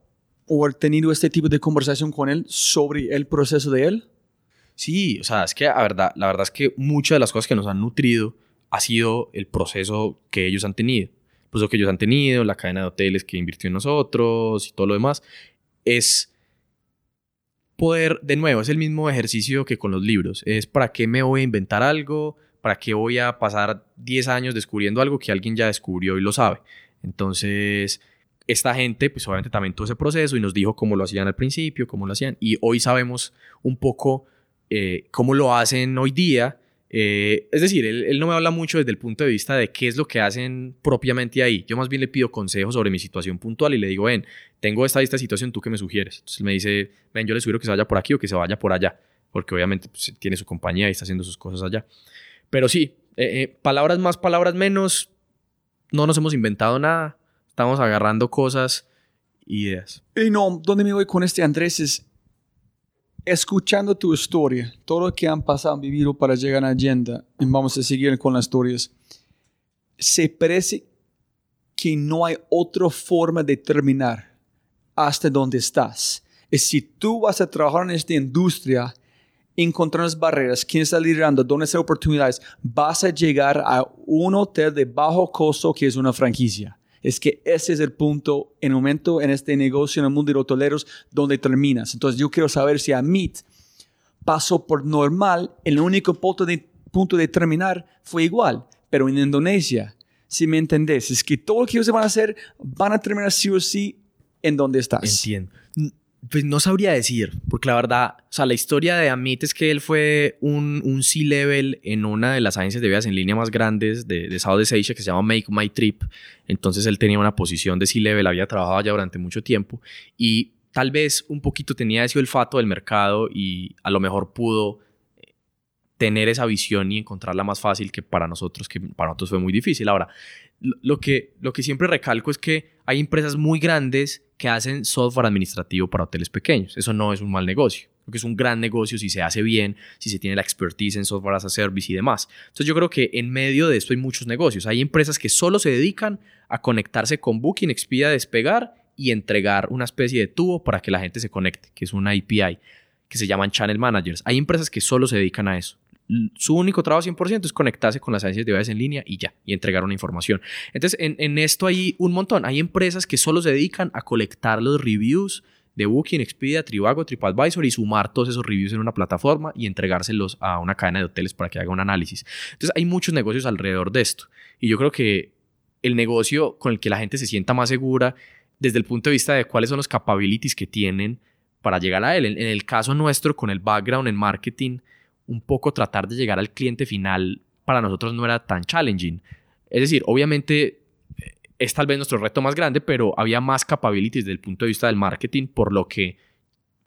o has tenido este tipo de conversación con él sobre el proceso de él? Sí, o sea, es que la verdad, la verdad es que muchas de las cosas que nos han nutrido ha sido el proceso que ellos han tenido. El proceso que ellos han tenido, la cadena de hoteles que invirtió en nosotros y todo lo demás. Es poder, de nuevo, es el mismo ejercicio que con los libros. Es para qué me voy a inventar algo, para qué voy a pasar 10 años descubriendo algo que alguien ya descubrió y lo sabe. Entonces, esta gente, pues obviamente también tuvo ese proceso y nos dijo cómo lo hacían al principio, cómo lo hacían. Y hoy sabemos un poco eh, cómo lo hacen hoy día. Eh, es decir, él, no me habla mucho desde el punto de vista de qué es lo que hacen propiamente ahí. Yo más bien le pido consejos sobre mi situación puntual y le digo, ven, tengo esta, esta situación, ¿tú qué me sugieres? Entonces él me dice, ven, yo le sugiero que se vaya por aquí o que se vaya por allá, porque obviamente pues, tiene su compañía y está haciendo sus cosas allá. Pero sí, eh, eh, palabras más, palabras menos, no nos hemos inventado nada, estamos agarrando cosas, ideas. Y no, donde me voy con este Andrés es escuchando tu historia, todo lo que han pasado, vivido para llegar a Agenda, y vamos a seguir con las historias. Se parece que no hay otra forma de terminar hasta donde estás. Es si tú vas a trabajar en esta industria, encontrar las barreras, quién está liderando, dónde están oportunidades, vas a llegar a un hotel de bajo costo que es una franquicia. Es que ese es el punto en el momento en este negocio, en el mundo de los hoteleros, donde terminas. Entonces yo quiero saber si Amit pasó por normal, el único punto de, punto de terminar fue igual, pero en Indonesia, si me entendés, es que todo lo que ellos van a hacer van a terminar sí o sí en donde estás. Entiendo. Pues no sabría decir, porque la verdad, o sea, la historia de Amit es que él fue un, un C-Level en una de las agencias de viajes en línea más grandes de, de Southeast Asia que se llama Make My Trip. Entonces él tenía una posición de C-Level, había trabajado allá durante mucho tiempo y tal vez un poquito tenía ese olfato del mercado y a lo mejor pudo eh, tener esa visión y encontrarla más fácil que para nosotros, que para nosotros fue muy difícil. Ahora, lo que, lo que siempre recalco es que hay empresas muy grandes que hacen software administrativo para hoteles pequeños. Eso no es un mal negocio. Creo que es un gran negocio si se hace bien, si se tiene la expertise en software as a service y demás. Entonces yo creo que en medio de esto hay muchos negocios. Hay empresas que solo se dedican a conectarse con Booking, Expedia, Despegar y entregar una especie de tubo para que la gente se conecte, que es una API, que se llaman Channel Managers. Hay empresas que solo se dedican a eso su único trabajo 100% es conectarse con las agencias de viajes en línea y ya, y entregar una información. Entonces, en, esto hay un montón. Hay empresas que solo se dedican a colectar los reviews de Booking, Expedia, Trivago, TripAdvisor y sumar todos esos reviews en una plataforma y entregárselos a una cadena de hoteles para que haga un análisis. Entonces, hay muchos negocios alrededor de esto. Y yo creo que el negocio con el que la gente se sienta más segura desde el punto de vista de cuáles son los capabilities que tienen para llegar a él. en el caso nuestro, con el background en marketing, un poco tratar de llegar al cliente final para nosotros no era tan challenging. Es decir, obviamente eh, es tal vez nuestro reto más grande, pero había más capabilities desde el punto de vista del marketing, por lo que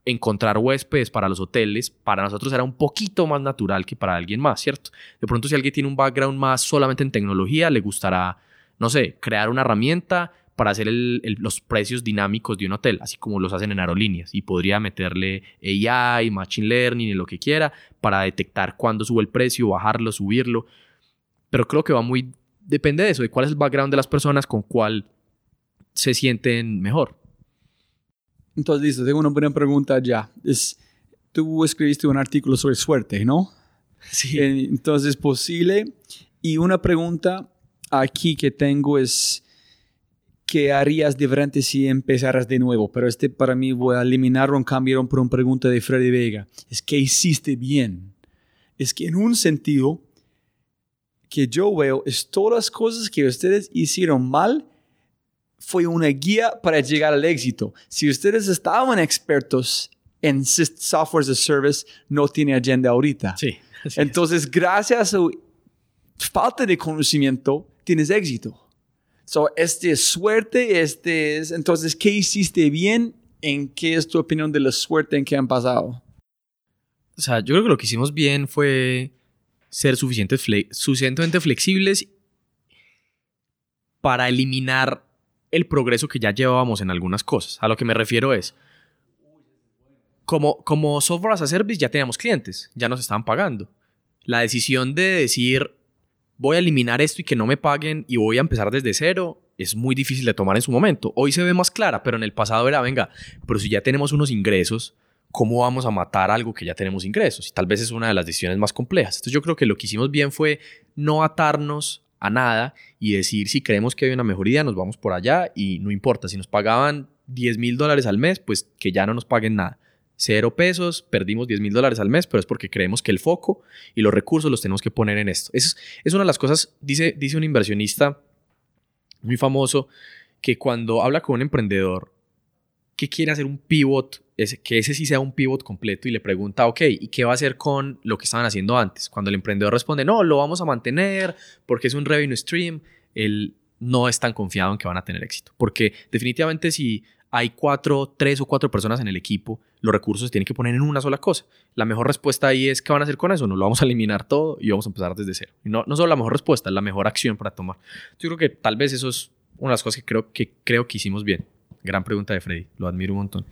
encontrar huéspedes para los hoteles para nosotros era un poquito más natural que para alguien más, ¿cierto? De pronto si alguien tiene un background más solamente en tecnología, le gustará, no sé, crear una herramienta para hacer los precios dinámicos de un hotel, así como los hacen en aerolíneas. Y podría meterle AI, Machine Learning y lo que quiera para detectar cuándo sube el precio, bajarlo, subirlo. Pero creo que va muy... Depende de eso, de cuál es el background de las personas, con cuál se sienten mejor. Entonces, listo, tengo una buena pregunta ya. Es, tú escribiste un artículo sobre suerte, ¿no? Sí. Entonces, posible. Y una pregunta aquí que tengo es, ¿qué harías diferente si empezaras de nuevo? Pero este para mí voy a eliminarlo, cambiarlo por una pregunta de Freddy Vega. Es que hiciste bien. Es que en un sentido que yo veo es todas las cosas que ustedes hicieron mal fue una guía para llegar al éxito. Si ustedes estaban expertos en software as a service, no tiene agenda ahorita. Sí. Entonces, gracias a su falta de conocimiento, tienes éxito. So, este es suerte, este es... Entonces, ¿qué hiciste bien? ¿En qué es tu opinión de la suerte en que han pasado? O sea, yo creo que lo que hicimos bien fue ser suficientemente flexibles para eliminar el progreso que ya llevábamos en algunas cosas. A lo que me refiero es, como, como software as a service ya teníamos clientes, ya nos estaban pagando. La decisión de decir, voy a eliminar esto y que no me paguen y voy a empezar desde cero, es muy difícil de tomar en su momento. Hoy se ve más clara, pero en el pasado era, venga, pero si ya tenemos unos ingresos, ¿cómo vamos a matar algo que ya tenemos ingresos? Y tal vez es una de las decisiones más complejas. Entonces yo creo que lo que hicimos bien fue no atarnos a nada y decir si creemos que hay una mejoría, nos vamos por allá y no importa, si nos pagaban 10 mil dólares al mes, pues que ya no nos paguen nada cero pesos, perdimos 10 mil dólares al mes, pero es porque creemos que el foco y los recursos los tenemos que poner en esto. Es, es una de las cosas, dice, dice un inversionista muy famoso, que cuando habla con un emprendedor que quiere hacer un pivot, que ese sí sea un pivot completo y le pregunta, ok, ¿y qué va a hacer con lo que estaban haciendo antes? Cuando el emprendedor responde, no, lo vamos a mantener porque es un revenue stream, él no es tan confiado en que van a tener éxito. Porque definitivamente si hay cuatro, tres o cuatro personas en el equipo, los recursos tienen que poner en una sola cosa. La mejor respuesta ahí es, ¿qué van a hacer con eso? No lo vamos a eliminar todo y vamos a empezar desde cero. No, no solo la mejor respuesta, es la mejor acción para tomar. Yo creo que tal vez eso es una de las cosas que creo que, creo que hicimos bien. Gran pregunta de Freddy, lo admiro un montón.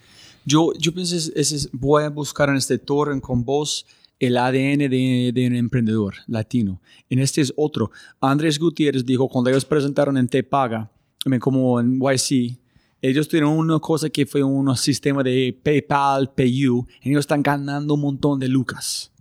Yo, yo pienso, es, voy a buscar en este torrent con vos el ADN de, de, un emprendedor latino. En este es otro. Andrés Gutiérrez dijo, cuando ellos presentaron en Te Paga, como en YC, ellos tuvieron una cosa que fue un sistema de PayPal, PayU, y ellos están ganando un montón de lucas.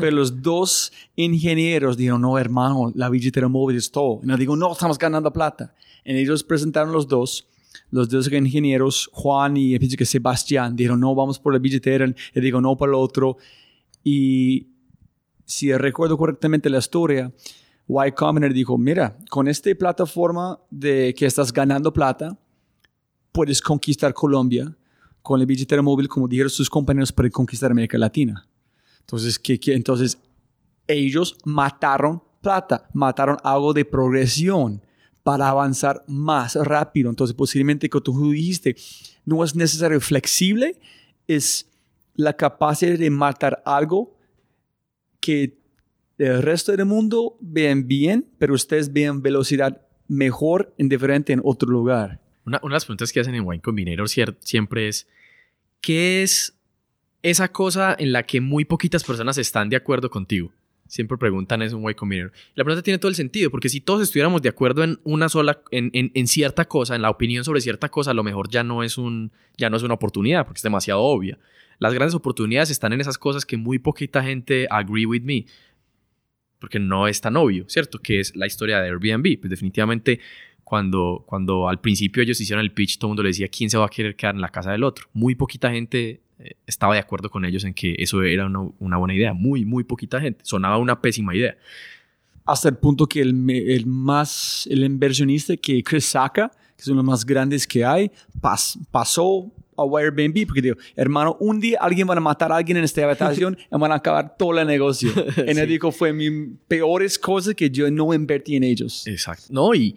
Pero los dos ingenieros dijeron, no, hermano, la billetera móvil es todo. Y nos digo, no, estamos ganando plata. Y ellos presentaron los dos, los dos ingenieros, Juan y pienso que Sebastián, dijeron, no, vamos por la billetera. Y digo, no, para el otro. Y si recuerdo correctamente la historia, Y Combinator dijo, mira, con esta plataforma de que estás ganando plata, puedes conquistar Colombia, con la billetera móvil, como dijeron sus compañeros, para conquistar América Latina. Entonces, entonces ellos mataron plata, mataron algo de progresión para avanzar más rápido. Entonces, posiblemente, como tú dijiste, no es necesario flexible, es la capacidad de matar algo que el resto del mundo vean bien, pero ustedes vean velocidad mejor en diferente en otro lugar. Una, una de las preguntas que hacen en Wine Combinator siempre es, ¿qué es esa cosa en la que muy poquitas personas están de acuerdo contigo? Siempre preguntan eso en Wine Combinator. La pregunta tiene todo el sentido, porque si todos estuviéramos de acuerdo en una sola, en, en, en, cierta cosa, en la opinión sobre cierta cosa, a lo mejor ya no, es un, ya no es una oportunidad, porque es demasiado obvia. Las grandes oportunidades están en esas cosas que muy poquita gente agree with me porque no es tan obvio, ¿cierto? Que es la historia de Airbnb. Pues definitivamente cuando, cuando al principio ellos hicieron el pitch, todo el mundo le decía quién se va a querer quedar en la casa del otro. Muy poquita gente eh, estaba de acuerdo con ellos en que eso era una, una, buena idea. Muy, muy poquita gente. Sonaba una pésima idea. Hasta el punto que el, el más, el inversionista que Chris Saka, que es uno de los más grandes que hay, pas, pasó a Airbnb porque digo, hermano, un día alguien va a matar a alguien en esta habitación y van a acabar todo el negocio. En el dijo, fue mi peores cosas que yo no invertí en ellos. Exacto. No, y,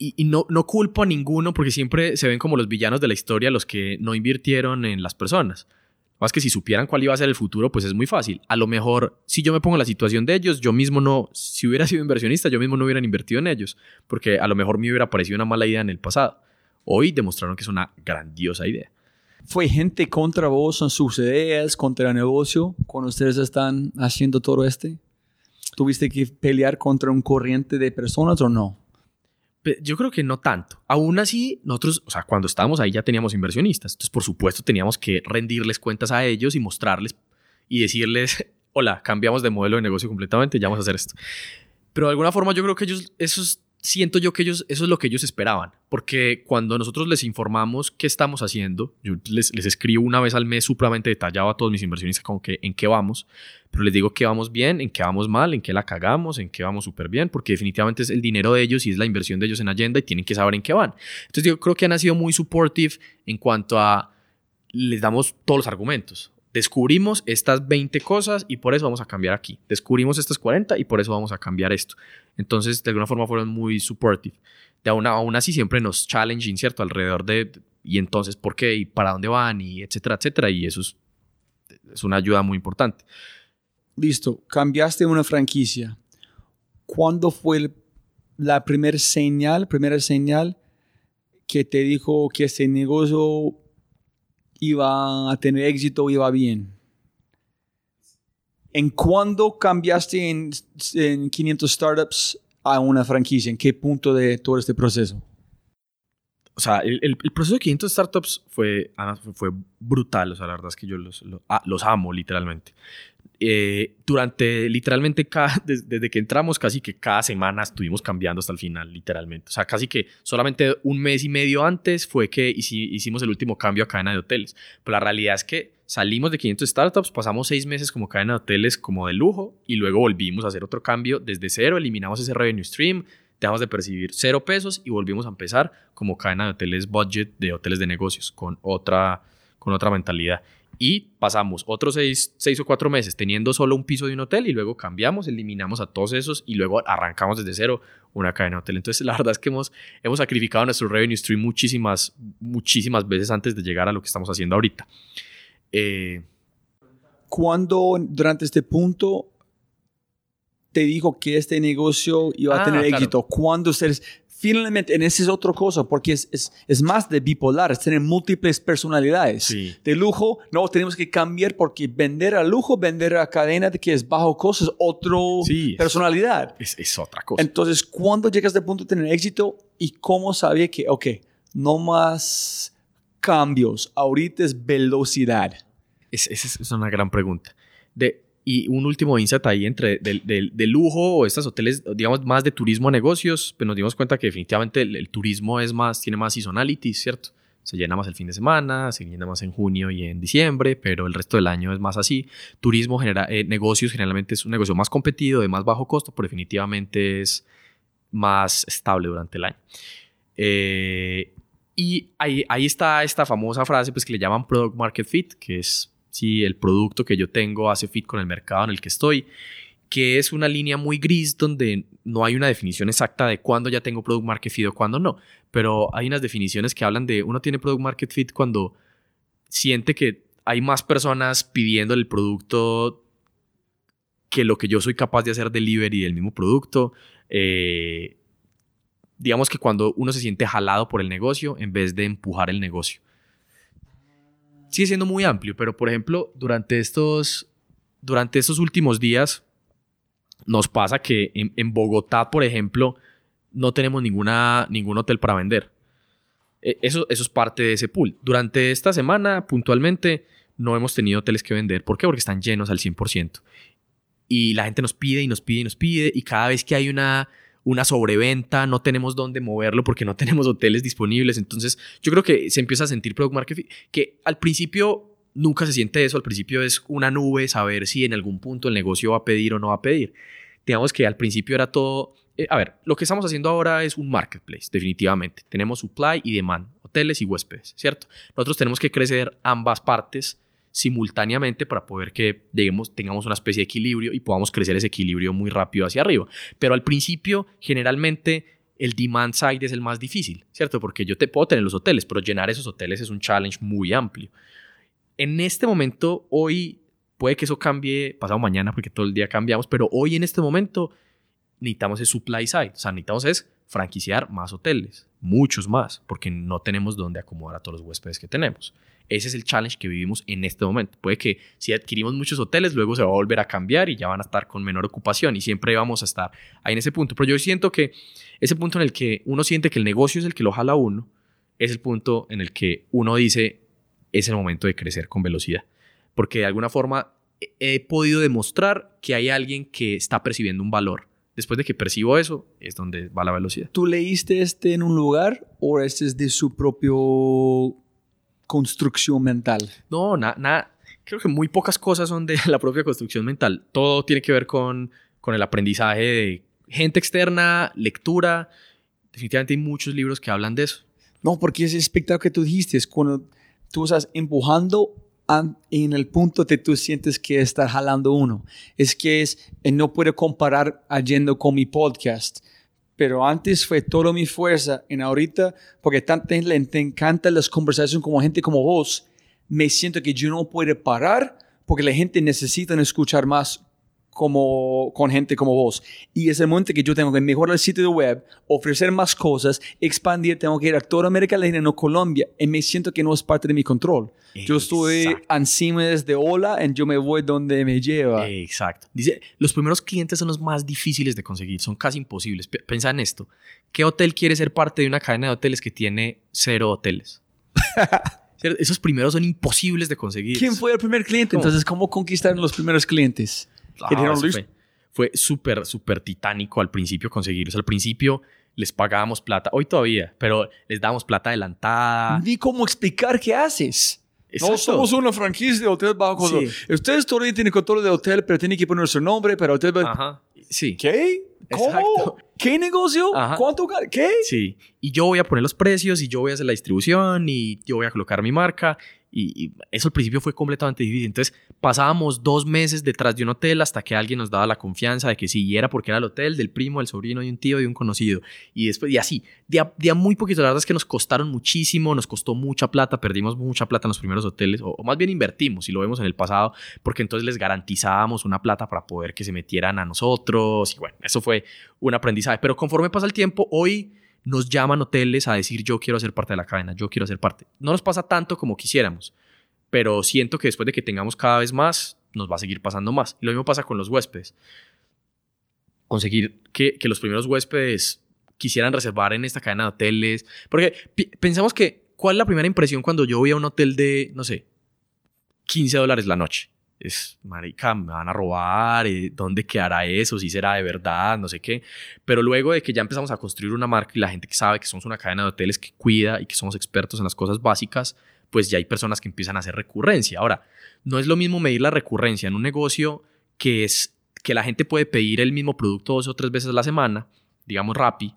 y, y, no, no culpo a ninguno porque siempre se ven como los villanos de la historia los que no invirtieron en las personas. Más que si supieran cuál iba a ser el futuro, pues es muy fácil. A lo mejor, si yo me pongo en la situación de ellos, yo mismo no, si hubiera sido inversionista, yo mismo no hubiera invertido en ellos, porque a lo mejor me hubiera parecido una mala idea en el pasado. Hoy demostraron que es una grandiosa idea. ¿Fue gente contra vos en sus ideas, contra el negocio, cuando ustedes están haciendo todo este? ¿Tuviste que pelear contra un corriente de personas o no? Yo creo que no tanto. Aún así, nosotros, o sea, cuando estábamos ahí ya teníamos inversionistas. Entonces, por supuesto, teníamos que rendirles cuentas a ellos y mostrarles y decirles, hola, cambiamos de modelo de negocio completamente, ya vamos a hacer esto. Pero de alguna forma yo creo que ellos, esos siento yo que ellos, eso es lo que ellos esperaban, porque cuando nosotros les informamos qué estamos haciendo, yo les, les escribo una vez al mes supremamente detallado a todos mis inversionistas como que en qué vamos, pero les digo que vamos bien, en qué vamos mal, en qué la cagamos, en qué vamos súper bien, porque definitivamente es el dinero de ellos y es la inversión de ellos en Agenda y tienen que saber en qué van. Entonces yo creo que han sido muy supportive en cuanto a les damos todos los argumentos descubrimos estas 20 cosas y por eso vamos a cambiar aquí. Descubrimos estas 40 y por eso vamos a cambiar esto. Entonces, de alguna forma fueron muy supportive. De aún, aún así siempre nos challenging, ¿cierto? Alrededor de, y entonces, ¿por qué? ¿Y para dónde van? Y etcétera, etcétera. Y eso es, es una ayuda muy importante. Listo, cambiaste una franquicia. ¿Cuándo fue la primera señal, primera señal que te dijo que este negocio iba a tener éxito, iba bien. ¿En cuándo cambiaste en, 500 startups a una franquicia? ¿En qué punto de todo este proceso? O sea, el, proceso de 500 startups fue, fue brutal. O sea, la verdad es que yo los, ah, los amo, literalmente. Eh, durante literalmente cada, desde, que entramos casi que cada semana estuvimos cambiando hasta el final, literalmente. O sea, casi que solamente un mes y medio antes fue que hicimos el último cambio a cadena de hoteles. Pero la realidad es que salimos de 500 startups, pasamos seis meses como cadena de hoteles como de lujo y luego volvimos a hacer otro cambio desde cero, eliminamos ese revenue stream, dejamos de percibir cero pesos y volvimos a empezar como cadena de hoteles budget de hoteles de negocios con otra, con otra mentalidad. Y pasamos otros seis, seis, o cuatro meses teniendo solo un piso de un hotel y luego cambiamos, eliminamos a todos esos y luego arrancamos desde cero una cadena de hotel. Entonces, la verdad es que hemos, hemos sacrificado nuestro revenue stream muchísimas, muchísimas veces antes de llegar a lo que estamos haciendo ahorita. Eh, ¿Cuándo durante este punto te dijo que este negocio iba a ah, tener éxito? ¿Cuándo ustedes finalmente, en esa es otra cosa, porque es, es, es, más de bipolar, es tener múltiples personalidades. De lujo, no, tenemos que cambiar porque vender a lujo, vender a cadena de que es bajo costo, es otra personalidad. Es, es, otra cosa. Entonces, ¿cuándo llegas a punto de tener éxito y cómo sabía que, ok, no más cambios, ahorita es velocidad? Esa es, es una gran pregunta. De, y un último insight ahí entre de, lujo o estos hoteles, digamos, más de turismo a negocios, pues nos dimos cuenta que definitivamente el, turismo es más, tiene más seasonality, ¿cierto? Se llena más el fin de semana, se llena más en junio y en diciembre, pero el resto del año es más así. Turismo, genera, eh, negocios, generalmente es un negocio más competido, de más bajo costo, pero definitivamente es más estable durante el año. Eh, Y ahí, ahí está esta famosa frase pues, que le llaman Product Market Fit, que es si el producto que yo tengo hace fit con el mercado en el que estoy, que es una línea muy gris donde no hay una definición exacta de cuándo ya tengo Product Market Fit o cuándo no, pero hay unas definiciones que hablan de uno tiene Product Market Fit cuando siente que hay más personas pidiendo el producto que lo que yo soy capaz de hacer delivery del mismo producto. Eh, digamos que cuando uno se siente jalado por el negocio en vez de empujar el negocio. Sigue siendo muy amplio, pero por ejemplo, durante estos, durante estos últimos días nos pasa que en, Bogotá, por ejemplo, no tenemos ninguna, ningún hotel para vender. E, eso, eso es parte de ese pool. Durante esta semana, puntualmente, no hemos tenido hoteles que vender. ¿Por qué? Porque están llenos al 100%. Y la gente nos pide y nos pide y nos pide. Y cada vez que hay una una sobreventa, no tenemos dónde moverlo porque no tenemos hoteles disponibles. Entonces, yo creo que se empieza a sentir product market que al principio nunca se siente eso, al principio es una nube, saber si en algún punto el negocio va a pedir o no va a pedir. Digamos que al principio era todo, eh, a ver, lo que estamos haciendo ahora es un marketplace, definitivamente. Tenemos supply y demand, hoteles y huéspedes, ¿cierto? Nosotros tenemos que crecer ambas partes simultáneamente para poder que lleguemos, tengamos una especie de equilibrio y podamos crecer ese equilibrio muy rápido hacia arriba. Pero al principio, generalmente, el demand side es el más difícil, ¿cierto? Porque yo te puedo tener los hoteles, pero llenar esos hoteles es un challenge muy amplio. En este momento, hoy, puede que eso cambie pasado mañana, porque todo el día cambiamos, pero hoy en este momento necesitamos el supply side, o sea, necesitamos es franquiciar más hoteles, muchos más, porque no tenemos dónde acomodar a todos los huéspedes que tenemos. Ese es el challenge que vivimos en este momento. Puede que si adquirimos muchos hoteles, luego se va a volver a cambiar y ya van a estar con menor ocupación y siempre vamos a estar ahí en ese punto. Pero yo siento que ese punto en el que uno siente que el negocio es el que lo jala uno, es el punto en el que uno dice es el momento de crecer con velocidad. Porque de alguna forma he podido demostrar que hay alguien que está percibiendo un valor. Después de que percibo eso, es donde va la velocidad. ¿Tú leíste este en un lugar o este es de su propio construcción mental? No, nada. creo que muy pocas cosas son de la propia construcción mental. Todo tiene que ver con, con el aprendizaje de gente externa, lectura. Definitivamente hay muchos libros que hablan de eso. No, porque ese espectáculo que tú dijiste es cuando tú estás empujando en el punto que tú sientes que está jalando uno. Es que es, no puedo comparar yendo con mi podcast pero antes fue toda mi fuerza. En ahorita, porque gente le encanta las conversaciones como gente como vos, me siento que yo no puedo parar porque la gente necesita escuchar más como, con gente como vos. Y es el momento que yo tengo que mejorar el sitio web, ofrecer más cosas, expandir, tengo que ir a toda América Latina, no Colombia, y me siento que no es parte de mi control. Yo estoy encima desde hola y yo me voy donde me lleva. Exacto. Dice, los primeros clientes son los más difíciles de conseguir, son casi imposibles. Piensa en esto. ¿Qué hotel quiere ser parte de una cadena de hoteles que tiene cero hoteles? Esos primeros son imposibles de conseguir. ¿Quién fue el primer cliente? Entonces, ¿cómo conquistaron los primeros clientes? Ah, fue súper, súper titánico al principio conseguirlos. Al principio les pagábamos plata, hoy todavía, pero les dábamos plata adelantada. Ni cómo explicar qué haces. No somos una franquicia de hotel bajo control. Ustedes todavía tienen control de hotel, pero tienen que poner su nombre, pero hotel... Ajá. Sí. ¿Qué? ¿Cómo? ¿Qué negocio? ¿Cuánto? ¿Qué? Sí. Y yo voy a poner los precios y yo voy a hacer la distribución y yo voy a colocar mi marca y, eso al principio fue completamente difícil. Entonces pasábamos dos meses detrás de un hotel hasta que alguien nos daba la confianza de que sí, era porque era el hotel del primo, del sobrino, de un tío, de un conocido. Y después, y así, de muy poquito. La verdad es que nos costaron muchísimo, nos costó mucha plata, perdimos mucha plata en los primeros hoteles, o, más bien invertimos, si lo vemos en el pasado, porque entonces les garantizábamos una plata para poder que se metieran a nosotros. Y bueno, eso fue un aprendizaje. Pero conforme pasa el tiempo, hoy nos llaman hoteles a decir yo quiero ser parte de la cadena, yo quiero ser parte. No nos pasa tanto como quisiéramos, pero siento que después de que tengamos cada vez más, nos va a seguir pasando más. Y lo mismo pasa con los huéspedes. Conseguir que, los primeros huéspedes quisieran reservar en esta cadena de hoteles. Porque pensamos que, ¿cuál es la primera impresión cuando yo voy a un hotel de, no sé, 15 dólares la noche? Es, marica, me van a robar, eh, ¿dónde quedará eso? Si será de verdad, no sé qué. Pero luego de que ya empezamos a construir una marca y la gente que sabe que somos una cadena de hoteles que cuida y que somos expertos en las cosas básicas, pues ya hay personas que empiezan a hacer recurrencia. Ahora, no es lo mismo medir la recurrencia en un negocio que es que la gente puede pedir el mismo producto dos o tres veces a la semana, digamos Rappi,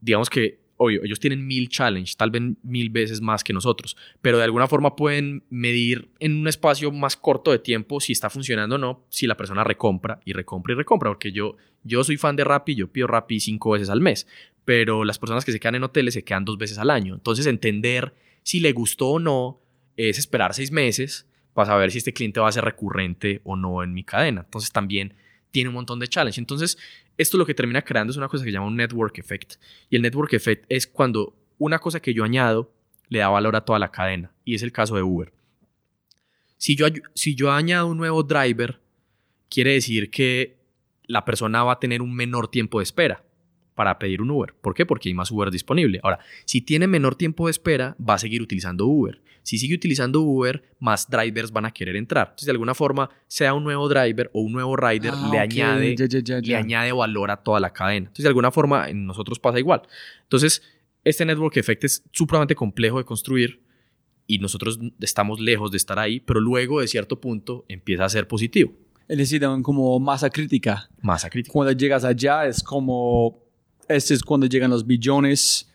digamos que obvio, ellos tienen mil challenge, tal vez mil veces más que nosotros, pero de alguna forma pueden medir en un espacio más corto de tiempo si está funcionando o no, si la persona recompra y recompra y recompra, porque yo, yo soy fan de Rappi, yo pido Rappi cinco veces al mes, pero las personas que se quedan en hoteles se quedan dos veces al año. Entonces entender si le gustó o no es esperar seis meses para saber si este cliente va a ser recurrente o no en mi cadena. Entonces también tiene un montón de challenge. Entonces esto lo que termina creando es una cosa que se llama un network effect. Y el network effect es cuando una cosa que yo añado le da valor a toda la cadena. Y es el caso de Uber. Si yo, si yo añado un nuevo driver, quiere decir que la persona va a tener un menor tiempo de espera para pedir un Uber. ¿Por qué? Porque hay más Uber disponible. Ahora, si tiene menor tiempo de espera, va a seguir utilizando Uber. Si sigue utilizando Uber, más drivers van a querer entrar. Entonces, de alguna forma, sea un nuevo driver o un nuevo rider, Ah, le, añade, ya, ya, ya, le añade valor a toda la cadena. Entonces, de alguna forma, en nosotros pasa igual. Entonces, este network effect es supremamente complejo de construir y nosotros estamos lejos de estar ahí, pero luego, de cierto punto, empieza a ser positivo. Es decir, como masa crítica. Masa crítica. Cuando llegas allá es como, este es cuando llegan los billones,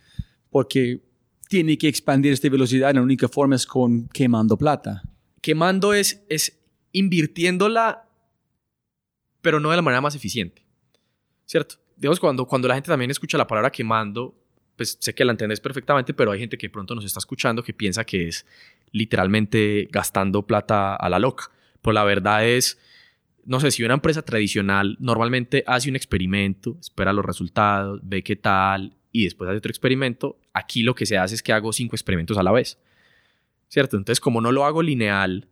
porque tiene que expandir esta velocidad. La única forma es con quemando plata. quemando es, es invirtiéndola, pero no de la manera más eficiente. ¿Cierto? Digamos, cuando, cuando la gente también escucha la palabra quemando, pues sé que la entendés perfectamente, pero hay gente que pronto nos está escuchando que piensa que es literalmente gastando plata a la loca. Pero la verdad es, no sé, si una empresa tradicional normalmente hace un experimento, espera los resultados, ve qué tal y después hace otro experimento, aquí lo que se hace es que hago cinco experimentos a la vez. ¿Cierto? Entonces, como no lo hago lineal,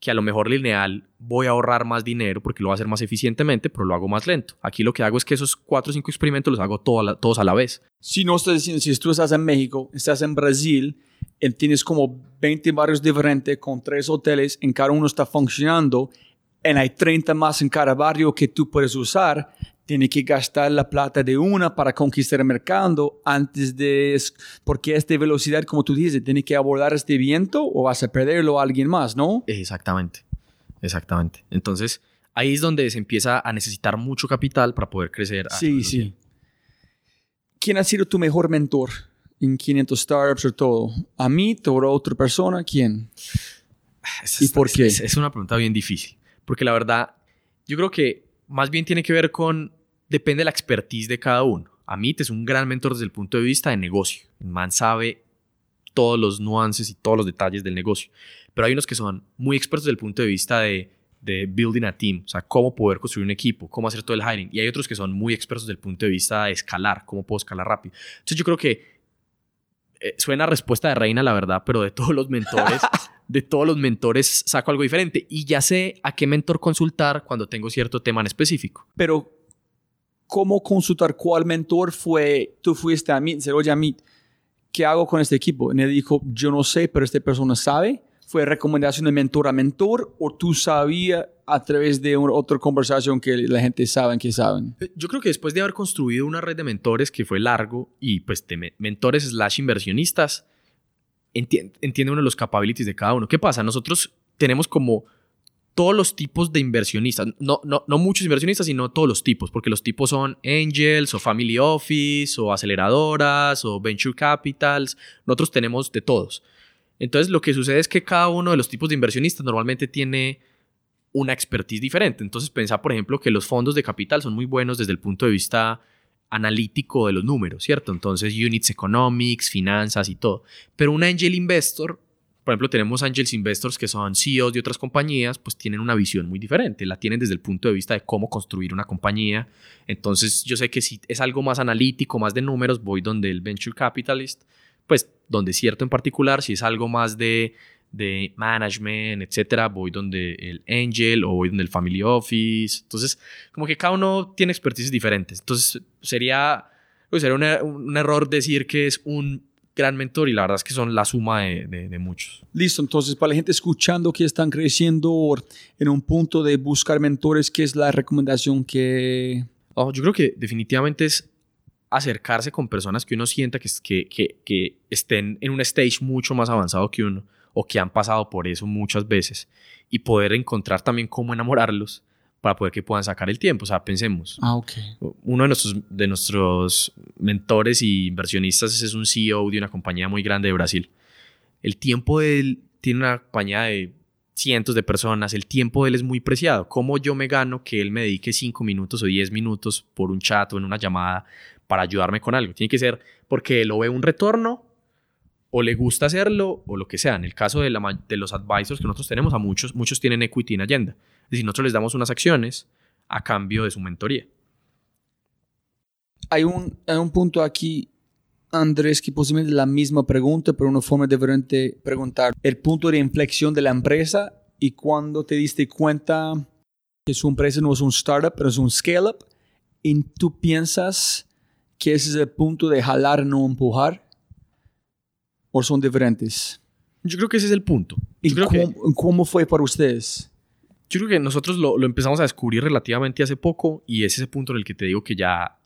que a lo mejor lineal voy a ahorrar más dinero porque lo voy a hacer más eficientemente, pero lo hago más lento. Aquí lo que hago es que esos cuatro o cinco experimentos los hago todos a la vez. Si no estás diciendo, si tú estás en México, estás en Brasil, y tienes como 20 barrios diferentes con tres hoteles, en cada uno está funcionando, y hay 30 más en cada barrio que tú puedes usar, tienes que gastar la plata de una para conquistar el mercado antes de... Porque esta velocidad, como tú dices, tiene que abordar este viento o vas a perderlo a alguien más, ¿no? Exactamente, exactamente. Entonces, ahí es donde se empieza a necesitar mucho capital para poder crecer. Sí, sí. ¿Quién ha sido tu mejor mentor en 500 startups o todo? ¿A mí, o a otra persona? ¿Quién? Es- ¿Y es- por qué? Es, es una pregunta bien difícil. Porque la verdad, yo creo que más bien tiene que ver con. Depende de la expertise de cada uno. Amit es un gran mentor desde el punto de vista de negocio. El man sabe todos los nuances y todos los detalles del negocio. Pero hay unos que son muy expertos desde el punto de vista de, de building a team, o sea, cómo poder construir un equipo, cómo hacer todo el hiring. Y hay otros que son muy expertos desde el punto de vista de escalar, cómo puedo escalar rápido. Entonces yo creo que eh, suena a respuesta de reina, la verdad, pero de todos los mentores, de todos los mentores saco algo diferente y ya sé a qué mentor consultar cuando tengo cierto tema en específico. Pero, ¿cómo consultar cuál mentor fue? Tú fuiste a mí, se oye a mí, ¿qué hago con este equipo? Y él dijo, yo no sé, pero esta persona sabe. ¿Fue recomendación de mentor a mentor o tú sabías a través de una, otra conversación que la gente sabe que saben? Eh, Yo creo que después de haber construido una red de mentores que fue largo y pues de me- mentores slash inversionistas, enti- entiende uno los capabilities de cada uno. ¿Qué pasa? Nosotros tenemos como todos los tipos de inversionistas, no, no, no muchos inversionistas, sino todos los tipos, porque los tipos son angels o family office o aceleradoras o venture capitals, nosotros tenemos de todos. Entonces lo que sucede es que cada uno de los tipos de inversionistas normalmente tiene una expertise diferente. Entonces pensá, por ejemplo, que los fondos de capital son muy buenos desde el punto de vista analítico de los números, ¿cierto? Entonces units economics, finanzas y todo. Pero un angel investor, por ejemplo, tenemos angels investors que son CEOs de otras compañías, pues tienen una visión muy diferente. La tienen desde el punto de vista de cómo construir una compañía. Entonces yo sé que si es algo más analítico, más de números, voy donde el venture capitalist, pues donde cierto en particular, si es algo más de de management, etcétera, voy donde el angel o voy donde el family office. Entonces, como que cada uno tiene expertices diferentes. Entonces, sería, pues, sería un, er- un error decir que es un gran mentor y la verdad es que son la suma de, de- de muchos. Listo, entonces para la gente escuchando que están creciendo en un punto de buscar mentores, ¿qué es la recomendación que... Oh, yo creo que definitivamente es acercarse con personas que uno sienta que, que, que, que estén en un stage mucho más avanzado que uno o que han pasado por eso muchas veces y poder encontrar también cómo enamorarlos para poder que puedan sacar el tiempo. O sea, pensemos. Ah. Uno de nuestros, de nuestros mentores y inversionistas es un CEO de una compañía muy grande de Brasil. El tiempo de él tiene una compañía de cientos de personas, el tiempo de él es muy preciado. ¿Cómo yo me gano que él me dedique 5 minutos o 10 minutos por un chat o en una llamada para ayudarme con algo? Tiene que ser porque lo ve un retorno o le gusta hacerlo o lo que sea. En el caso de los advisors que nosotros tenemos, a muchos, muchos tienen equity en agenda. Es decir, nosotros les damos unas acciones a cambio de su mentoría. Hay un, hay un punto aquí, Andrés, que posiblemente la misma pregunta, pero una forma diferente de preguntar. El punto de inflexión de la empresa y cuando te diste cuenta que su empresa no es un startup, pero es un scale-up, y tú piensas que ese es el punto de jalar, no empujar, o son diferentes. Yo creo que ese es el punto. ¿Y cómo, cómo fue para ustedes? Yo creo que nosotros lo, lo, empezamos a descubrir relativamente hace poco y es ese punto en el que te digo que ya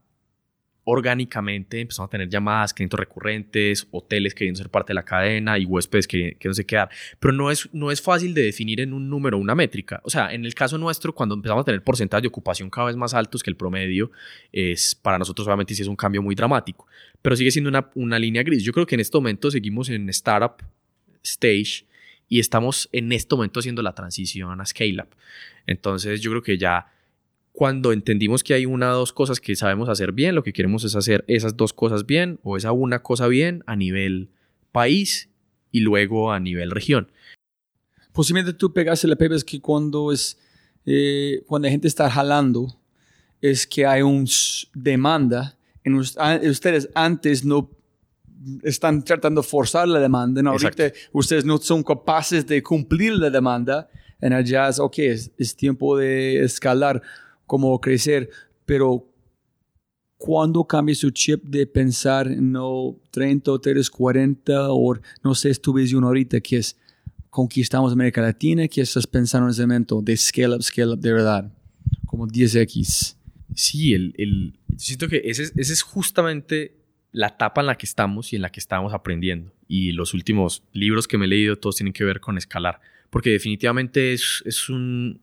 orgánicamente empezamos a tener llamadas, clientes recurrentes, hoteles queriendo ser parte de la cadena y huéspedes que, no se quedar. Pero no es, no es fácil de definir en un número, una métrica. O sea, en el caso nuestro, cuando empezamos a tener porcentajes de ocupación cada vez más altos que el promedio, es para nosotros obviamente sí es un cambio muy dramático. Pero sigue siendo una, una línea gris. Yo creo que en este momento seguimos en startup stage y estamos en este momento haciendo la transición a Scale Up. Entonces yo creo que ya cuando entendimos que hay una o dos cosas que sabemos hacer bien, lo que queremos es hacer esas dos cosas bien o esa una cosa bien a nivel país y luego a nivel región. Posiblemente tú pegaste la pepe es que cuando es eh, cuando la gente está jalando es que hay un demanda en ustedes antes no están tratando de forzar la demanda. ¿no? Ahorita ustedes no son capaces de cumplir la demanda. En allá es, ok, es, es tiempo de escalar, como crecer, pero cuando cambia su chip de pensar en no 30 o 40 o no sé, es tu visión ahorita que es conquistamos América Latina, que estás pensando en ese momento de scale up, scale up de verdad, como 10x. Sí, el, el, siento que ese, ese es justamente la etapa en la que estamos y en la que estamos aprendiendo. Y los últimos libros que me he leído todos tienen que ver con escalar, porque definitivamente es, es, un,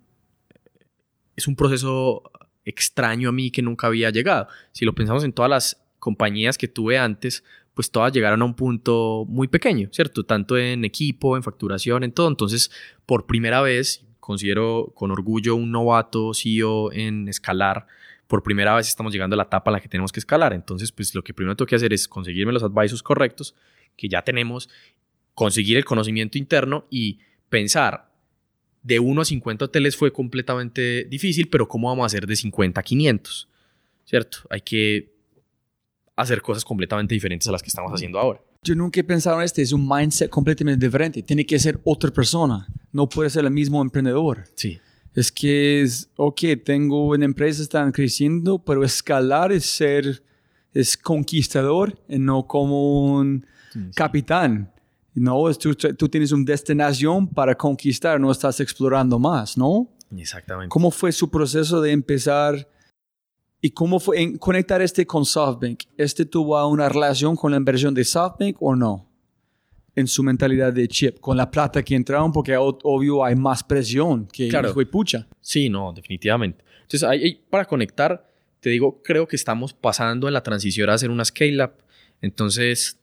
es un proceso extraño a mí que nunca había llegado. Si lo pensamos en todas las compañías que tuve antes, pues todas llegaron a un punto muy pequeño, ¿cierto? Tanto en equipo, en facturación, en todo. Entonces, por primera vez, considero con orgullo un novato CEO en escalar por primera vez estamos llegando a la etapa en la que tenemos que escalar. Entonces, pues lo que primero tengo que hacer es conseguirme los advisors correctos que ya tenemos, conseguir el conocimiento interno y pensar de 1 a 50 hoteles fue completamente difícil, pero ¿cómo vamos a hacer de 50 a 500? ¿Cierto? Hay que hacer cosas completamente diferentes a las que estamos haciendo ahora. Yo nunca he pensado en este, es un mindset completamente diferente. Tiene que ser otra persona, no puede ser el mismo emprendedor. Sí es que es, ok, tengo una empresa, están creciendo, pero escalar es ser, es conquistador y no como un capitán. No, tú, tú, tienes una destinación para conquistar, no estás explorando más, ¿no? Exactamente. ¿Cómo fue su proceso de empezar y cómo fue en conectar este con SoftBank? ¿Este tuvo una relación con la inversión de SoftBank o no? en su mentalidad de chip con la plata que entraron porque obvio hay más presión que claro. hijo pucha. Sí, no, definitivamente. Entonces, ahí, para conectar, te digo, creo que estamos pasando en la transición a hacer una scale-up. Entonces,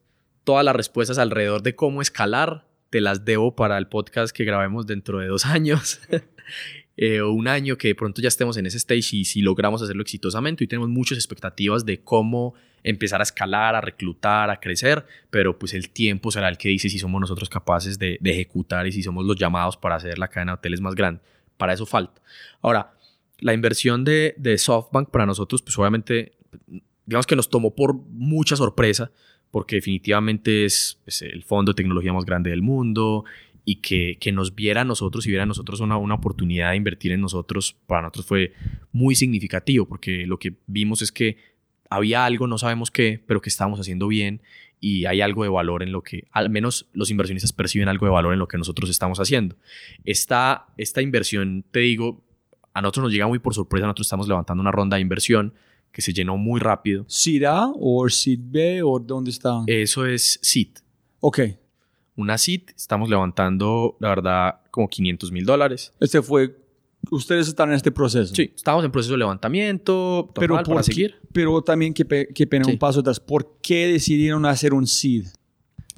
todas las respuestas alrededor de cómo escalar te las debo para el podcast que grabemos dentro de dos años. Eh, o un año que de pronto ya estemos en ese stage y si logramos hacerlo exitosamente y tenemos muchas expectativas de cómo empezar a escalar, a reclutar, a crecer, pero pues el tiempo será el que dice si somos nosotros capaces de, ejecutar y si somos los llamados para hacer la cadena de hoteles más grande. Para eso falta. Ahora, la inversión de, de SoftBank para nosotros, pues obviamente, digamos que nos tomó por mucha sorpresa, porque definitivamente es, es el fondo de tecnología más grande del mundo y que, que, nos viera a nosotros y viera a nosotros una, una oportunidad de invertir en nosotros, para nosotros fue muy significativo, porque lo que vimos es que había algo, no sabemos qué, pero que estábamos haciendo bien y hay algo de valor en lo que, al menos los inversionistas perciben algo de valor en lo que nosotros estamos haciendo. Esta, esta inversión, te digo, a nosotros nos llega muy por sorpresa, nosotros estamos levantando una ronda de inversión que se llenó muy rápido. ¿Seed A o Seed B o dónde está? Eso es Seed. Ok. Una Seed, estamos levantando, la verdad, como 500 mil dólares. Este fue ustedes están en este proceso. Sí, estábamos en proceso de levantamiento, pero por para seguir. Pero también que, pe- que pena Sí. un paso atrás. ¿Por qué decidieron hacer un seed?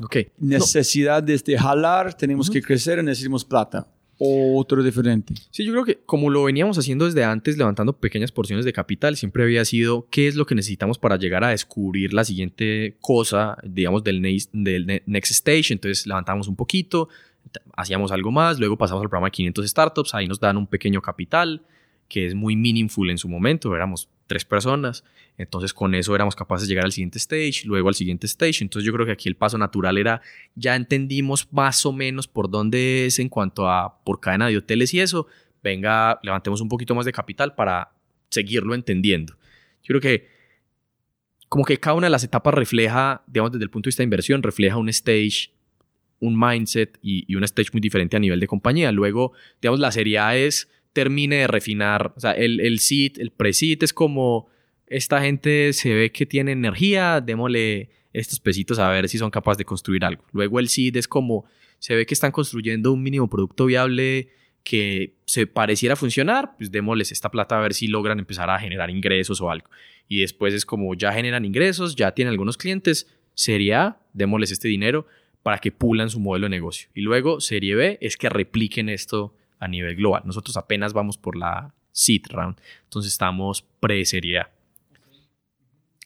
Ok. Necesidad de este jalar, tenemos que crecer, necesitamos plata. Otro diferente. Sí, yo creo que como lo veníamos haciendo desde antes, levantando pequeñas porciones de capital, siempre había sido qué es lo que necesitamos para llegar a descubrir la siguiente cosa, digamos, del, next- del ne- next stage. Entonces levantamos un poquito, hacíamos algo más, luego pasamos al programa de 500 startups, ahí nos dan un pequeño capital que es muy meaningful en su momento, éramos tres personas, entonces con eso éramos capaces de llegar al siguiente stage, luego al siguiente stage, entonces yo creo que aquí el paso natural era, ya entendimos más o menos por dónde es en cuanto a por cadena de hoteles y eso, venga, levantemos un poquito más de capital para seguirlo entendiendo. Yo creo que como que cada una de las etapas refleja, digamos, desde el punto de vista de inversión, refleja un stage, un mindset y, un stage muy diferente a nivel de compañía. Luego, digamos, la serie A es termine de refinar, o sea, el, el el pre-seed es como esta gente se ve que tiene energía, démosle estos pesitos a ver si son capaces de construir algo. Luego el seed es como se ve que están construyendo un mínimo producto viable que se pareciera funcionar, pues démosles esta plata a ver si logran empezar a generar ingresos o algo. Y después es como ya generan ingresos, ya tienen algunos clientes, serie A, démosles este dinero para que pulan su modelo de negocio. Y luego serie B es que repliquen esto a nivel global. Nosotros apenas vamos por la seed round, entonces estamos pre-serie A.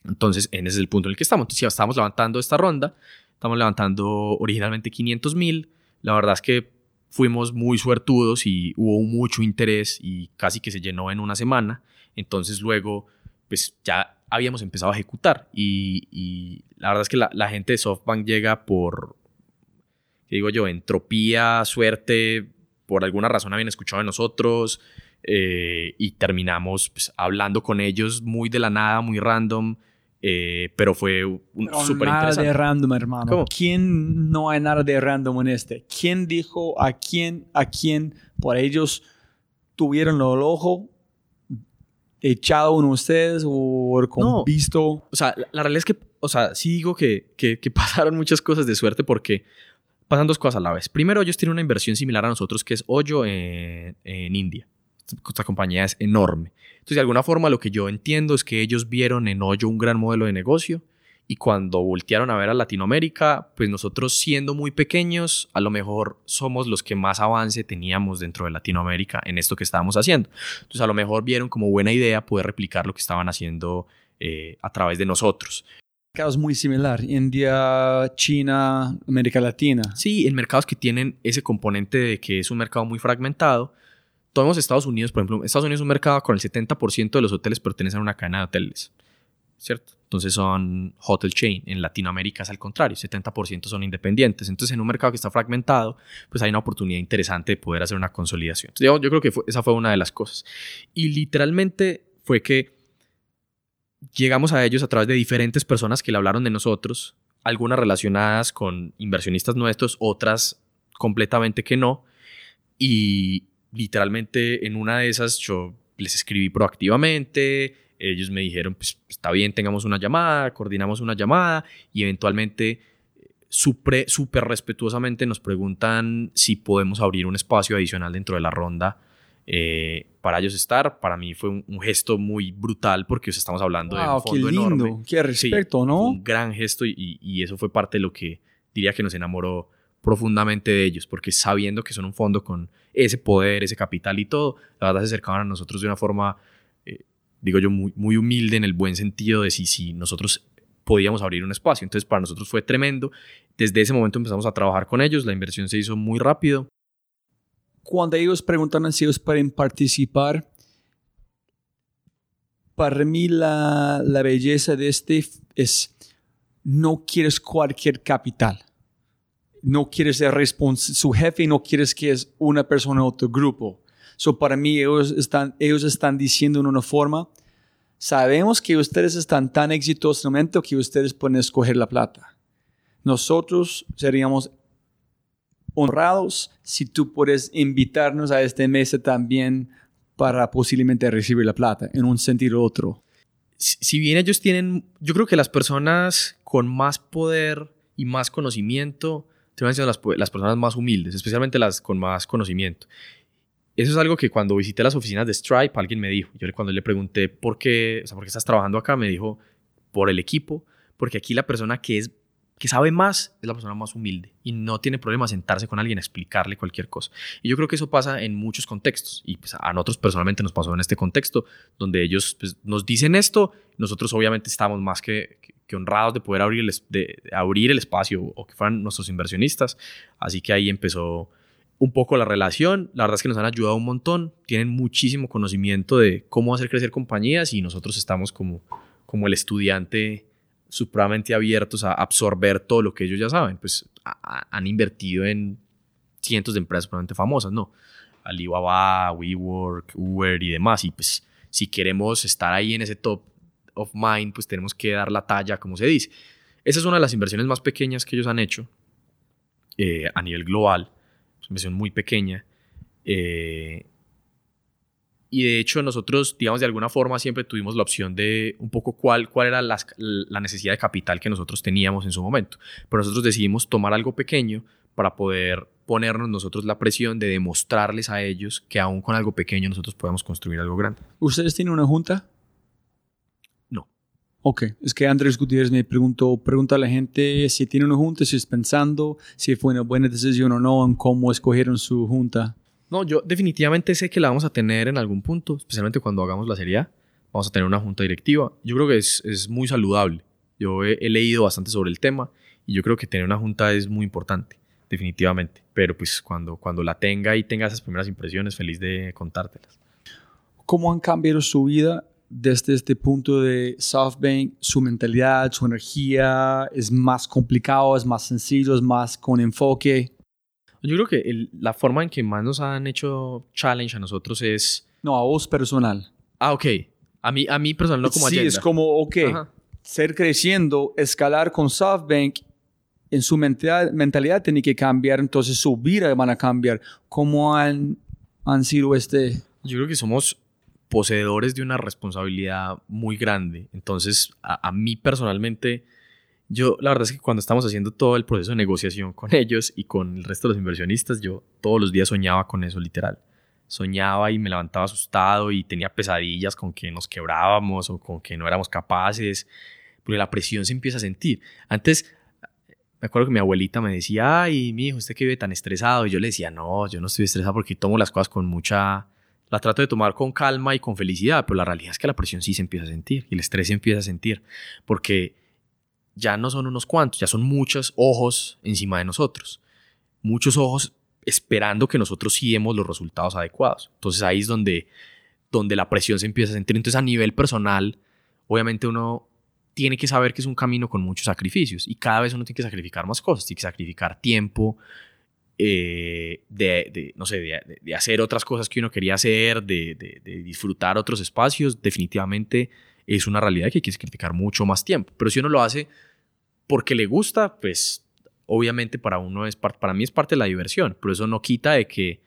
Entonces, en ese es el punto en el que estamos. Entonces, ya estamos levantando esta ronda. Estamos levantando originalmente 500 mil. La verdad es que fuimos muy suertudos y hubo mucho interés y casi que se llenó en una semana. Entonces, luego, pues ya habíamos empezado a ejecutar. Y, la verdad es que la, la gente de SoftBank llega por, ¿qué digo yo? Entropía, suerte. Por alguna razón habían escuchado de nosotros. eh, y terminamos pues, hablando con ellos muy de la nada, muy random. Eh, pero fue un- súper nada interesante. de random, hermano. ¿Cómo? ¿Quién no hay nada de random en este? ¿Quién dijo a quién, a quién por ellos tuvieron el ojo echado en ustedes o con No. visto? O sea, la, la realidad es que, o sea, sí digo que, que, que pasaron muchas cosas de suerte porque pasan dos cosas a la vez. Primero, ellos tienen una inversión similar a nosotros que es Hoyo en, India. Esta compañía es enorme. Entonces, de alguna forma, lo que yo entiendo es que ellos vieron en Hoyo un gran modelo de negocio y cuando voltearon a ver a Latinoamérica, pues nosotros siendo muy pequeños, a lo mejor somos los que más avance teníamos dentro de Latinoamérica en esto que estábamos haciendo. Entonces, a lo mejor vieron como buena idea poder replicar lo que estaban haciendo eh, a través de nosotros. Mercados muy similar. India, China, América Latina. Sí, en mercados que tienen ese componente de que es un mercado muy fragmentado. Tomemos Estados Unidos, por ejemplo. Estados Unidos es un mercado con el 70% de los hoteles pertenecen a una cadena de hoteles. ¿Cierto? Entonces son hotel chain. En Latinoamérica es al contrario, 70% son independientes. Entonces en un mercado que está fragmentado, pues hay una oportunidad interesante de poder hacer una consolidación. Yo, yo creo que esa fue una de las cosas. Y literalmente fue que llegamos a ellos a través de diferentes personas que le hablaron de nosotros, algunas relacionadas con inversionistas nuestros, otras completamente que no. Y literalmente en una de esas yo les escribí proactivamente, ellos me dijeron, pues está bien, tengamos una llamada, coordinamos una llamada y eventualmente súper súper respetuosamente nos preguntan si podemos abrir un espacio adicional dentro de la ronda eh, para ellos estar. Para mí fue un, un gesto muy brutal porque o sea, estamos hablando de un Wow, qué fondo lindo. enorme. Qué respeto, ¿no? un gran gesto y, y- y eso fue parte de lo que diría que nos enamoró profundamente de ellos, porque sabiendo que son un fondo con ese poder, ese capital y todo, la verdad se acercaban a nosotros de una forma, eh, digo yo, muy, muy humilde en el buen sentido de si, si nosotros podíamos abrir un espacio. Entonces para nosotros fue tremendo. Desde ese momento empezamos a trabajar con ellos, la inversión se hizo muy rápido. Cuando ellos preguntan si ellos pueden participar, para mí la, la belleza de este es no quieres cualquier capital. No quieres ser su jefe, no quieres que es una persona de otro grupo. So para mí ellos están, ellos están diciendo en una forma, sabemos que ustedes están tan exitosos en el momento que ustedes pueden escoger la plata. Nosotros seríamos honrados si tú puedes invitarnos a este mesa también para posiblemente recibir la plata en un sentido u otro. si bien ellos tienen, yo creo que las personas con más poder y más conocimiento terminan siendo las, las personas más humildes, especialmente las con más conocimiento. eso es algo que cuando visité las oficinas de Stripe, alguien me dijo. Yo cuando le pregunté por qué, o sea, por qué estás trabajando acá, me dijo, por el equipo, porque aquí la persona que es que sabe más es la persona más humilde y no tiene problema sentarse con alguien a explicarle cualquier cosa. Y yo creo que eso pasa en muchos contextos y pues, a nosotros personalmente nos pasó en este contexto donde ellos pues, nos dicen esto, nosotros obviamente estamos más que, honrados de poder abrir el, de, abrir el espacio o que fueran nuestros inversionistas. Así que ahí empezó un poco la relación. La verdad es que nos han ayudado un montón. Tienen muchísimo conocimiento de cómo hacer crecer compañías y nosotros estamos como, como el estudiante supremamente abiertos a absorber todo lo que ellos ya saben. Pues han invertido en cientos de empresas supremamente famosas, ¿no? Alibaba, WeWork, Uber y demás. Y pues si queremos estar ahí en ese top of mind, pues tenemos que dar la talla, como se dice. Esa es una de las inversiones más pequeñas que ellos han hecho eh, a nivel global. Es una inversión muy pequeña. Eh, y de hecho nosotros, digamos, de alguna forma siempre tuvimos la opción de un poco cuál, cuál era la, necesidad de capital que nosotros teníamos en su momento. Pero nosotros decidimos tomar algo pequeño para poder ponernos nosotros la presión de demostrarles a ellos que aún con algo pequeño nosotros podemos construir algo grande. ¿Ustedes tienen una junta? No. Ok, es que Andrés Gutiérrez me preguntó, pregunta a la gente si tiene una junta, si es pensando, si fue una buena decisión o no en cómo escogieron su junta. No, yo definitivamente sé que la vamos a tener en algún punto, especialmente cuando hagamos la serie Vamos a tener una junta directiva. Yo creo que es, es muy saludable. Yo he, leído bastante sobre el tema y yo creo que tener una junta es muy importante, definitivamente. Pero pues cuando, cuando la tenga y tenga esas primeras impresiones, feliz de contártelas. ¿Cómo han cambiado su vida desde este punto de SoftBank? Su mentalidad, su energía, ¿es más complicado, es más sencillo, es más con enfoque? Yo creo que la forma en que más nos han hecho challenge a nosotros es... No, a vos personal. Ah, ok. A mí, a mí personal, no como Sí, es como, ok, ser creciendo, escalar con SoftBank, en su mentalidad, mentalidad tiene que cambiar, entonces su vida van a cambiar. ¿Cómo han, han sido este...? Yo creo que somos poseedores de una responsabilidad muy grande. Entonces, a, a mí personalmente yo, la verdad es que cuando estamos haciendo todo el proceso de negociación con ellos y con el resto de los inversionistas, yo todos los días soñaba con eso, literal. Soñaba y me levantaba asustado y tenía pesadillas con que nos quebrábamos o con que no éramos capaces, porque la presión se empieza a sentir. Antes, me acuerdo que mi abuelita me decía, ay, mi hijo, usted que vive tan estresado. Y yo le decía, no, yo no estoy estresado porque tomo las cosas con mucha. La trato de tomar con calma y con felicidad, pero la realidad es que la presión sí se empieza a sentir y el estrés se empieza a sentir, porque ya no son unos cuantos, ya son muchos ojos encima de nosotros. Muchos ojos esperando que nosotros sí demos los resultados adecuados. Entonces ahí es donde, donde la presión se empieza a sentir. Entonces a nivel personal, obviamente uno tiene que saber que es un camino con muchos sacrificios y cada vez uno tiene que sacrificar más cosas, tiene que sacrificar tiempo, eh, de, no sé, de, hacer otras cosas que uno quería hacer, de, de disfrutar otros espacios, definitivamente es una realidad que hay que sacrificar mucho más tiempo. Pero si uno lo hace porque le gusta, pues obviamente para uno es parte, para mí es parte de la diversión, pero eso no quita de que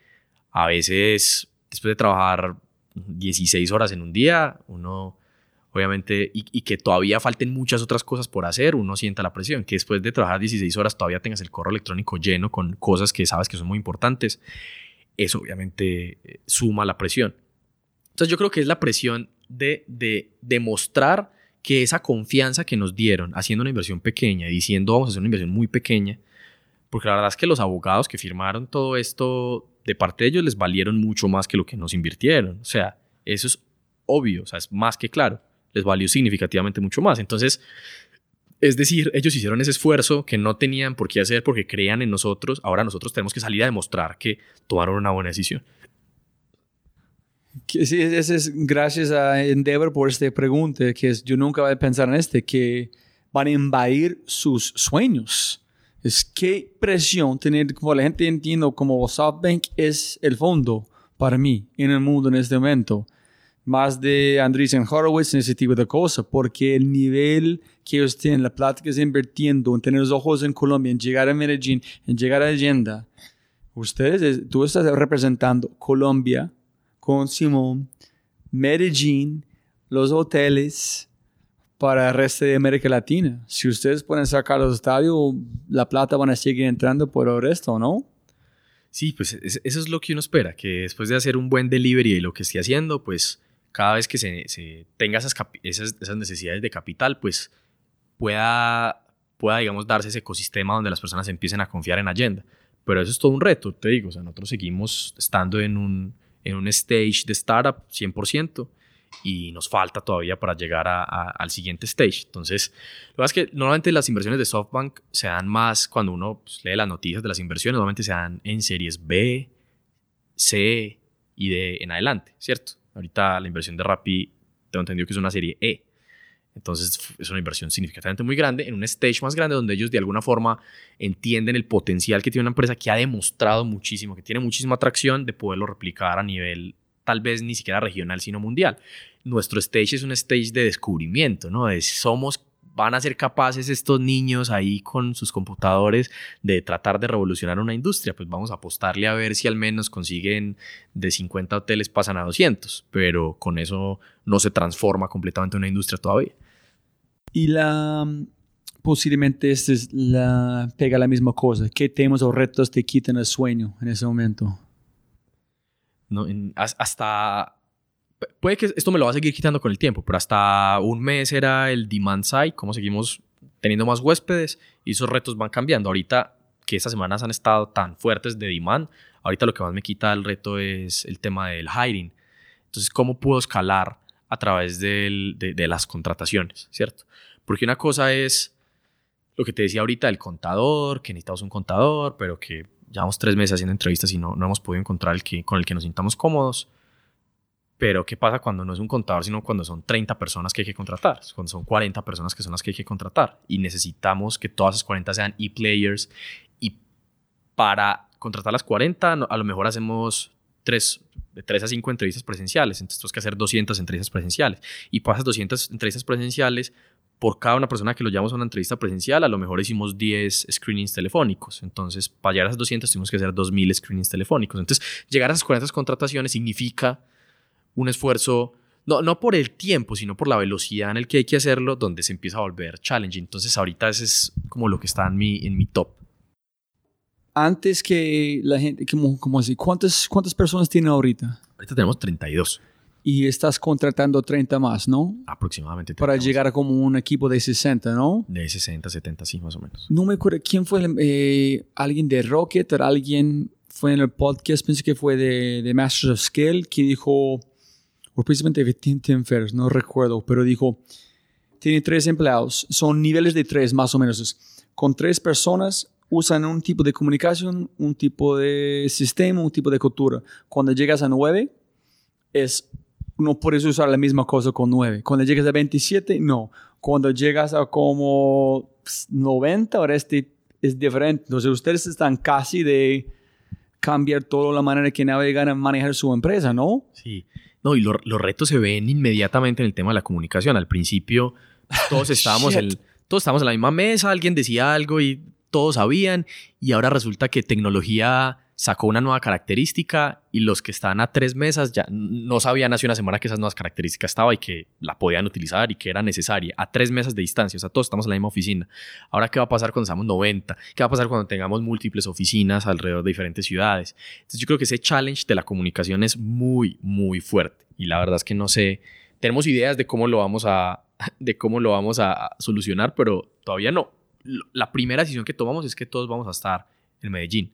a veces después de trabajar 16 horas en un día, uno obviamente, y, que todavía falten muchas otras cosas por hacer, uno sienta la presión, que después de trabajar 16 horas todavía tengas el correo electrónico lleno con cosas que sabes que son muy importantes, eso obviamente eh, suma la presión. Entonces yo creo que es la presión de, de demostrar que esa confianza que nos dieron haciendo una inversión pequeña, diciendo vamos a hacer una inversión muy pequeña, porque la verdad es que los abogados que firmaron todo esto, de parte de ellos les valieron mucho más que lo que nos invirtieron. O sea, eso es obvio, o sea, es más que claro, les valió significativamente mucho más. Entonces, es decir, ellos hicieron ese esfuerzo que no tenían por qué hacer porque creían en nosotros, ahora nosotros tenemos que salir a demostrar que tomaron una buena decisión. Sí, ese es gracias a Endeavor por esta pregunta, que es, yo nunca voy a pensar en este, que van a invadir sus sueños. Es qué presión tener, como la gente entiende, como SoftBank es el fondo para mí en el mundo en este momento. Más de Andreessen Horowitz en ese tipo de cosas, porque el nivel que ellos tienen, la plata que están invirtiendo, en tener los ojos en Colombia, en llegar a Medellín, en llegar a Allenda, ustedes, tú estás representando Colombia, con Simón, Medellín, los hoteles para el resto de América Latina. Si ustedes pueden sacar los estadios, la plata van a seguir entrando por el resto, ¿no? Sí, pues eso es lo que uno espera, que después de hacer un buen delivery de lo que esté haciendo, pues cada vez que se, tenga esas, necesidades de capital, pues pueda, pueda, digamos, darse ese ecosistema donde las personas empiecen a confiar en Agenda. Pero eso es todo un reto, te digo, o sea, nosotros seguimos estando en un, en un stage de startup 100% y nos falta todavía para llegar a, al siguiente stage. Entonces, lo que es que normalmente las inversiones de SoftBank se dan más cuando uno pues, lee las noticias de las inversiones, normalmente se dan en series B, C y D en adelante, ¿cierto? Ahorita la inversión de Rappi, tengo entendido que es una serie E. Entonces es una inversión significativamente muy grande en un stage más grande donde ellos de alguna forma entienden el potencial que tiene una empresa que ha demostrado muchísimo, que tiene muchísima atracción de poderlo replicar a nivel tal vez ni siquiera regional, sino mundial. Nuestro stage es un stage de descubrimiento, ¿no? De somos, van a ser capaces estos niños ahí con sus computadores de tratar de revolucionar una industria, pues vamos a apostarle a ver si al menos consiguen de 50 hoteles pasan a 200, pero con eso no se transforma completamente una industria todavía. Y la posiblemente esta es la pega la misma cosa. ¿Qué temas o retos te quitan el sueño en ese momento? Hasta puede que esto me lo va a seguir quitando con el tiempo, pero hasta un mes era el demand side, cómo seguimos teniendo más huéspedes y esos retos van cambiando. Ahorita que estas semanas han estado tan fuertes de demand, ahorita lo que más me quita el reto es el tema del hiring. Entonces, ¿cómo puedo escalar a través de, de, las contrataciones, ¿cierto? Porque una cosa es lo que te decía ahorita del contador, que necesitamos un contador, pero que llevamos tres meses haciendo entrevistas y no, no hemos podido encontrar el que, con el que nos sintamos cómodos. Pero, ¿qué pasa cuando no es un contador, sino cuando son 30 personas que hay que contratar? Cuando son 40 personas que son las que hay que contratar. Y necesitamos que todas esas 40 sean e-players. Y para contratar las 40, a lo mejor hacemos tres, de 3 a 5 entrevistas presenciales. Entonces, tenemos que hacer 200 entrevistas presenciales. Y para esas 200 entrevistas presenciales, por cada una persona que lo llamamos a una entrevista presencial, a lo mejor hicimos 10 screenings telefónicos. Entonces, para llegar a esas 200, tuvimos que hacer 2000 screenings telefónicos. Entonces, llegar a esas 40 contrataciones significa un esfuerzo, no, no por el tiempo, sino por la velocidad en el que hay que hacerlo, donde se empieza a volver challenging. Entonces, ahorita ese es como lo que está en mi, en mi top. Antes que la gente, como, como así, ¿cuántas, ¿cuántas personas tienen ahorita? Ahorita tenemos 32 y estás contratando 30 más, ¿no? Aproximadamente. Para llegar a como un equipo de 60, ¿no? De 60, 70, sí, más o menos. No me acuerdo quién fue, eh, alguien de Rocket o alguien fue en el podcast, pensé que fue de, de Masters of Skill, que dijo, o precisamente de Tim Ferriss, no recuerdo, pero dijo, tiene tres empleados, son niveles de tres más o menos. Con tres personas usan un tipo de comunicación, un tipo de sistema, un tipo de cultura. Cuando llegas a nueve, es no puedes usar la misma cosa con 9. Cuando llegas a 27, no. Cuando llegas a como 90, ahora este es diferente. Entonces ustedes están casi de cambiar toda la manera que navegan a manejar su empresa, ¿no? Sí. No, y los retos se ven inmediatamente en el tema de la comunicación. Al principio todos estábamos, en, todos estábamos en la misma mesa, alguien decía algo y todos sabían y ahora resulta que tecnología sacó una nueva característica y los que están a tres mesas ya no sabían hace una semana que esas nuevas características estaba y que la podían utilizar y que era necesaria a tres mesas de distancia, o sea, todos estamos en la misma oficina. Ahora, ¿qué va a pasar cuando seamos 90? ¿Qué va a pasar cuando tengamos múltiples oficinas alrededor de diferentes ciudades? Entonces, yo creo que ese challenge de la comunicación es muy, muy fuerte y la verdad es que no sé, tenemos ideas de cómo lo vamos a, de cómo lo vamos a solucionar, pero todavía no. La primera decisión que tomamos es que todos vamos a estar en Medellín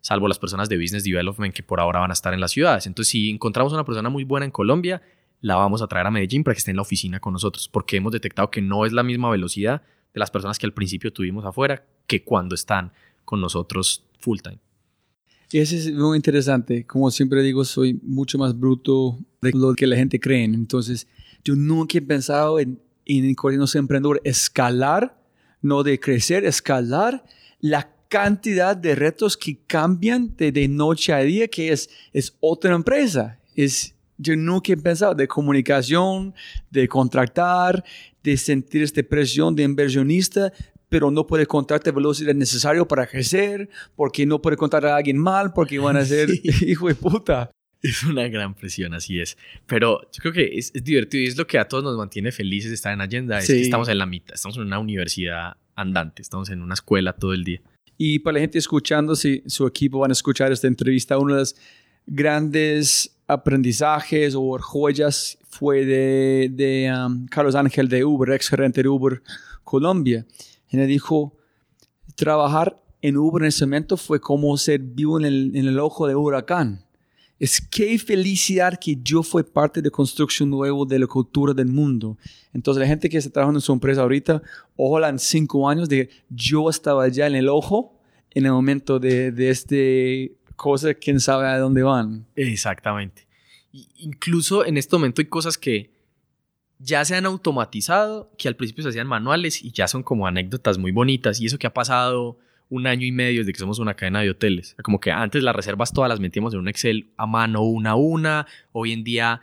salvo las personas de Business Development que por ahora van a estar en las ciudades. Entonces, si encontramos una persona muy buena en Colombia, la vamos a traer a Medellín para que esté en la oficina con nosotros, porque hemos detectado que no es la misma velocidad de las personas que al principio tuvimos afuera que cuando están con nosotros full time. Y eso es muy interesante. Como siempre digo, soy mucho más bruto de lo que la gente cree. Entonces, yo nunca he pensado en, en el Emprendedor escalar, no de crecer, escalar la cantidad de retos que cambian de, noche a día, que es, es otra empresa. Es, yo nunca he pensado de comunicación, de contratar, de sentir esta presión de inversionista, pero no puede contratar la velocidad necesaria para crecer, porque no puede contratar a alguien mal, porque van a ser hijo de puta. Es una gran presión, así es. Pero yo creo que es, divertido y es lo que a todos nos mantiene felices estar en Agenda. Es que estamos en la mitad, estamos en una universidad andante, estamos en una escuela todo el día. Y para la gente escuchando, si su equipo van a escuchar esta entrevista, uno de los grandes aprendizajes o joyas fue de, de um, Carlos Ángel de Uber, ex gerente de Uber Colombia. Y le dijo, trabajar en Uber en ese momento fue como ser vivo en el, en el ojo de huracán. Es qué felicidad que yo fui parte de construcción nuevo de la cultura del mundo. Entonces, la gente que está trabajando en su empresa ahorita, ojalá en cinco años, de yo estaba ya en el ojo en el momento de, de este cosa, quién sabe a dónde van. Exactamente. incluso en este momento hay cosas que ya se han automatizado, que al principio se hacían manuales y ya son como anécdotas muy bonitas. Y eso que ha pasado un año y medio desde que somos una cadena de hoteles. Como que antes las reservas todas las metíamos en un Excel a mano una a una. Hoy en día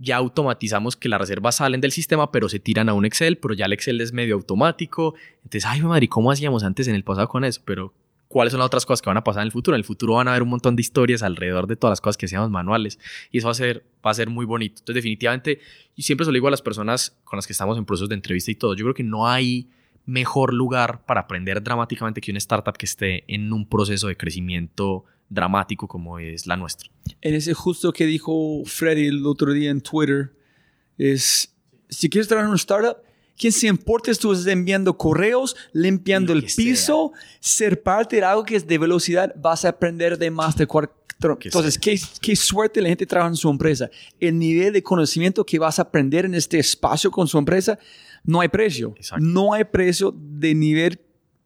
ya automatizamos que las reservas salen del sistema, pero se tiran a un Excel, pero ya el Excel es medio automático. Entonces, ay, madre, ¿cómo hacíamos antes en el pasado con eso? Pero, ¿cuáles son las otras cosas que van a pasar en el futuro? En el futuro van a haber un montón de historias alrededor de todas las cosas que hacíamos manuales y eso va a ser, va a ser muy bonito. Entonces, definitivamente, y siempre se lo digo a las personas con las que estamos en procesos de entrevista y todo, yo creo que no hay mejor lugar para aprender dramáticamente que una startup que esté en un proceso de crecimiento dramático como es la nuestra. En ese justo que dijo Freddy el otro día en Twitter, es, si quieres trabajar en una startup, quien se importa tú estás enviando correos, limpiando el piso, ser parte de algo que es de velocidad, vas a aprender de más de cuatro. Entonces, qué, qué, suerte la gente trabaja en su empresa. El nivel de conocimiento que vas a aprender en este espacio con su empresa no hay precio. No hay precio de nivel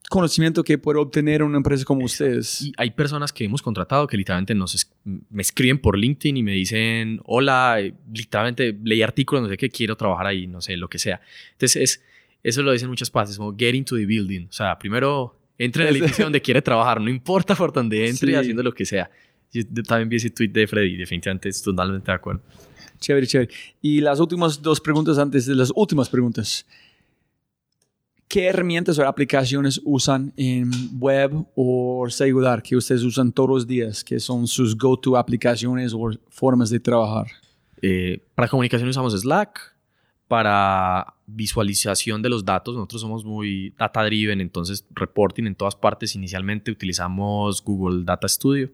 conocimiento que puede obtener una empresa como ustedes. Y hay personas que hemos contratado que literalmente nos me escriben por LinkedIn y me dicen, hola, literalmente leí artículos, no sé qué, quiero trabajar ahí, no sé, lo que sea. Entonces, es, eso lo dicen muchas partes, como get into the building. O sea, primero entre en el edificio donde quiere trabajar, no importa por dónde entre, haciendo lo que sea. Yo también vi ese tweet de Freddy, definitivamente estoy totalmente de acuerdo. Chévere, chévere. Y las últimas dos preguntas antes de las últimas preguntas. ¿Qué herramientas o aplicaciones usan en web o celular que ustedes usan todos los días? que son sus go-to aplicaciones o formas de trabajar? Eh, para comunicación usamos Slack. Para visualización de los datos, nosotros somos muy data driven, entonces reporting en todas partes. Inicialmente utilizamos Google Data Studio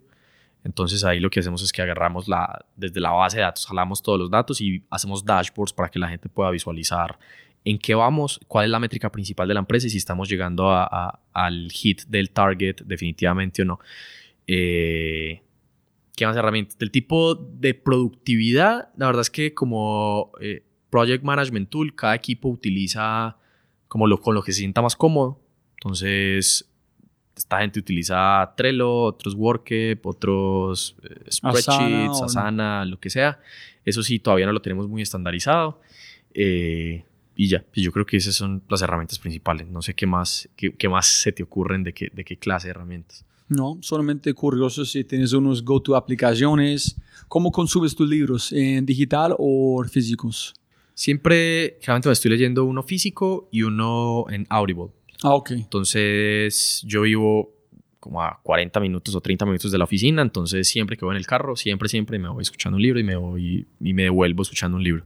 entonces ahí lo que hacemos es que agarramos la, desde la base de datos, jalamos todos los datos y hacemos dashboards para que la gente pueda visualizar en qué vamos, cuál es la métrica principal de la empresa y si estamos llegando al hit del target definitivamente o no. Eh, ¿Qué más herramientas? Del tipo de productividad, la verdad es que como eh, Project Management Tool, cada equipo utiliza como lo, con lo que se sienta más cómodo. Entonces, esta gente utiliza Trello, otros Workup, otros eh, spreadsheets, Asana, lo que sea. Eso sí, todavía no lo tenemos muy estandarizado. Eh, y ya, pues yo creo que esas son las herramientas principales. No sé qué más, qué, más se te ocurren de qué, de qué clase de herramientas. No, solamente curioso si tienes unos go-to aplicaciones. ¿Cómo consumes tus libros? ¿En digital o físicos? Siempre, generalmente me estoy leyendo uno físico y uno en Audible. Ah, ok. Entonces yo vivo como a 40 minutos o 30 minutos de la oficina, entonces siempre que voy en el carro, siempre, siempre me voy escuchando un libro y me voy y me devuelvo escuchando un libro.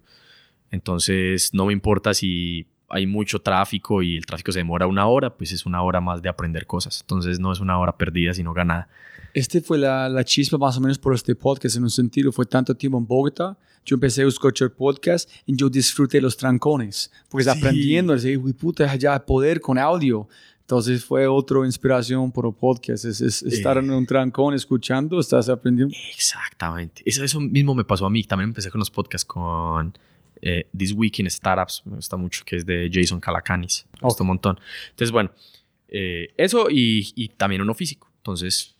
Entonces no me importa si hay mucho tráfico y el tráfico se demora una hora, pues es una hora más de aprender cosas. Entonces no es una hora perdida, sino ganada. Este fue la, la chispa más o menos por este podcast en un sentido. Fue tanto tiempo en Bogotá yo empecé a escuchar podcast y yo disfruté los trancones, porque aprendiendo, así, puta, ya poder con audio. Entonces fue otra inspiración por el podcast, es, estar en un trancón escuchando, estás aprendiendo. Exactamente, eso, eso mismo me pasó a mí, también empecé con los podcasts con eh, This Week in Startups, me gusta mucho, que es de Jason Calacanis, me gusta un montón. Entonces, bueno, eh, eso y, y también uno físico, entonces...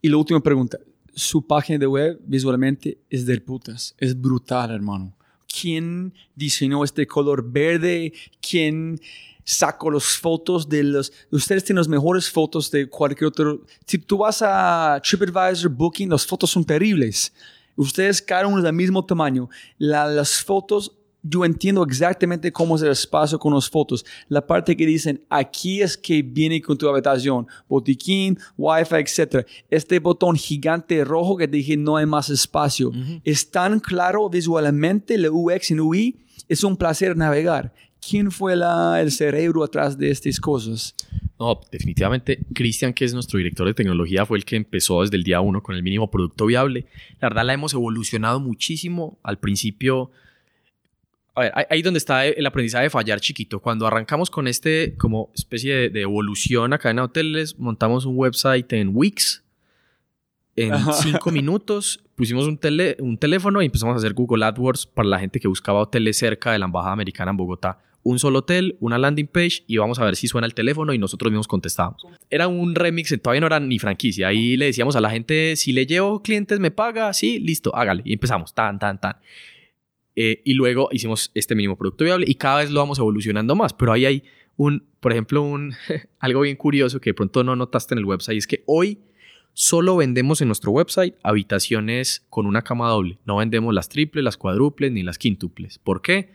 Y la última pregunta, su página de web visualmente es del putas. Es brutal, hermano. ¿Quién diseñó este color verde? ¿Quién sacó las fotos de los... Ustedes tienen las mejores fotos de cualquier otro... Si tú vas a TripAdvisor, Booking, las fotos son terribles. Ustedes cada uno del mismo tamaño. las fotos yo entiendo exactamente cómo es el espacio con las fotos. La parte que dicen, aquí es que viene con tu habitación, botiquín, wifi, etc. Este botón gigante rojo que dije, no hay más espacio. Es tan claro visualmente, la UX y UI, es un placer navegar. ¿Quién fue la, el cerebro atrás de estas cosas? No, definitivamente Cristian, que es nuestro director de tecnología, fue el que empezó desde el día uno con el mínimo producto viable. La verdad la hemos evolucionado muchísimo. Al principio, a ver, ahí donde está el aprendizaje de fallar chiquito. Cuando arrancamos con este como especie de, evolución acá en hoteles, montamos un website en Wix. En cinco minutos pusimos un, tele, un teléfono y empezamos a hacer Google AdWords para la gente que buscaba hoteles cerca de la Embajada Americana en Bogotá un solo hotel, una landing page y vamos a ver si suena el teléfono y nosotros mismos contestábamos. Era un remix, todavía no era ni franquicia. Ahí le decíamos a la gente, si le llevo clientes, me paga, sí, listo, hágale. Y empezamos, tan, tan, tan. Eh, y luego hicimos este mínimo producto viable y cada vez lo vamos evolucionando más. Pero ahí hay un, por ejemplo, un, algo bien curioso que de pronto no notaste en el website, es que hoy solo vendemos en nuestro website habitaciones con una cama doble. No vendemos las triples, las cuádruples ni las quíntuples. ¿Por qué?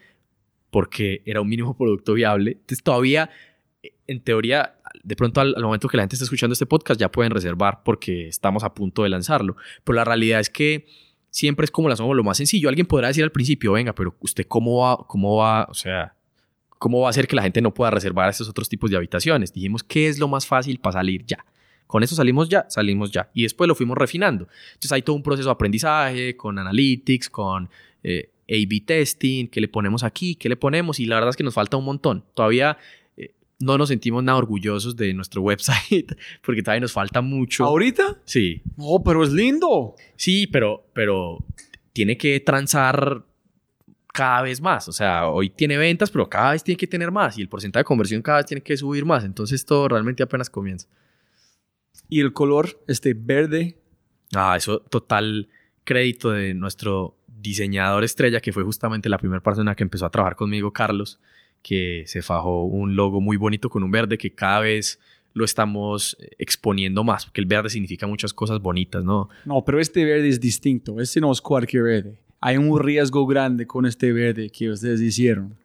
Porque era un mínimo producto viable. Entonces todavía, en teoría, de pronto al, momento que la gente está escuchando este podcast ya pueden reservar porque estamos a punto de lanzarlo. Pero la realidad es que siempre es como la somos lo más sencillo. Alguien podrá decir al principio, venga, pero usted cómo va, cómo va, o sea, cómo va a hacer que la gente no pueda reservar estos otros tipos de habitaciones. Dijimos, ¿qué es lo más fácil para salir ya? Con eso salimos ya, salimos ya. Y después lo fuimos refinando. Entonces hay todo un proceso de aprendizaje con analytics, con eh, A-B testing, qué le ponemos aquí, qué le ponemos. Y la verdad es que nos falta un montón. Todavía no nos sentimos nada orgullosos de nuestro website porque todavía nos falta mucho. ¿Ahorita? Sí. No, pero es lindo. Sí, pero, pero tiene que transar cada vez más. O sea, hoy tiene ventas, pero cada vez tiene que tener más y el porcentaje de conversión cada vez tiene que subir más. Entonces todo realmente apenas comienza. Y el color, este verde. Ah, eso total crédito de nuestro diseñador estrella, que fue justamente la primera persona que empezó a trabajar conmigo, Carlos, que se fajó un logo muy bonito con un verde que cada vez lo estamos exponiendo más, porque el verde significa muchas cosas bonitas, ¿no? No, pero este verde es distinto, este no es cualquier verde. Hay un riesgo grande con este verde que ustedes hicieron.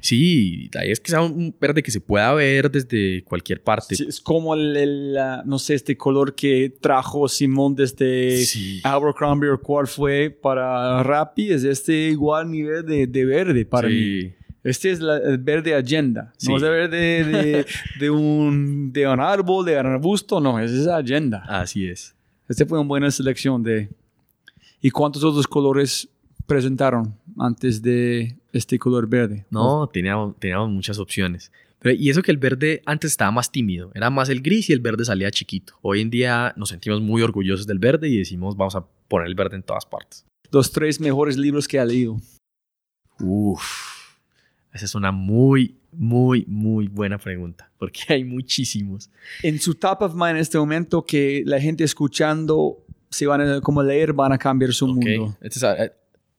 Sí, es que sea un verde que se pueda ver desde cualquier parte. es como el, no sé, este color que trajo Simón desde sí. Abercrombie o cuál fue para Rappi, es este igual nivel de, de verde para mí. Este es el verde agenda, no es el verde de, de, un, de un árbol, de un arbusto, no, es esa agenda. Así es. Este fue una buena selección de... ¿Y cuántos otros colores presentaron antes de este color verde? No, teníamos, teníamos muchas opciones. Pero, y eso que el verde antes estaba más tímido, era más el gris y el verde salía chiquito. Hoy en día nos sentimos muy orgullosos del verde y decimos vamos a poner el verde en todas partes. Los tres mejores libros que ha leído. Uf, esa es una muy, muy, muy buena pregunta, porque hay muchísimos. En su top of mind en este momento que la gente escuchando, si van a como leer, van a cambiar su mundo. Este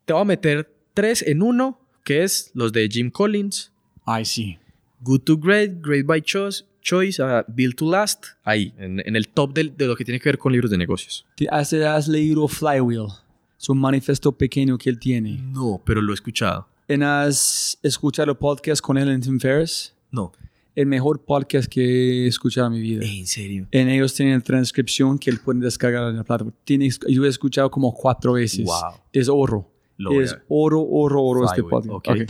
te voy a meter tres en uno, que es los de Jim Collins. Ay, sí. Good to Great, Great by Choice, Choice uh, Build to Last. Ahí, en, el top de, lo que tiene que ver con libros de negocios. ¿Has, has leído Flywheel? Es un manifiesto pequeño que él tiene. No, pero lo he escuchado. ¿Has escuchado el podcast con él en Tim Ferriss? No. El mejor podcast que he escuchado en mi vida. ¿En serio? En ellos tienen transcripción que él puede descargar en la plataforma. yo he escuchado como cuatro veces. Wow. Es oro es oro, oro, oro este podcast. Okay.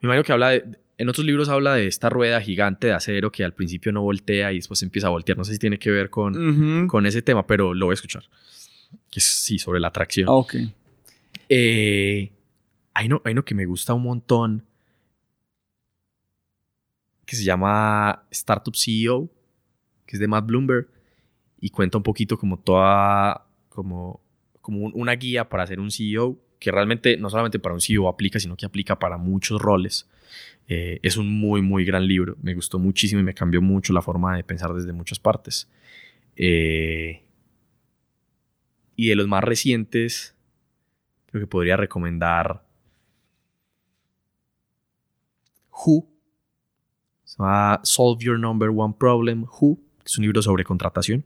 Me imagino que habla de, en otros libros habla de esta rueda gigante de acero que al principio no voltea y después empieza a voltear. No sé si tiene que ver con, con ese tema, pero lo voy a escuchar. Que sí, sobre la atracción. Ah, ok. Eh, hay, uno, que me gusta un montón que se llama Startup CEO, que es de Matt Bloomberg y cuenta un poquito como toda, como, como una guía para ser un CEO que realmente no solamente para un CEO aplica, sino que aplica para muchos roles. Eh, es un muy, muy gran libro. Me gustó muchísimo y me cambió mucho la forma de pensar desde muchas partes. Eh, y de los más recientes, creo que podría recomendar Who. Se llama Solve Your Number One Problem, Who, que es un libro sobre contratación.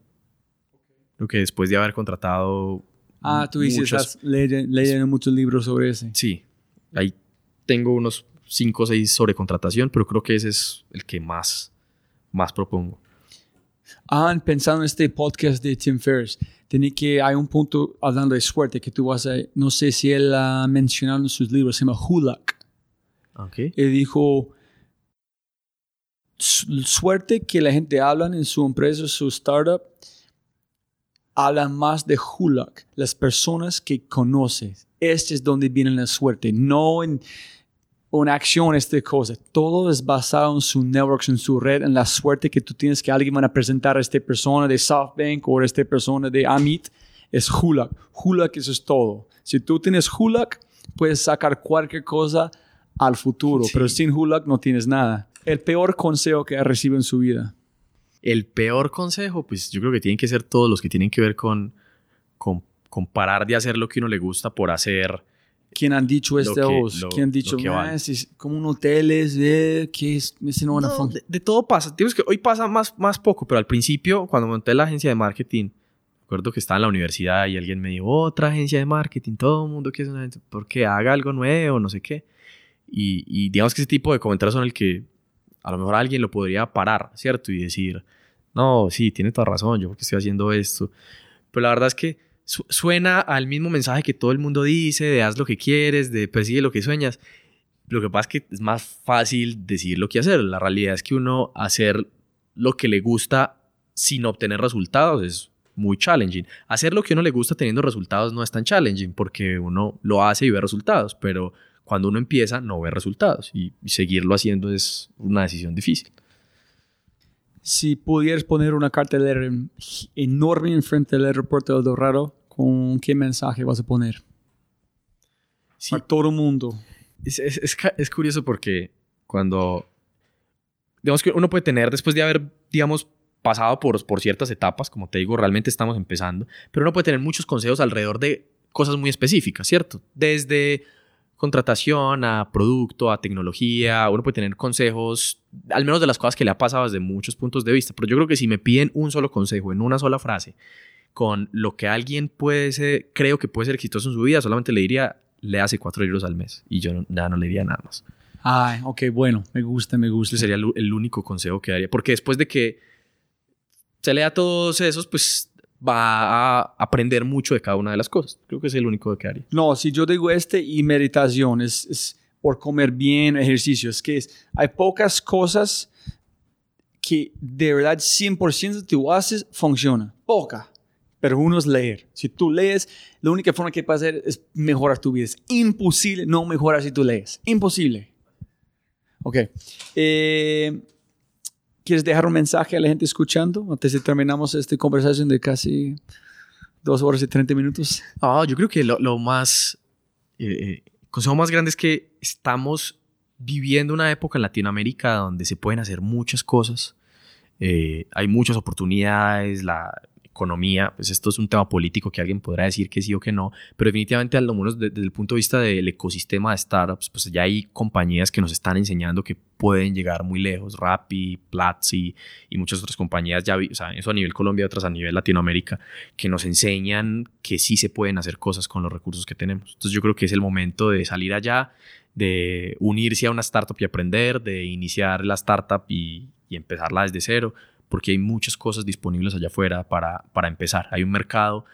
Creo que después de haber contratado Ah, tú dices, muchos, leyendo muchos libros sobre ese. Sí, ahí tengo unos 5 o 6 sobre contratación, pero creo que ese es el que más, más propongo. Ah, pensando en este podcast de Tim Ferriss, tiene que hay un punto hablando de suerte que tú vas a, no sé si él ha mencionado en sus libros, se llama Hulak. Okay. Él dijo, suerte que la gente habla en su empresa, su startup, hablan más de Hulak, las personas que conoces. Este es donde viene la suerte, no en una acción, esta cosa. Todo es basado en su network, en su red, en la suerte que tú tienes que alguien va a presentar a esta persona de SoftBank o a esta persona de Amit. Es Hulak. Hulak, eso es todo. Si tú tienes Hulak, puedes sacar cualquier cosa al futuro, pero sin Hulak no tienes nada. El peor consejo que ha recibido en su vida. El peor consejo, pues yo creo que tienen que ser todos los que tienen que ver con, con, parar de hacer lo que uno le gusta por hacer. ¿Quién han dicho este voz? ¿Quién han dicho, es como un hotel es, de, que es, no, de, de, todo pasa. Tienes que hoy pasa más, más poco, pero al principio, cuando monté la agencia de marketing, recuerdo que estaba en la universidad y alguien me dijo, otra agencia de marketing, todo el mundo quiere una agencia, porque haga algo nuevo, no sé qué. Y, y digamos que ese tipo de comentarios son el que a lo mejor alguien lo podría parar, ¿cierto? Y decir, no, sí, tiene toda razón, yo porque estoy haciendo esto. Pero la verdad es que suena al mismo mensaje que todo el mundo dice, de haz lo que quieres, de persigue lo que sueñas. Lo que pasa es que es más fácil decir lo que hacer. La realidad es que uno hacer lo que le gusta sin obtener resultados es muy challenging. Hacer lo que uno le gusta teniendo resultados no es tan challenging porque uno lo hace y ve resultados, pero cuando uno empieza no ve resultados y, seguirlo haciendo es una decisión difícil. Si pudieras poner una cartelera enorme enfrente del aeropuerto de Dorado, ¿con qué mensaje vas a poner? Sí. Para todo el mundo. Es, es, curioso porque cuando, digamos que uno puede tener, después de haber, digamos, pasado por, por ciertas etapas, como te digo, realmente estamos empezando, pero uno puede tener muchos consejos alrededor de cosas muy específicas, ¿cierto? Desde contratación, a producto, a tecnología. Uno puede tener consejos, al menos de las cosas que le ha pasado desde muchos puntos de vista. Pero yo creo que si me piden un solo consejo en una sola frase con lo que alguien puede ser, creo que puede ser exitoso en su vida, solamente le diría, le hace cuatro libros al mes. Y yo ya no le diría nada más. Ay, ok, bueno, me gusta, me gusta. Ese sería el, el único consejo que daría. Porque después de que se lea todos esos, pues va a aprender mucho de cada una de las cosas. Creo que es el único que haría. No, si yo digo este y meditación, es, por comer bien, ejercicio, es que es, hay pocas cosas que de verdad 100% tú haces, funciona. Poca. Pero uno es leer. Si tú lees, la única forma que puedes hacer es mejorar tu vida. Es imposible no mejorar si tú lees. Imposible. Ok. Eh, ¿Quieres dejar un mensaje a la gente escuchando antes de terminamos esta conversación de casi dos horas y 30 minutos? Ah, yo creo que lo, más, eh, eh, consejo más grande es que estamos viviendo una época en Latinoamérica donde se pueden hacer muchas cosas. Eh, hay muchas oportunidades, la, economía, pues esto es un tema político que alguien podrá decir que sí o que no, pero definitivamente al menos desde el punto de vista del ecosistema de startups, pues ya hay compañías que nos están enseñando que pueden llegar muy lejos, Rappi, Platzi y muchas otras compañías, ya o sea, eso a nivel Colombia, otras a nivel Latinoamérica, que nos enseñan que sí se pueden hacer cosas con los recursos que tenemos. Entonces yo creo que es el momento de salir allá, de unirse a una startup y aprender, de iniciar la startup y, y empezarla desde cero porque hay muchas cosas disponibles allá afuera para, para empezar. Hay un mercado.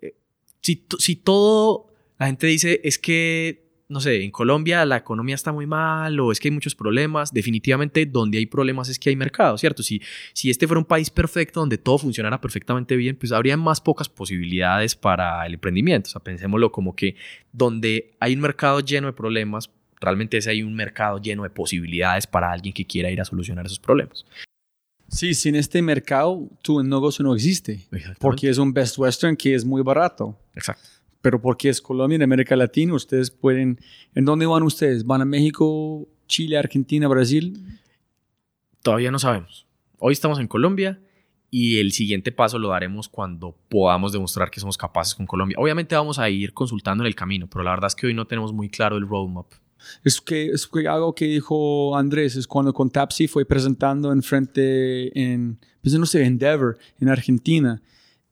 Eh, si, si todo la gente dice es que, no sé, en Colombia la economía está muy mal o es que hay muchos problemas, definitivamente donde hay problemas es que hay mercado, ¿cierto? Si, si este fuera un país perfecto donde todo funcionara perfectamente bien, pues habría más pocas posibilidades para el emprendimiento. O sea, pensémoslo como que donde hay un mercado lleno de problemas, realmente ese hay un mercado lleno de posibilidades para alguien que quiera ir a solucionar esos problemas. Sí, sin este mercado, tu negocio no existe. Porque es un Best Western que es muy barato. Exacto. Pero porque es Colombia, en América Latina, ustedes pueden... ¿En dónde van ustedes? ¿Van a México, Chile, Argentina, Brasil? Todavía no sabemos. Hoy estamos en Colombia y el siguiente paso lo daremos cuando podamos demostrar que somos capaces con Colombia. Obviamente vamos a ir consultando en el camino, pero la verdad es que hoy no tenemos muy claro el roadmap. Es que, es que algo que dijo Andrés es cuando con Tapsi fue presentando en frente en, pues no sé, Endeavor, en Argentina.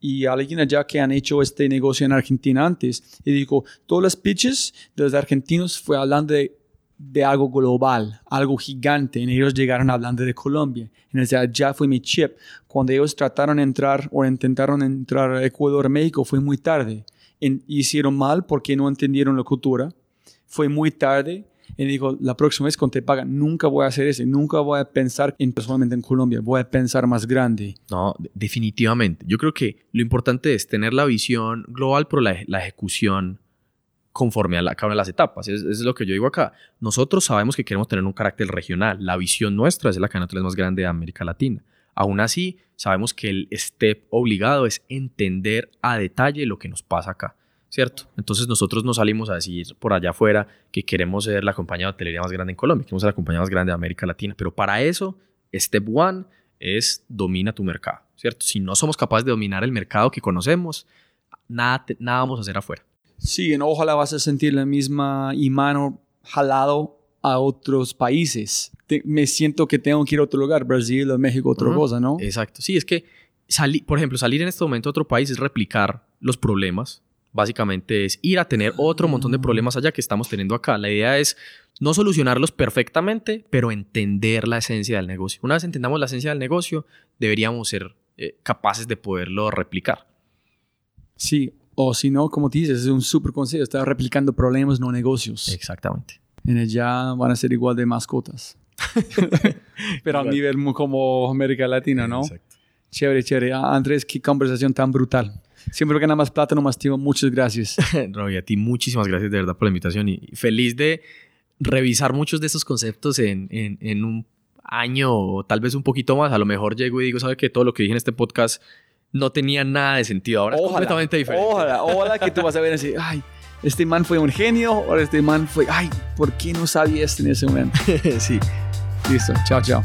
Y alguien allá que han hecho este negocio en Argentina antes. Y dijo, todos los pitches de los argentinos fue hablando de, de algo global, algo gigante. Y ellos llegaron hablando de Colombia. Y decía, ya fue mi chip. Cuando ellos trataron de entrar o intentaron entrar a Ecuador, México, fue muy tarde. hicieron mal porque no entendieron la cultura fue muy tarde Y digo, la próxima vez cuando te pagan, nunca voy a hacer eso, nunca voy a pensar en en Colombia, voy a pensar más grande. No, definitivamente. Yo creo que lo importante es tener la visión global, pero la, la ejecución conforme a, la, cada una de las etapas. Es, es, lo que yo digo acá. Nosotros sabemos que queremos tener un carácter regional. La visión nuestra es la cadena más grande de América Latina. Aún así, sabemos que el step obligado es entender a detalle lo que nos pasa acá. ¿Cierto? Entonces nosotros nos salimos a decir por allá afuera que queremos ser la compañía de hotelería más grande en Colombia, queremos ser la compañía más grande de América Latina, pero para eso, step one es domina tu mercado, ¿cierto? Si no somos capaces de dominar el mercado que conocemos, nada, nada vamos a hacer afuera. Sí, en ojalá vas a sentir la misma imán jalado a otros países. me siento que tengo que ir a otro lugar, Brasil o México, otra cosa, ¿no? Exacto. Sí, es que, por ejemplo, salir en este momento a otro país es replicar los problemas. Básicamente es ir a tener otro montón de problemas allá que estamos teniendo acá. La idea es no solucionarlos perfectamente, pero entender la esencia del negocio. Una vez entendamos la esencia del negocio, deberíamos ser eh, capaces de poderlo replicar. Sí, o si no, como dices, es un súper consejo, está replicando problemas, no negocios. Exactamente. En ya van a ser igual de mascotas. Pero a nivel como América Latina, ¿no? Exacto. Chévere, chévere. Ah, Andrés, qué conversación tan brutal. Siempre gana más plata, no más tiempo. Muchas gracias. Roy, a ti muchísimas gracias de verdad por la invitación y feliz de revisar muchos de estos conceptos en, en, en un año o tal vez un poquito más. A lo mejor llego y digo, ¿sabe que todo lo que dije en este podcast no tenía nada de sentido. Ahora es completamente diferente. Ojalá, ojalá que tú vas a ver así, ay, este man fue un genio, o este man fue, ay, ¿por qué no sabía esto en ese momento? sí. Listo, chao, chao.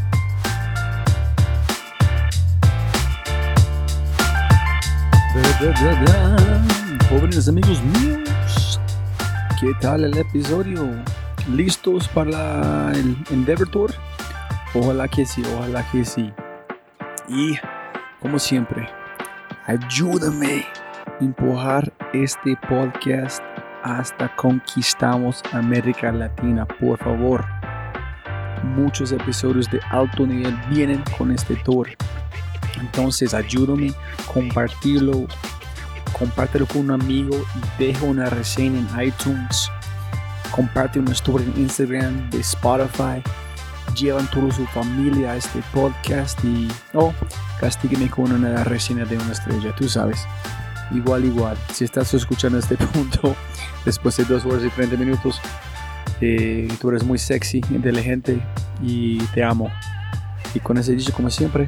Jóvenes amigos míos, ¿qué tal el episodio? ¿Listos para el Endeavor Tour? Ojalá que sí, ojalá que sí. Y como siempre, ayúdame a empujar este podcast hasta conquistamos América Latina, por favor. Muchos episodios de alto nivel vienen con este tour. Entonces ayúdame compartirlo, compártelo con un amigo y deja una reseña en iTunes. Comparte una story en Instagram, de Spotify. Llevan toda su familia a este podcast y oh, castígueme con una reseña de una estrella, tú sabes. Igual, igual. Si estás escuchando este punto después de dos horas y 30 minutos, eh, tú eres muy sexy, inteligente y te amo. Y con ese dicho, como siempre,